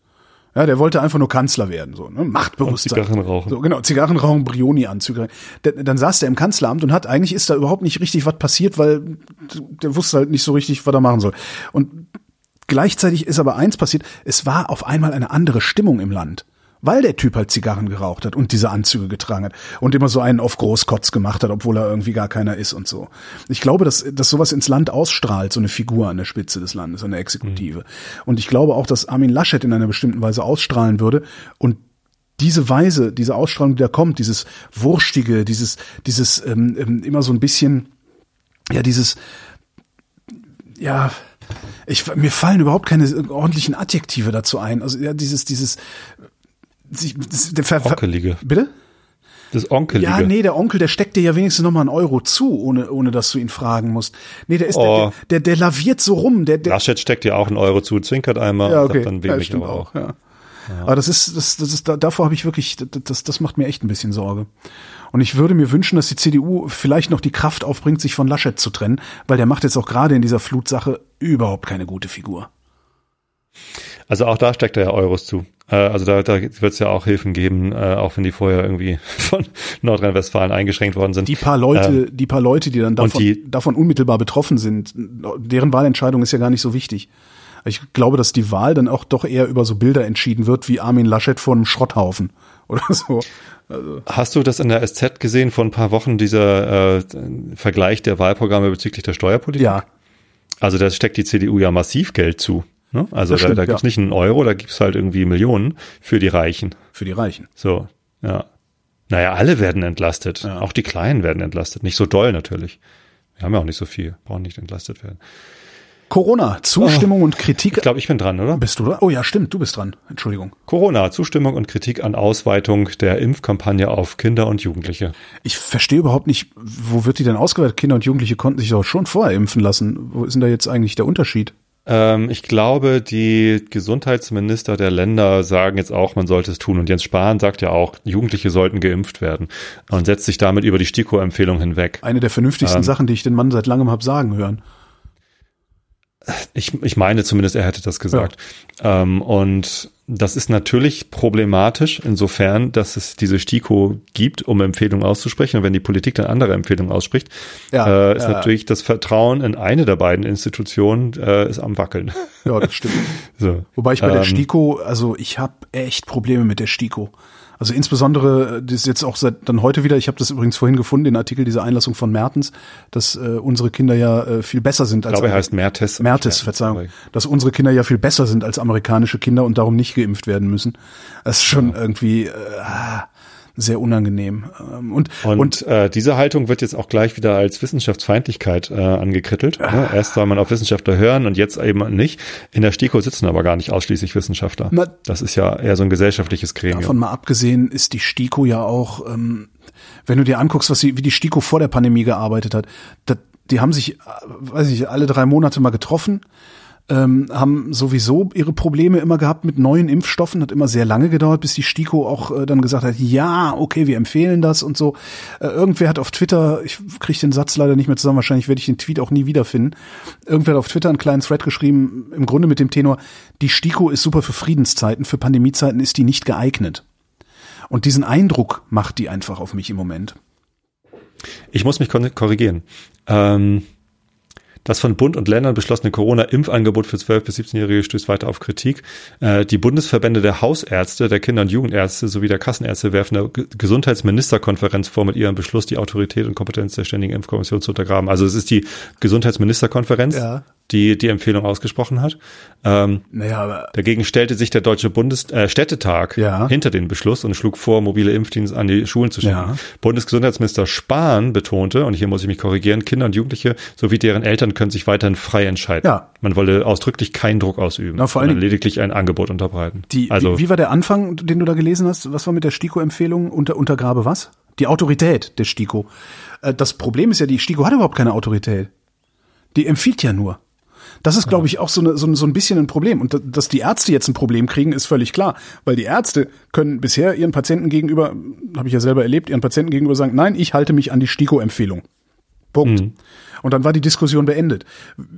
Ja, der wollte einfach nur Kanzler werden, so, ne? Machtbewusstsein. Und Zigarren rauchen. So, genau, Zigarren rauchen, Brioni-Anzüge. Dann saß der im Kanzleramt und hat, eigentlich ist da überhaupt nicht richtig was passiert, weil der wusste halt nicht so richtig, was er machen soll. Und Gleichzeitig ist aber eins passiert, es war auf einmal eine andere Stimmung im Land. Weil der Typ halt Zigarren geraucht hat und diese Anzüge getragen hat und immer so einen auf Großkotz gemacht hat, obwohl er irgendwie gar keiner ist und so. Ich glaube, dass, dass sowas ins Land ausstrahlt, so eine Figur an der Spitze des Landes, eine Exekutive. Mhm. Und ich glaube auch, dass Armin Laschet in einer bestimmten Weise ausstrahlen würde und diese Weise, diese Ausstrahlung, die da kommt, dieses Wurstige, dieses, dieses ähm, ähm, immer so ein bisschen, ja, dieses, ja, ich, mir fallen überhaupt keine ordentlichen Adjektive dazu ein. Also ja, dieses, dieses, das, der Ver Onkelige. Bitte? Das Onkelige. Ja, nee, der Onkel, der steckt dir ja wenigstens noch mal einen Euro zu, ohne, ohne dass du ihn fragen musst. Nee, der ist, oh. der, der, der laviert so rum. Der, der Laschet steckt dir auch einen Euro zu, zwinkert einmal, ja, okay. dann wem ja, aber auch. Ja. Ja. Aber das ist, das, das ist, davor habe ich wirklich, das, das macht mir echt ein bisschen Sorge. Und ich würde mir wünschen, dass die CDU vielleicht noch die Kraft aufbringt, sich von Laschet zu trennen, weil der macht jetzt auch gerade in dieser Flutsache überhaupt keine gute Figur. Also auch da steckt er ja Euros zu. Äh, also da, da wird es ja auch Hilfen geben, äh, auch wenn die vorher irgendwie (laughs) von Nordrhein-Westfalen eingeschränkt worden sind. Die paar Leute, ähm, die paar Leute, die dann davon, die, davon unmittelbar betroffen sind, deren Wahlentscheidung ist ja gar nicht so wichtig. Ich glaube, dass die Wahl dann auch doch eher über so Bilder entschieden wird, wie Armin Laschet vor einem Schrotthaufen oder (laughs) so. Also. Hast du das in der SZ gesehen vor ein paar Wochen, dieser äh, Vergleich der Wahlprogramme bezüglich der Steuerpolitik? Ja. Also da steckt die CDU ja massiv Geld zu. Ne? Also das da, stimmt, da gibt's ja. nicht einen Euro, da gibt's halt irgendwie Millionen für die Reichen. Für die Reichen. So, ja. Naja, alle werden entlastet. Ja. Auch die Kleinen werden entlastet. Nicht so doll natürlich. Wir haben ja auch nicht so viel, brauchen nicht entlastet werden. Corona, Zustimmung oh, und Kritik. Ich glaube, ich bin dran, oder? Bist du da? Oh ja, stimmt, du bist dran. Entschuldigung. Corona, Zustimmung und Kritik an Ausweitung der Impfkampagne auf Kinder und Jugendliche. Ich verstehe überhaupt nicht, wo wird die denn ausgeweitet? Kinder und Jugendliche konnten sich doch schon vorher impfen lassen. Wo ist denn da jetzt eigentlich der Unterschied? Ähm, ich glaube, die Gesundheitsminister der Länder sagen jetzt auch, man sollte es tun. Und Jens Spahn sagt ja auch, Jugendliche sollten geimpft werden und setzt sich damit über die STIKO-Empfehlung hinweg. Eine der vernünftigsten ähm, Sachen, die ich den Mann seit langem habe sagen hören. Ich, ich meine zumindest, er hätte das gesagt. Ja. Ähm, und das ist natürlich problematisch insofern, dass es diese STIKO gibt, um Empfehlungen auszusprechen. Und wenn die Politik dann andere Empfehlungen ausspricht, ja, äh, ist ja. natürlich das Vertrauen in eine der beiden Institutionen äh, ist am wackeln. Ja, das stimmt. (laughs) so. Wobei ich bei der ähm, STIKO, also ich habe echt Probleme mit der STIKO. Also insbesondere, das ist jetzt auch seit dann heute wieder, ich habe das übrigens vorhin gefunden, den Artikel dieser Einlassung von Mertens, dass äh, unsere Kinder ja äh, viel besser sind als. Ich glaube, er heißt Mertes. Mertes, Verzeihung. Dass unsere Kinder ja viel besser sind als amerikanische Kinder und darum nicht geimpft werden müssen. Das ist schon ja. irgendwie. Äh, sehr unangenehm. Ähm, und, und, und äh, diese Haltung wird jetzt auch gleich wieder als Wissenschaftsfeindlichkeit äh, angekrittelt. Ne? Ah. Erst soll man auf Wissenschaftler hören und jetzt eben nicht. In der STIKO sitzen aber gar nicht ausschließlich Wissenschaftler. Na, das ist ja eher so ein gesellschaftliches Gremium. Davon mal abgesehen ist die STIKO ja auch, ähm, wenn du dir anguckst, was sie, wie die STIKO vor der Pandemie gearbeitet hat, dat, die haben sich, äh, weiß ich, alle drei Monate mal getroffen ähm, haben sowieso ihre Probleme immer gehabt mit neuen Impfstoffen. Hat immer sehr lange gedauert, bis die STIKO auch äh, dann gesagt hat, ja, okay, wir empfehlen das und so. Äh, irgendwer hat auf Twitter, ich kriege den Satz leider nicht mehr zusammen, wahrscheinlich werde ich den Tweet auch nie wiederfinden. Irgendwer hat auf Twitter einen kleinen Thread geschrieben, im Grunde mit dem Tenor, die STIKO ist super für Friedenszeiten, für Pandemiezeiten ist die nicht geeignet. Und diesen Eindruck macht die einfach auf mich im Moment. Ich muss mich korrigieren. Ähm das von Bund und Ländern beschlossene Corona-Impfangebot für 12- bis 17-Jährige stößt weiter auf Kritik. Äh, die Bundesverbände der Hausärzte, der Kinder- und Jugendärzte sowie der Kassenärzte werfen der Gesundheitsministerkonferenz vor, mit ihrem Beschluss die Autorität und Kompetenz der Ständigen Impfkommission zu untergraben. Also es ist die Gesundheitsministerkonferenz, ja. Die die Empfehlung ausgesprochen hat. Ähm, naja, aber dagegen stellte sich der Deutsche Bundes äh, Städtetag ja. hinter den Beschluss und schlug vor, mobile Impfdienste an die Schulen zu schicken. Ja. Bundesgesundheitsminister Spahn betonte, und hier muss ich mich korrigieren, Kinder und Jugendliche sowie deren Eltern können sich weiterhin frei entscheiden. Ja. Man wolle ausdrücklich keinen Druck ausüben, Na, vor allem lediglich ein Angebot unterbreiten. Die, also, wie, wie war der Anfang, den du da gelesen hast? Was war mit der STIKO-Empfehlung? Unter, untergrabe was? Die Autorität der STIKO. Äh, das Problem ist ja, die STIKO hat überhaupt keine Autorität. Die empfiehlt ja nur. Das ist, glaube ich, auch so, eine, so, so ein bisschen ein Problem. Und dass die Ärzte jetzt ein Problem kriegen, ist völlig klar. Weil die Ärzte können bisher ihren Patienten gegenüber, habe ich ja selber erlebt, ihren Patienten gegenüber sagen, nein, ich halte mich an die STIKO-Empfehlung. Punkt. Mhm. Und dann war die Diskussion beendet.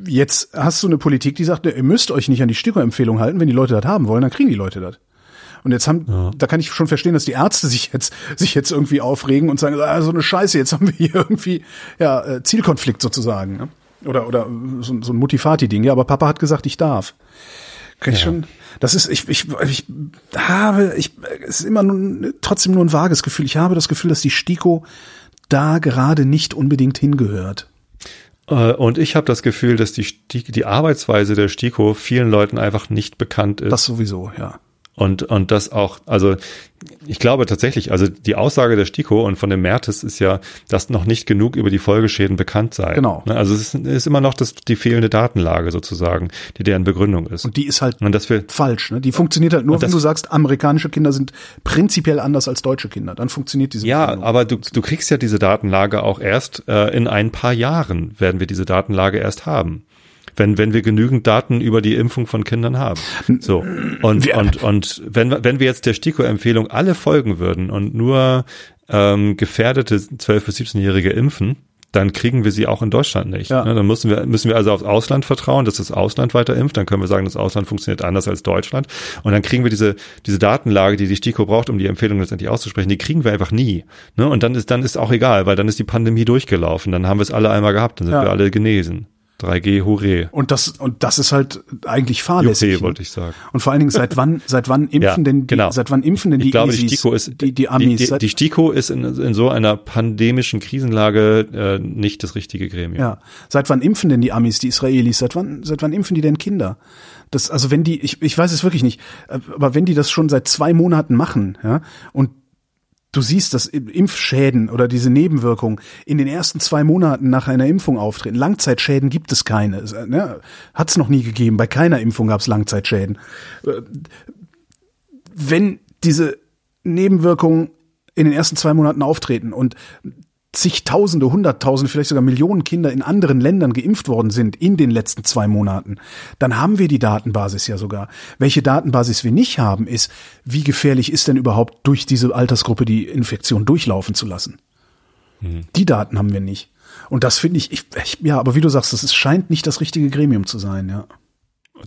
Jetzt hast du eine Politik, die sagt, ihr müsst euch nicht an die STIKO-Empfehlung halten. Wenn die Leute das haben wollen, dann kriegen die Leute das. Und jetzt haben, ja. da kann ich schon verstehen, dass die Ärzte sich jetzt, sich jetzt irgendwie aufregen und sagen, ah, so eine Scheiße, jetzt haben wir hier irgendwie, ja, äh, Zielkonflikt sozusagen. Ne? Oder, oder so, so ein Mutifati-Ding. Ja, aber Papa hat gesagt, ich darf. Kann ich ja. schon, das ist, ich, ich, ich habe, ich, es ist immer nur, trotzdem nur ein vages Gefühl. Ich habe das Gefühl, dass die STIKO da gerade nicht unbedingt hingehört. Äh, und ich habe das Gefühl, dass die, die Arbeitsweise der STIKO vielen Leuten einfach nicht bekannt ist. Das sowieso, ja. Und, und das auch, also ich glaube tatsächlich, also die Aussage der STIKO und von dem Mertes ist ja, dass noch nicht genug über die Folgeschäden bekannt sei. Genau. Ne, also es ist, ist immer noch das, die fehlende Datenlage sozusagen, die deren Begründung ist. Und die ist halt und das wir, falsch. Ne? Die funktioniert halt nur, wenn du sagst, amerikanische Kinder sind prinzipiell anders als deutsche Kinder. Dann funktioniert diese Ja, Begründung. aber du, du kriegst ja diese Datenlage auch erst äh, in ein paar Jahren werden wir diese Datenlage erst haben wenn, wenn wir genügend Daten über die Impfung von Kindern haben. So. Und, wir, und, und wenn, wenn wir jetzt der STIKO-Empfehlung alle folgen würden und nur ähm, gefährdete 12- bis 17-Jährige impfen, dann kriegen wir sie auch in Deutschland nicht. Ja. Ne, dann müssen wir, müssen wir also aufs Ausland vertrauen, dass das Ausland weiter impft. Dann können wir sagen, das Ausland funktioniert anders als Deutschland. Und dann kriegen wir diese, diese Datenlage, die die STIKO braucht, um die Empfehlung letztendlich auszusprechen, die kriegen wir einfach nie. Ne? Und dann ist, dann ist auch egal, weil dann ist die Pandemie durchgelaufen. Dann haben wir es alle einmal gehabt, dann sind ja. wir alle genesen. 3G, hurre. Und das, und das ist halt eigentlich fahrlässig. Okay, wollte ich sagen. Und vor allen Dingen, seit wann, seit wann (laughs) impfen ja, denn die, genau. seit wann impfen denn die ich glaube, die STIKO ist, die, die Amis? Die, die, die STIKO ist in, in so einer pandemischen Krisenlage äh, nicht das richtige Gremium. Ja. Seit wann impfen denn die Amis, die Israelis? Seit wann, seit wann impfen die denn Kinder? Das, also wenn die, ich, ich weiß es wirklich nicht, aber wenn die das schon seit zwei Monaten machen, ja, und Du siehst, dass Impfschäden oder diese Nebenwirkungen in den ersten zwei Monaten nach einer Impfung auftreten. Langzeitschäden gibt es keine. Ne? Hat es noch nie gegeben. Bei keiner Impfung gab es Langzeitschäden. Äh, wenn diese Nebenwirkungen in den ersten zwei Monaten auftreten und zigtausende, hunderttausende, vielleicht sogar Millionen Kinder in anderen Ländern geimpft worden sind in den letzten zwei Monaten, dann haben wir die Datenbasis ja sogar. Welche Datenbasis wir nicht haben, ist, wie gefährlich ist denn überhaupt durch diese Altersgruppe die Infektion durchlaufen zu lassen? Mhm. Die Daten haben wir nicht. Und das finde ich, ich, ich, ja, aber wie du sagst, das ist, scheint nicht das richtige Gremium zu sein, ja.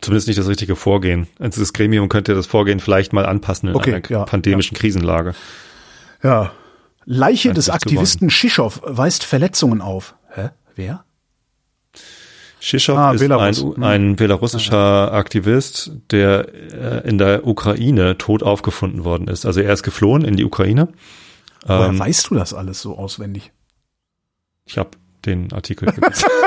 Zumindest nicht das richtige Vorgehen. Also das Gremium könnte das Vorgehen vielleicht mal anpassen in okay, einer ja, pandemischen ja. Krisenlage. Ja, Leiche des Aktivisten Shishow weist Verletzungen auf. Hä? Wer? Shishow ah, ist Belarus. ein, ein hm. belarussischer Aktivist, der äh, in der Ukraine tot aufgefunden worden ist. Also er ist geflohen in die Ukraine. Woher ähm, weißt du das alles so auswendig? Ich habe den Artikel gelesen. (laughs)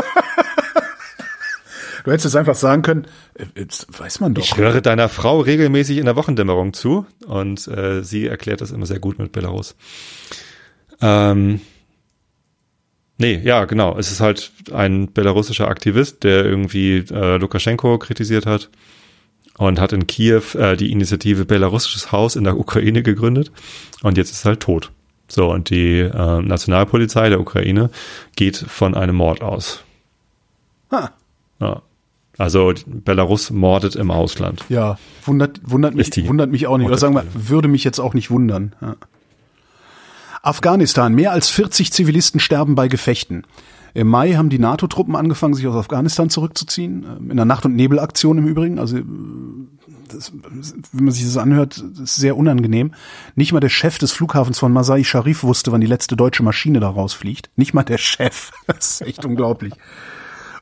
Du hättest jetzt einfach sagen können, äh, jetzt weiß man doch. Ich höre deiner Frau regelmäßig in der Wochendämmerung zu und äh, sie erklärt das immer sehr gut mit Belarus. Ähm, nee, ja, genau. Es ist halt ein belarussischer Aktivist, der irgendwie äh, Lukaschenko kritisiert hat und hat in Kiew äh, die Initiative Belarussisches Haus in der Ukraine gegründet und jetzt ist er halt tot. So, und die äh, Nationalpolizei der Ukraine geht von einem Mord aus. Ha. Ja. Also Belarus mordet im Ausland. Ja, wundert, wundert, mich, wundert mich auch nicht. Oder sagen wir, würde mich jetzt auch nicht wundern. Ja. Afghanistan. Mehr als 40 Zivilisten sterben bei Gefechten. Im Mai haben die NATO-Truppen angefangen, sich aus Afghanistan zurückzuziehen. In einer Nacht- und Nebelaktion im Übrigen. Also, das, wenn man sich das anhört, ist sehr unangenehm. Nicht mal der Chef des Flughafens von Masai Sharif wusste, wann die letzte deutsche Maschine da rausfliegt. Nicht mal der Chef. (laughs) Das ist echt unglaublich.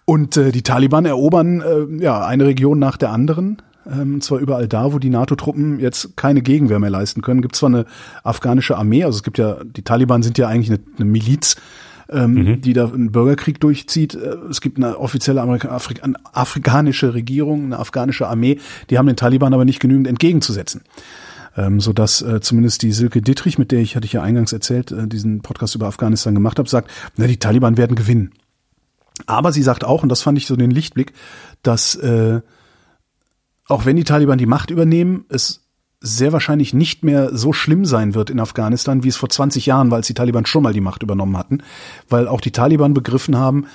Und äh, die Taliban erobern äh, ja eine Region nach der anderen ähm, zwar überall da, wo die NATO-Truppen jetzt keine Gegenwehr mehr leisten können. Gibt zwar eine afghanische Armee, also es gibt ja, die Taliban sind ja eigentlich eine, eine Miliz, ähm, mhm. die da einen Bürgerkrieg durchzieht. Äh, es gibt eine offizielle Amerika Afrik afrikanische Regierung, eine afghanische Armee, die haben den Taliban aber nicht genügend entgegenzusetzen. Ähm, so dass äh, zumindest die Silke Dittrich, mit der ich, hatte ich ja eingangs erzählt, äh, diesen Podcast über Afghanistan gemacht habe, sagt, na, die Taliban werden gewinnen. Aber sie sagt auch, und das fand ich so den Lichtblick, dass äh, auch wenn die Taliban die Macht übernehmen, es sehr wahrscheinlich nicht mehr so schlimm sein wird in Afghanistan, wie es vor 20 Jahren war, als die Taliban schon mal die Macht übernommen hatten, weil auch die Taliban begriffen haben,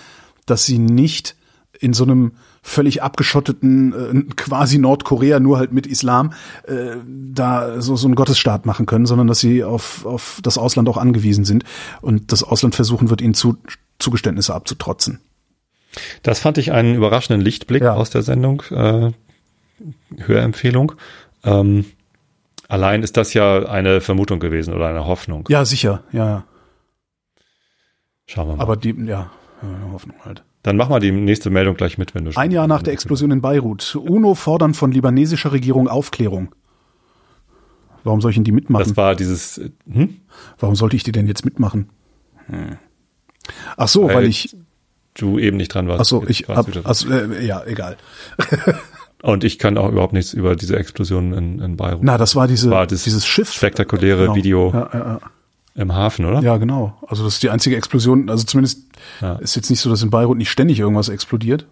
dass sie nicht in so einem völlig abgeschotteten äh, quasi Nordkorea nur halt mit Islam äh, da so so einen Gottesstaat machen können, sondern dass sie auf auf das Ausland auch angewiesen sind und das Ausland versuchen wird, ihnen zu, Zugeständnisse abzutrotzen. Das fand ich einen überraschenden Lichtblick ja. aus der Sendung. Äh, Hörempfehlung. Ähm, allein ist das ja eine Vermutung gewesen oder eine Hoffnung. Ja, sicher, ja, ja. Schauen wir mal. Aber die, ja, eine Hoffnung halt. Dann mach mal die nächste Meldung gleich mit, wenn du Ein Jahr nach der Explosion in Beirut. UNO fordern von libanesischer Regierung Aufklärung. Warum soll ich denn die mitmachen? Das war dieses. Hm? Warum sollte ich die denn jetzt mitmachen? Hm. Ach so, weil, weil, ich du eben nicht dran warst. Ach so, ich hab, also, äh, ja, egal. (laughs) Und ich kann auch überhaupt nichts über diese Explosion in, in Beirut. Na, das war diese, war das dieses Schiff. Spektakuläre genau. Video. Ja, ja, ja. Im Hafen, oder? Ja, genau. Also das ist die einzige Explosion. Also zumindest ist jetzt nicht so, dass in Beirut nicht ständig irgendwas explodiert.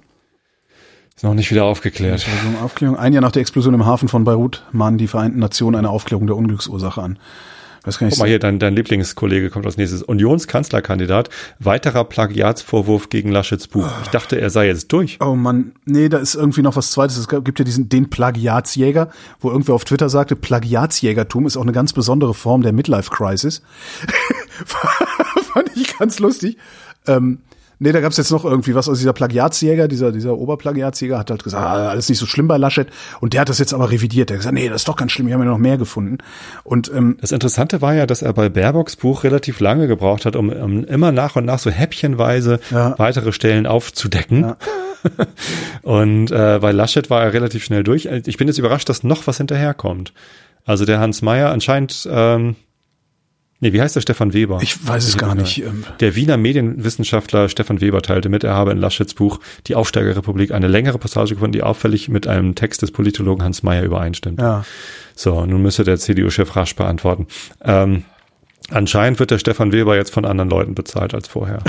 Ist noch nicht wieder aufgeklärt. Aufklärung. Ein Jahr nach der Explosion im Hafen von Beirut mahnen die Vereinten Nationen eine Aufklärung der Unglücksursache an. Weiß gar nicht Guck mal hier, dein, dein Lieblingskollege kommt als nächstes. Unionskanzlerkandidat, weiterer Plagiatsvorwurf gegen Laschets Buch. Ich dachte, er sei jetzt durch. Oh Mann, nee, da ist irgendwie noch was Zweites. Es gibt ja diesen, den Plagiatsjäger, wo irgendwer auf Twitter sagte, Plagiatsjägertum ist auch eine ganz besondere Form der Midlife-Crisis. (laughs) Fand ich ganz lustig. Ähm, Nee, da gab's jetzt noch irgendwie was. Also dieser Plagiatsjäger, dieser, dieser Oberplagiatsjäger hat halt gesagt, ah, alles nicht so schlimm bei Laschet. Und der hat das jetzt aber revidiert. Der hat gesagt, nee, das ist doch ganz schlimm, wir haben ja noch mehr gefunden. Und ähm, Das Interessante war ja, dass er bei Baerbocks Buch relativ lange gebraucht hat, um, um immer nach und nach so häppchenweise ja. weitere Stellen aufzudecken. Ja. (laughs) und äh, bei Laschet war er relativ schnell durch. Ich bin jetzt überrascht, dass noch was hinterherkommt. Also der Hans Meyer anscheinend ähm, Nee, wie heißt der Stefan Weber? Ich weiß es gar nicht. Ähm. Der Wiener Medienwissenschaftler Stefan Weber teilte mit, er habe in Laschets Buch Die Aufsteigerrepublik eine längere Passage gefunden, die auffällig mit einem Text des Politologen Hans Mayer übereinstimmt. Ja. So, nun müsste der CDU-Chef rasch beantworten. Ähm, Anscheinend wird der Stefan Weber jetzt von anderen Leuten bezahlt als vorher.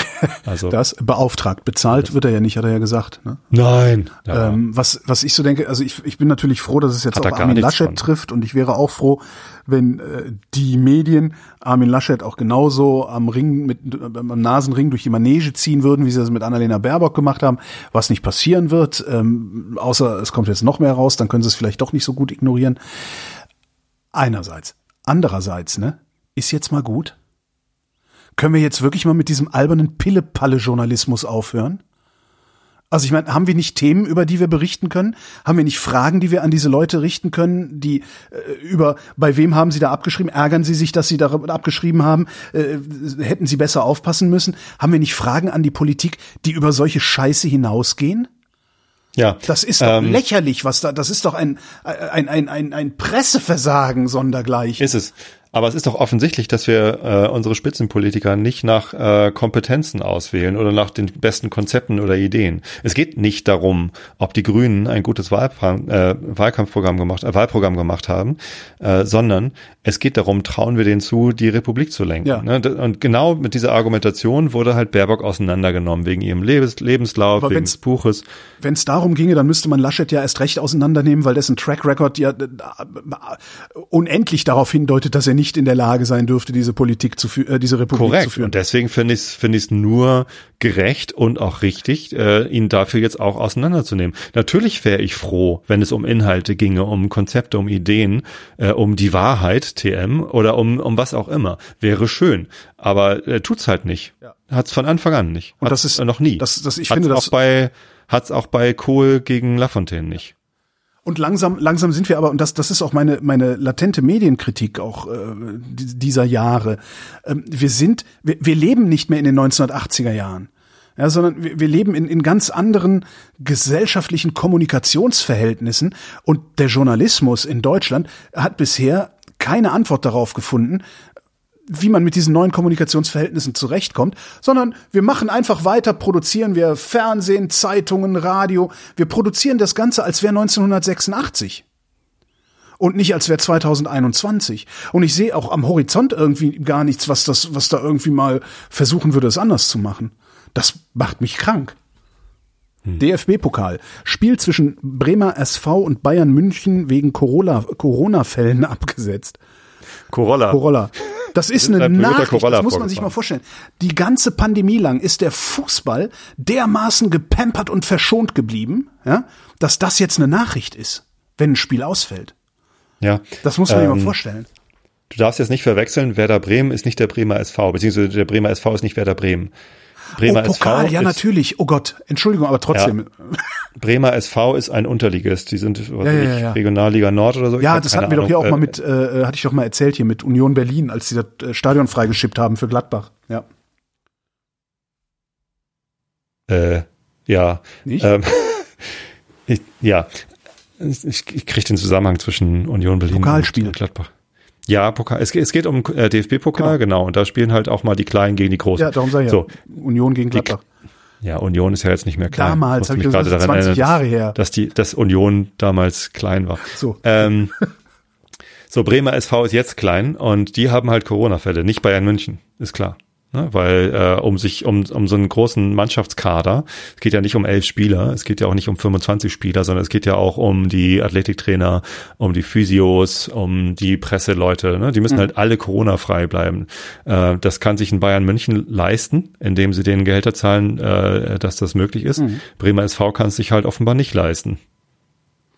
Also (laughs) das beauftragt. Bezahlt wird er ja nicht, hat er ja gesagt. Ne? Nein. Ja. Ähm, was was ich so denke, also ich, ich bin natürlich froh, dass es jetzt hat auch Armin Laschet von. trifft und ich wäre auch froh, wenn äh, die Medien Armin Laschet auch genauso am Ring mit äh, am Nasenring durch die Manege ziehen würden, wie sie das mit Annalena Baerbock gemacht haben, was nicht passieren wird, ähm, außer es kommt jetzt noch mehr raus, dann können sie es vielleicht doch nicht so gut ignorieren. Einerseits, andererseits, ne? Ist jetzt mal gut? Können wir jetzt wirklich mal mit diesem albernen Pille-Palle-Journalismus aufhören? Also ich meine, haben wir nicht Themen, über die wir berichten können? Haben wir nicht Fragen, die wir an diese Leute richten können, die äh, über bei wem haben sie da abgeschrieben? Ärgern sie sich, dass sie da abgeschrieben haben? Äh, hätten sie besser aufpassen müssen? Haben wir nicht Fragen an die Politik, die über solche Scheiße hinausgehen? Ja. Das ist doch ähm, lächerlich, was da, das ist doch ein, ein, ein, ein, ein Presseversagen sondergleich. Ist es. Aber es ist doch offensichtlich, dass wir äh, unsere Spitzenpolitiker nicht nach äh, Kompetenzen auswählen oder nach den besten Konzepten oder Ideen. Es geht nicht darum, ob die Grünen ein gutes Wahlplan, äh, Wahlkampfprogramm gemacht, äh, Wahlprogramm gemacht haben, äh, sondern es geht darum, trauen wir denen zu, die Republik zu lenken. Ja. Ne? Und genau mit dieser Argumentation wurde halt Baerbock auseinandergenommen wegen ihrem Lebens Lebenslauf, Aber wegen des Buches. Wenn es darum ginge, dann müsste man Laschet ja erst recht auseinandernehmen, weil dessen Track Record ja äh, unendlich darauf hindeutet, dass er nicht in der Lage sein dürfte, diese Politik zu führen, äh, diese Republik Korrekt. zu führen. Und deswegen finde ich es finde ich nur gerecht und auch richtig, äh, ihn dafür jetzt auch auseinanderzunehmen. Natürlich wäre ich froh, wenn es um Inhalte ginge, um Konzepte, um Ideen, äh, um die Wahrheit, TM oder um um was auch immer. Wäre schön, aber äh, tut's halt nicht. Ja. Hat's von Anfang an nicht. Und das ist noch nie. Das, das ich hat's finde auch das bei hat's auch bei Kohl gegen Lafontaine nicht. Und langsam, langsam sind wir aber, und das, das ist auch meine, meine latente Medienkritik auch äh, dieser Jahre. Ähm, wir sind, wir, wir leben nicht mehr in den 1980er Jahren. Ja, sondern wir, wir leben in, in ganz anderen gesellschaftlichen Kommunikationsverhältnissen und der Journalismus in Deutschland hat bisher keine Antwort darauf gefunden, wie man mit diesen neuen Kommunikationsverhältnissen zurechtkommt, sondern wir machen einfach weiter, produzieren wir Fernsehen, Zeitungen, Radio, wir produzieren das Ganze, als wäre 1986 und nicht als wäre 2021. Und ich sehe auch am Horizont irgendwie gar nichts, was das, was da irgendwie mal versuchen würde, es anders zu machen. Das macht mich krank. Hm. DFB-Pokal. Spiel zwischen Bremer SV und Bayern München wegen Corona-Fällen (laughs) abgesetzt. Corolla. Corolla. Das ist eine Nachricht, das muss man sich mal vorstellen. Die ganze Pandemie lang ist der Fußball dermaßen gepampert und verschont geblieben, ja, dass das jetzt eine Nachricht ist, wenn ein Spiel ausfällt. Ja. Das muss man ähm, sich mal vorstellen. Du darfst jetzt nicht verwechseln, Werder Bremen ist nicht der Bremer SV, beziehungsweise der Bremer SV ist nicht Werder Bremen. Bremer oh, Pokal, SV ja ist, natürlich. Oh Gott, Entschuldigung, aber trotzdem. Ja, Bremer SV ist ein Unterligist. Die sind was ja, ja, ja, Regionalliga Nord oder so. Ja, das hatten wir Ahnung. doch hier auch mal äh, mit, äh, hatte ich doch mal erzählt hier mit Union Berlin, als sie das äh, Stadion freigeschippt haben für Gladbach. Ja. Äh, ja. Nicht? Ähm, (laughs) ich, ja. Ich, ich kriege den Zusammenhang zwischen Union Berlin Pokalspiel. und Gladbach. Ja, Pokal. Es, es geht um äh, DFB-Pokal, genau. genau. Und da spielen halt auch mal die Kleinen gegen die Großen. Ja, darum sage ich so. ja. Union gegen Gladbach. Die, ja, Union ist ja jetzt nicht mehr klein. Damals, habe ich gerade daran 20 Jahre her. Dass die, dass Union damals klein war. So. Ähm, so, Bremer SV ist jetzt klein und die haben halt Corona-Fälle, nicht Bayern München, ist klar. Ne, weil äh, um sich um, um so einen großen Mannschaftskader, es geht ja nicht um elf Spieler, es geht ja auch nicht um 25 Spieler, sondern es geht ja auch um die Athletiktrainer, um die Physios, um die Presseleute. Ne? Die müssen mhm. halt alle Corona-frei bleiben. Äh, das kann sich in Bayern München leisten, indem sie den Gehälter zahlen, äh, dass das möglich ist. Mhm. Bremer SV kann es sich halt offenbar nicht leisten.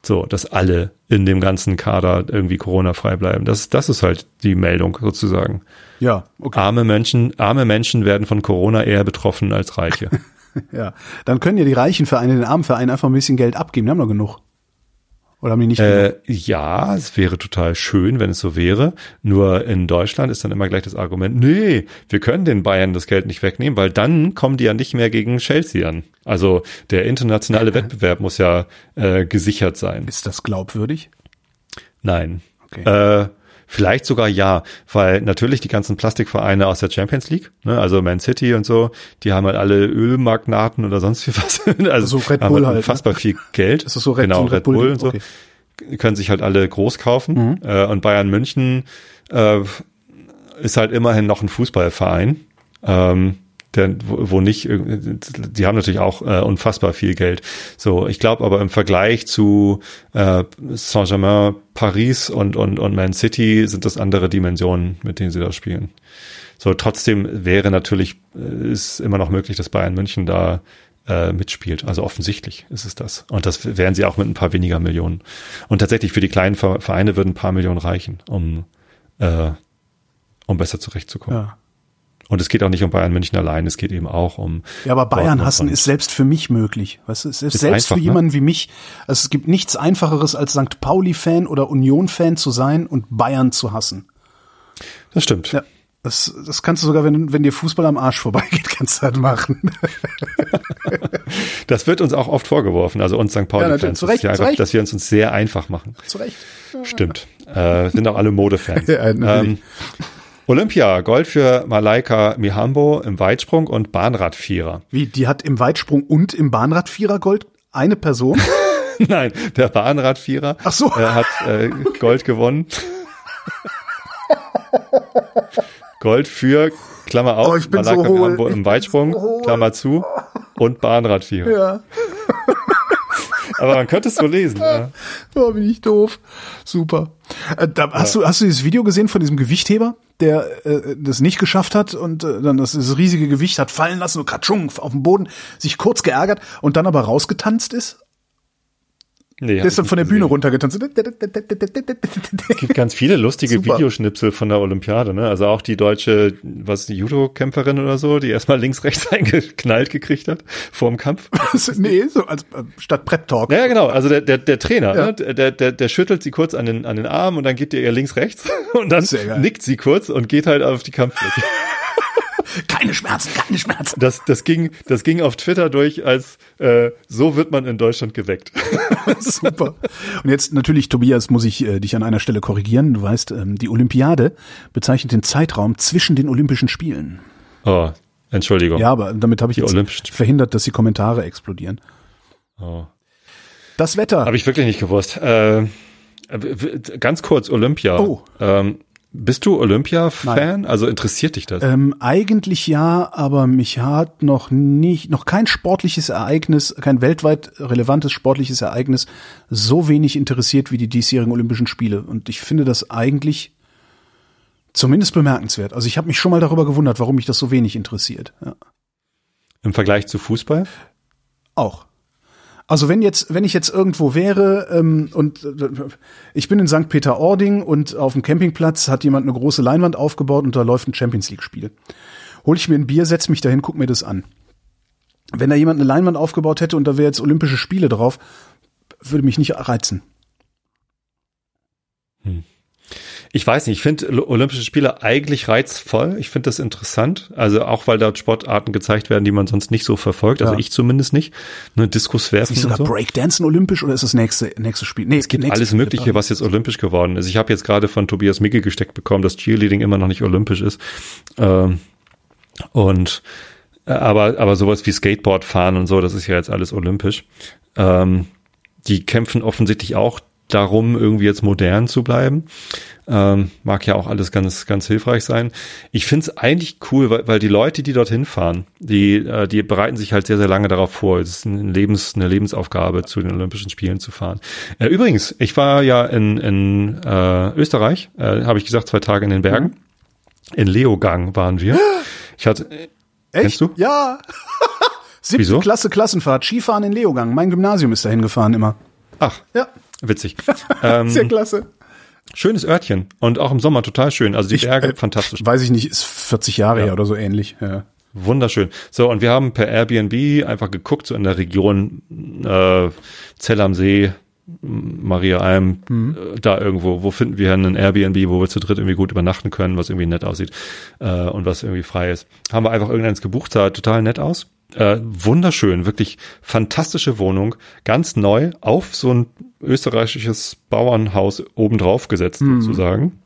So, dass alle in dem ganzen Kader irgendwie Corona-frei bleiben. Das, das ist halt die Meldung sozusagen. Ja, okay. Arme Menschen, arme Menschen werden von Corona eher betroffen als Reiche. (laughs) ja, dann können ja die reichen Vereine den armen Vereinen einfach ein bisschen Geld abgeben. Die haben doch genug. Oder haben die nicht äh, Ja, es wäre total schön, wenn es so wäre. Nur in Deutschland ist dann immer gleich das Argument, nee, wir können den Bayern das Geld nicht wegnehmen, weil dann kommen die ja nicht mehr gegen Chelsea an. Also der internationale (laughs) Wettbewerb muss ja äh, gesichert sein. Ist das glaubwürdig? Nein. Okay. Äh, Vielleicht sogar ja, weil natürlich die ganzen Plastikvereine aus der Champions League, ne, also Man City und so, die haben halt alle Ölmagnaten oder sonst wie was. (laughs) also so Red Bull halt, halt, unfassbar ne? viel Geld. Ist das (laughs) so Red, genau, Red, Red Bull, Bull und so. Okay. Können sich halt alle groß kaufen. Mhm. Äh, und Bayern München äh, ist halt immerhin noch ein Fußballverein. Ähm, der, wo nicht, die haben natürlich auch äh, unfassbar viel Geld. So, ich glaube aber im Vergleich zu äh, Saint-Germain, Paris und, und, und Man City sind das andere Dimensionen, mit denen sie da spielen. So, trotzdem wäre natürlich, äh, ist immer noch möglich, dass Bayern München da äh, mitspielt. Also offensichtlich ist es das. Und das wären sie auch mit ein paar weniger Millionen. Und tatsächlich für die kleinen Vereine würden ein paar Millionen reichen, um, äh, um besser zurechtzukommen. Ja. Und es geht auch nicht um Bayern München allein, es geht eben auch um. Ja, aber Bayern hassen ist selbst für mich möglich. Weißt du, es ist, ist selbst einfach, für ne? jemanden ne? wie mich. Also es gibt nichts einfacheres als St. Pauli-Fan oder Union-Fan zu sein und Bayern zu hassen. Das stimmt. Ja. Das, das kannst du sogar, wenn, wenn dir Fußball am Arsch vorbeigeht, (laughs) kannst du halt machen. (laughs) das wird uns auch oft vorgeworfen, also uns St. Pauli-Fans, ja, dass, einfach, dass wir uns, uns sehr einfach machen. Zu Recht. Stimmt. Äh, sind auch alle Modefans. (laughs) ja, ähm, Olympia, Gold für Malaika Mihambo im Weitsprung und Bahnradvierer. Wie, die hat im Weitsprung und im Bahnradvierer Gold eine Person? (laughs) Nein, der Bahnradvierer Ach so. äh, hat äh, Gold gewonnen. Gold für, Klammer auf, oh, ich bin Malaika so Mihambo im Weitsprung, so Klammer zu, und Bahnradvierer. Ja. Aber man könnte es so lesen. Ja. (laughs) Oh, bin ich doof. Super. Äh, da, hast ja. du hast du dieses Video gesehen von diesem Gewichtheber, der äh, das nicht geschafft hat und äh, dann das, das riesige Gewicht hat fallen lassen und katschung auf dem Boden, sich kurz geärgert und dann aber rausgetanzt ist Nee, der ist dann von der gesehen. Bühne runtergetanzt. Es gibt ganz viele lustige (laughs) Super. Videoschnipsel von der Olympiade, ne? Also auch die deutsche, was die Judo-Kämpferin oder so, die erstmal links, (laughs) rechts eingeknallt gekriegt hat vor dem Kampf. (laughs) nee, so als äh, statt Prep Talk. Ja, genau. Also der, der, der Trainer, ja. ne? der, der, der schüttelt sie kurz an den, an den Arm und dann geht ihr links, rechts und dann nickt sie kurz und geht halt auf die Kampffläche. Keine Schmerzen, keine Schmerzen. Das, das, ging, das ging auf Twitter durch als äh, so wird man in Deutschland geweckt. (laughs) Super. Und jetzt natürlich, Tobias, muss ich äh, dich an einer Stelle korrigieren. Du weißt, ähm, die Olympiade bezeichnet den Zeitraum zwischen den Olympischen Spielen. Oh, Entschuldigung. Ja, aber damit habe ich jetzt verhindert, dass die Kommentare explodieren. Oh. Das Wetter. Habe ich wirklich nicht gewusst. Äh, ganz kurz, Olympia. Oh. Ähm, bist du Olympia-Fan? Also interessiert dich das? Ähm, eigentlich ja, aber mich hat noch nicht, noch kein sportliches Ereignis, kein weltweit relevantes sportliches Ereignis so wenig interessiert wie die diesjährigen Olympischen Spiele. Und ich finde das eigentlich Zumindest bemerkenswert. Also ich habe mich schon mal darüber gewundert, warum mich das so wenig interessiert. Ja. Im Vergleich zu Fußball? Auch. Also wenn jetzt, wenn ich jetzt irgendwo wäre ähm, und äh, ich bin in St. Peter-Ording und auf dem Campingplatz hat jemand eine große Leinwand aufgebaut und da läuft ein Champions League-Spiel. Hol ich mir ein Bier, setz mich dahin, guck mir das an. Wenn da jemand eine Leinwand aufgebaut hätte und da wäre jetzt Olympische Spiele drauf, würde mich nicht reizen. Hm. Ich weiß nicht, ich finde Olympische Spiele eigentlich reizvoll. Ich finde das interessant. Also auch, weil dort Sportarten gezeigt werden, die man sonst nicht so verfolgt. Also ja. ich zumindest nicht. Eine Diskus werfen. Ist sogar so. Breakdancen olympisch oder ist das nächste, nächste Spiel? Nee, es gibt alles Mögliche, was jetzt olympisch geworden ist. Ich habe jetzt gerade von Tobias Micke gesteckt bekommen, dass Cheerleading immer noch nicht olympisch ist. Ähm, und äh, aber, aber sowas wie Skateboard fahren und so, das ist ja jetzt alles olympisch. Ähm, die kämpfen offensichtlich auch darum, irgendwie jetzt modern zu bleiben. Ähm, mag ja auch alles ganz, ganz hilfreich sein. Ich finde es eigentlich cool, weil, weil die Leute, die dorthin fahren, die, äh, die bereiten sich halt sehr, sehr lange darauf vor. Es ist ein Lebens, eine Lebensaufgabe, zu den Olympischen Spielen zu fahren. Äh, übrigens, ich war ja in, in äh, Österreich, äh, habe ich gesagt, zwei Tage in den Bergen. Mhm. In Leogang waren wir. (gasps) Ich hatte. Echt? Kennst du? Ja. (laughs) Siebte Wieso? Klasse Klassenfahrt, Skifahren in Leogang. Mein Gymnasium ist dahin gefahren immer. Ach. Ja. Witzig. (laughs) ähm, Sehr klasse. Schönes Örtchen und auch im Sommer total schön. Also die ich, Berge äh, fantastisch. Weiß ich nicht, ist 40 Jahre ja. her oder so ähnlich. Ja. Wunderschön. So, und wir haben per Airbnb einfach geguckt, so in der Region äh, Zell am See, Maria Alm, mhm. äh, da irgendwo, wo finden wir einen Airbnb, wo wir zu dritt irgendwie gut übernachten können, was irgendwie nett aussieht äh, und was irgendwie frei ist. Haben wir einfach irgendeins gebucht, sah total nett aus. Äh, wunderschön, wirklich fantastische Wohnung, ganz neu, auf so ein österreichisches Bauernhaus obendrauf gesetzt mhm. sozusagen.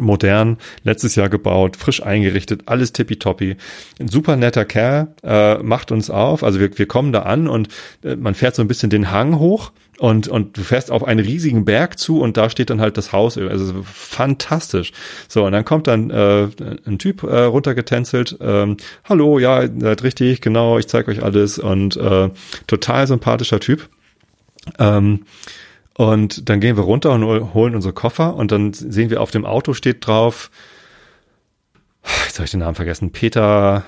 Modern, letztes Jahr gebaut, frisch eingerichtet, alles tippitoppi. Ein super netter Kerl, äh, macht uns auf. Also wir, wir kommen da an und äh, man fährt so ein bisschen den Hang hoch und, und du fährst auf einen riesigen Berg zu und da steht dann halt das Haus. Also fantastisch. So, und dann kommt dann äh, ein Typ äh, runtergetänzelt. Ähm, Hallo, ja, seid richtig, genau, ich zeige euch alles. Und äh, total sympathischer Typ. Ähm, und dann gehen wir runter und holen unsere Koffer und dann sehen wir auf dem Auto steht drauf, jetzt habe ich den Namen vergessen, Peter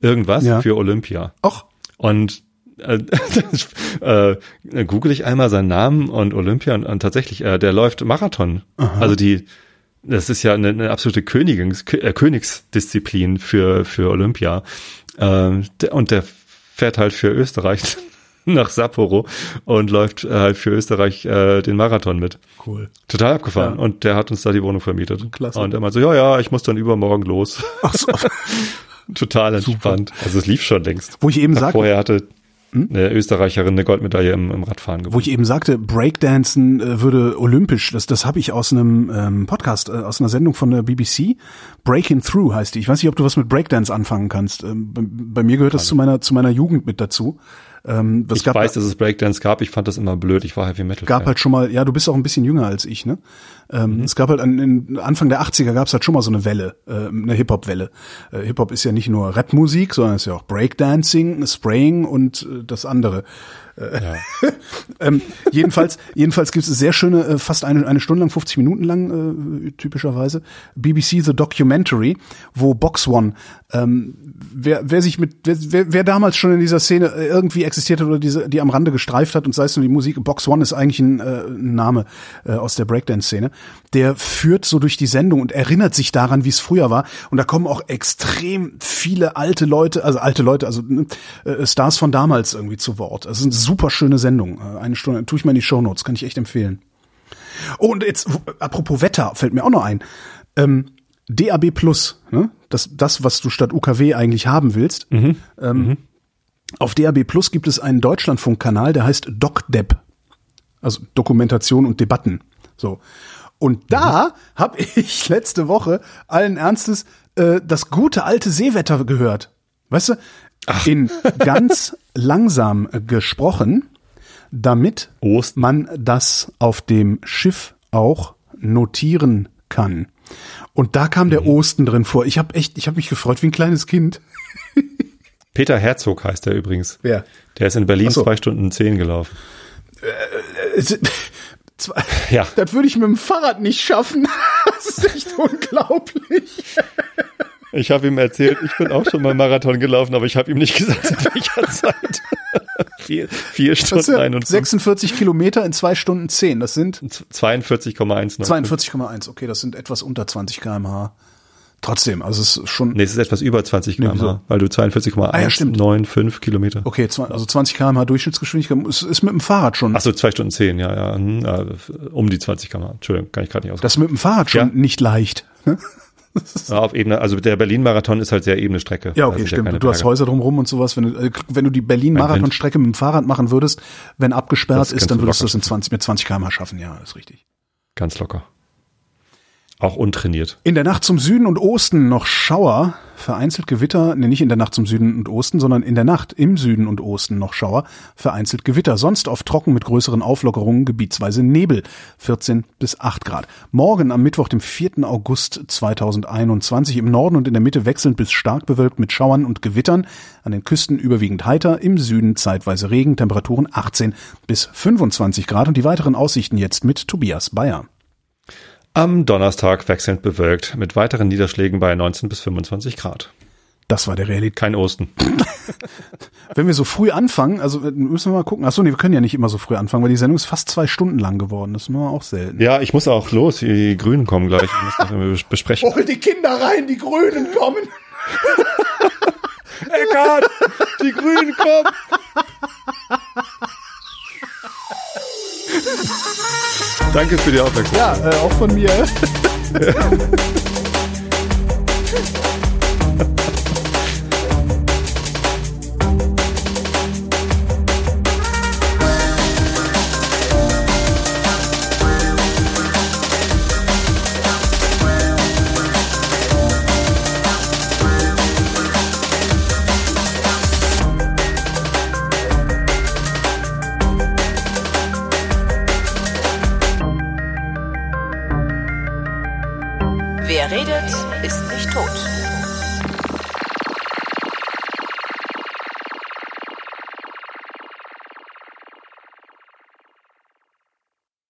irgendwas ja. für Olympia. Och. Und (laughs) äh, äh, google ich einmal seinen Namen und Olympia und, und tatsächlich, äh, der läuft Marathon. Aha. Also die, das ist ja eine, eine absolute Königs, äh, Königsdisziplin für, für Olympia. Äh, und der fährt halt für Österreich (laughs) nach Sapporo und läuft äh, halt für Österreich äh, den Marathon mit. Cool. Total abgefahren. Ja. Und der hat uns da die Wohnung vermietet. Klasse. Und er meinte so, ja, ja, ich muss dann übermorgen los. Ach so. (laughs) Total entspannt. Super. Also es lief schon längst. Wo ich eben sagte. Vorher hatte hm? eine Österreicherin eine Goldmedaille im, im Radfahren gewonnen. Wo ich eben sagte, Breakdancen äh, würde olympisch, das, das habe ich aus einem ähm, Podcast, äh, aus einer Sendung von der BBC. Breaking Through heißt die. Ich weiß nicht, ob du was mit Breakdance anfangen kannst. Ähm, bei, bei, mir gehört das zu meiner, zu meiner Jugend mit dazu. Ähm, ich weiß, dass es Breakdance gab. Ich fand das immer blöd. Ich war Heavy Metal. Gab halt schon mal, ja, du bist auch ein bisschen jünger als ich, ne? Ähm, mhm. Es gab halt an, in Anfang der 80er gab es halt schon mal so eine Welle, äh, eine Hip-Hop-Welle. Äh, Hip-Hop ist ja nicht nur Rap-Musik, sondern es ist ja auch Breakdancing, Spraying und äh, das andere. Ja. (laughs) ähm, jedenfalls, jedenfalls gibt es sehr schöne, äh, fast eine, eine Stunde lang, 50 Minuten lang, äh, typischerweise, BBC The Documentary, wo Box One, ähm, wer, wer sich mit, wer, wer damals schon in dieser Szene äh, irgendwie existiert hat oder diese, die am Rande gestreift hat und sei es nur die Musik, Box One ist eigentlich ein, äh, ein Name äh, aus der Breakdance-Szene, der führt so durch die Sendung und erinnert sich daran, wie es früher war. Und da kommen auch extrem viele alte Leute, also alte Leute, also äh, Stars von damals irgendwie zu Wort. Also super schöne Sendung. Äh, eine Stunde, tue ich mal in die Show Notes, kann ich echt empfehlen. Oh, und jetzt, apropos Wetter, fällt mir auch noch ein. Ähm, DAB Plus, ne? das, das, was du statt UKW eigentlich haben willst. Mhm. Ähm, mhm. Auf DAB Plus gibt es einen Deutschlandfunkkanal, der heißt DocDeb. Also Dokumentation und Debatten. So. Und da mhm. habe ich (laughs) letzte Woche allen Ernstes äh, das gute alte Seewetter gehört. Weißt du, Ach. in ganz langsam gesprochen, damit Osten. man das auf dem Schiff auch notieren kann. Und da kam der mhm. Osten drin vor. Ich habe echt, ich habe mich gefreut wie ein kleines Kind. Peter Herzog heißt der übrigens. Wer? Der ist in Berlin so. zwei Stunden zehn gelaufen. Zwei, (laughs) ja. Das würde ich mit dem Fahrrad nicht schaffen. (laughs) Das ist echt unglaublich. Ich habe ihm erzählt, ich bin auch schon mal Marathon gelaufen, aber ich habe ihm nicht gesagt, in welcher (laughs) Zeit. vier, vier Stunden ja 51. 46 Kilometer in zwei Stunden zehn. Das sind 42,1. 42,1. Okay, das sind etwas unter 20 kmh. Trotzdem, also es ist schon. Nee, es ist etwas über 20 Nee, km/h, wieso? weil du 42,195 Ah, ja, stimmt. Kilometer. Okay, also 20 kmh Durchschnittsgeschwindigkeit ist, ist mit dem Fahrrad schon. Ach so, zwei Stunden zehn, ja, ja, hm, ja, um die 20 km/h. Entschuldigung, kann ich gerade nicht aus. Das ist mit dem Fahrrad schon Ja. nicht leicht. (laughs) Ja, auf Ebene, also der Berlin-Marathon ist halt sehr ebene Strecke. Ja, Das okay, stimmt. keine du hast. Häuser drumherum und sowas. Wenn du, äh, wenn du die Berlin-Marathon-Strecke mit dem Fahrrad machen würdest, wenn abgesperrt ist, dann würdest du das in 20, mit 20 km schaffen. Ja, ist richtig. Ganz locker. Auch untrainiert. In der Nacht zum Süden und Osten noch Schauer, vereinzelt Gewitter, nee, nicht in der Nacht zum Süden und Osten, sondern in der Nacht im Süden und Osten noch Schauer, vereinzelt Gewitter, sonst oft trocken mit größeren Auflockerungen, gebietsweise Nebel, 14 bis 8 Grad. Morgen am Mittwoch, dem 4. August 2021 im Norden und in der Mitte wechselnd bis stark bewölkt mit Schauern und Gewittern, an den Küsten überwiegend heiter, im Süden zeitweise Regen, Temperaturen 18 bis 25 Grad und die weiteren Aussichten jetzt mit Tobias Bayer. Am Donnerstag wechselnd bewölkt mit weiteren Niederschlägen bei 19 bis 25 Grad. Das war der Realität. Kein Osten. (laughs) Wenn wir so früh anfangen, also äh, müssen wir mal gucken. Achso, nee, wir können ja nicht immer so früh anfangen, weil die Sendung ist fast zwei Stunden lang geworden. Das machen wir auch selten. Ja, ich muss auch los. Die Grünen kommen gleich. Ich muss irgendwie besprechen. Hol die Kinder rein, die Grünen kommen. (laughs) Eckart, die Grünen kommen. (laughs) Danke für die Aufmerksamkeit. Ja, äh, auch von mir. (laughs) Wer redet, ist nicht tot.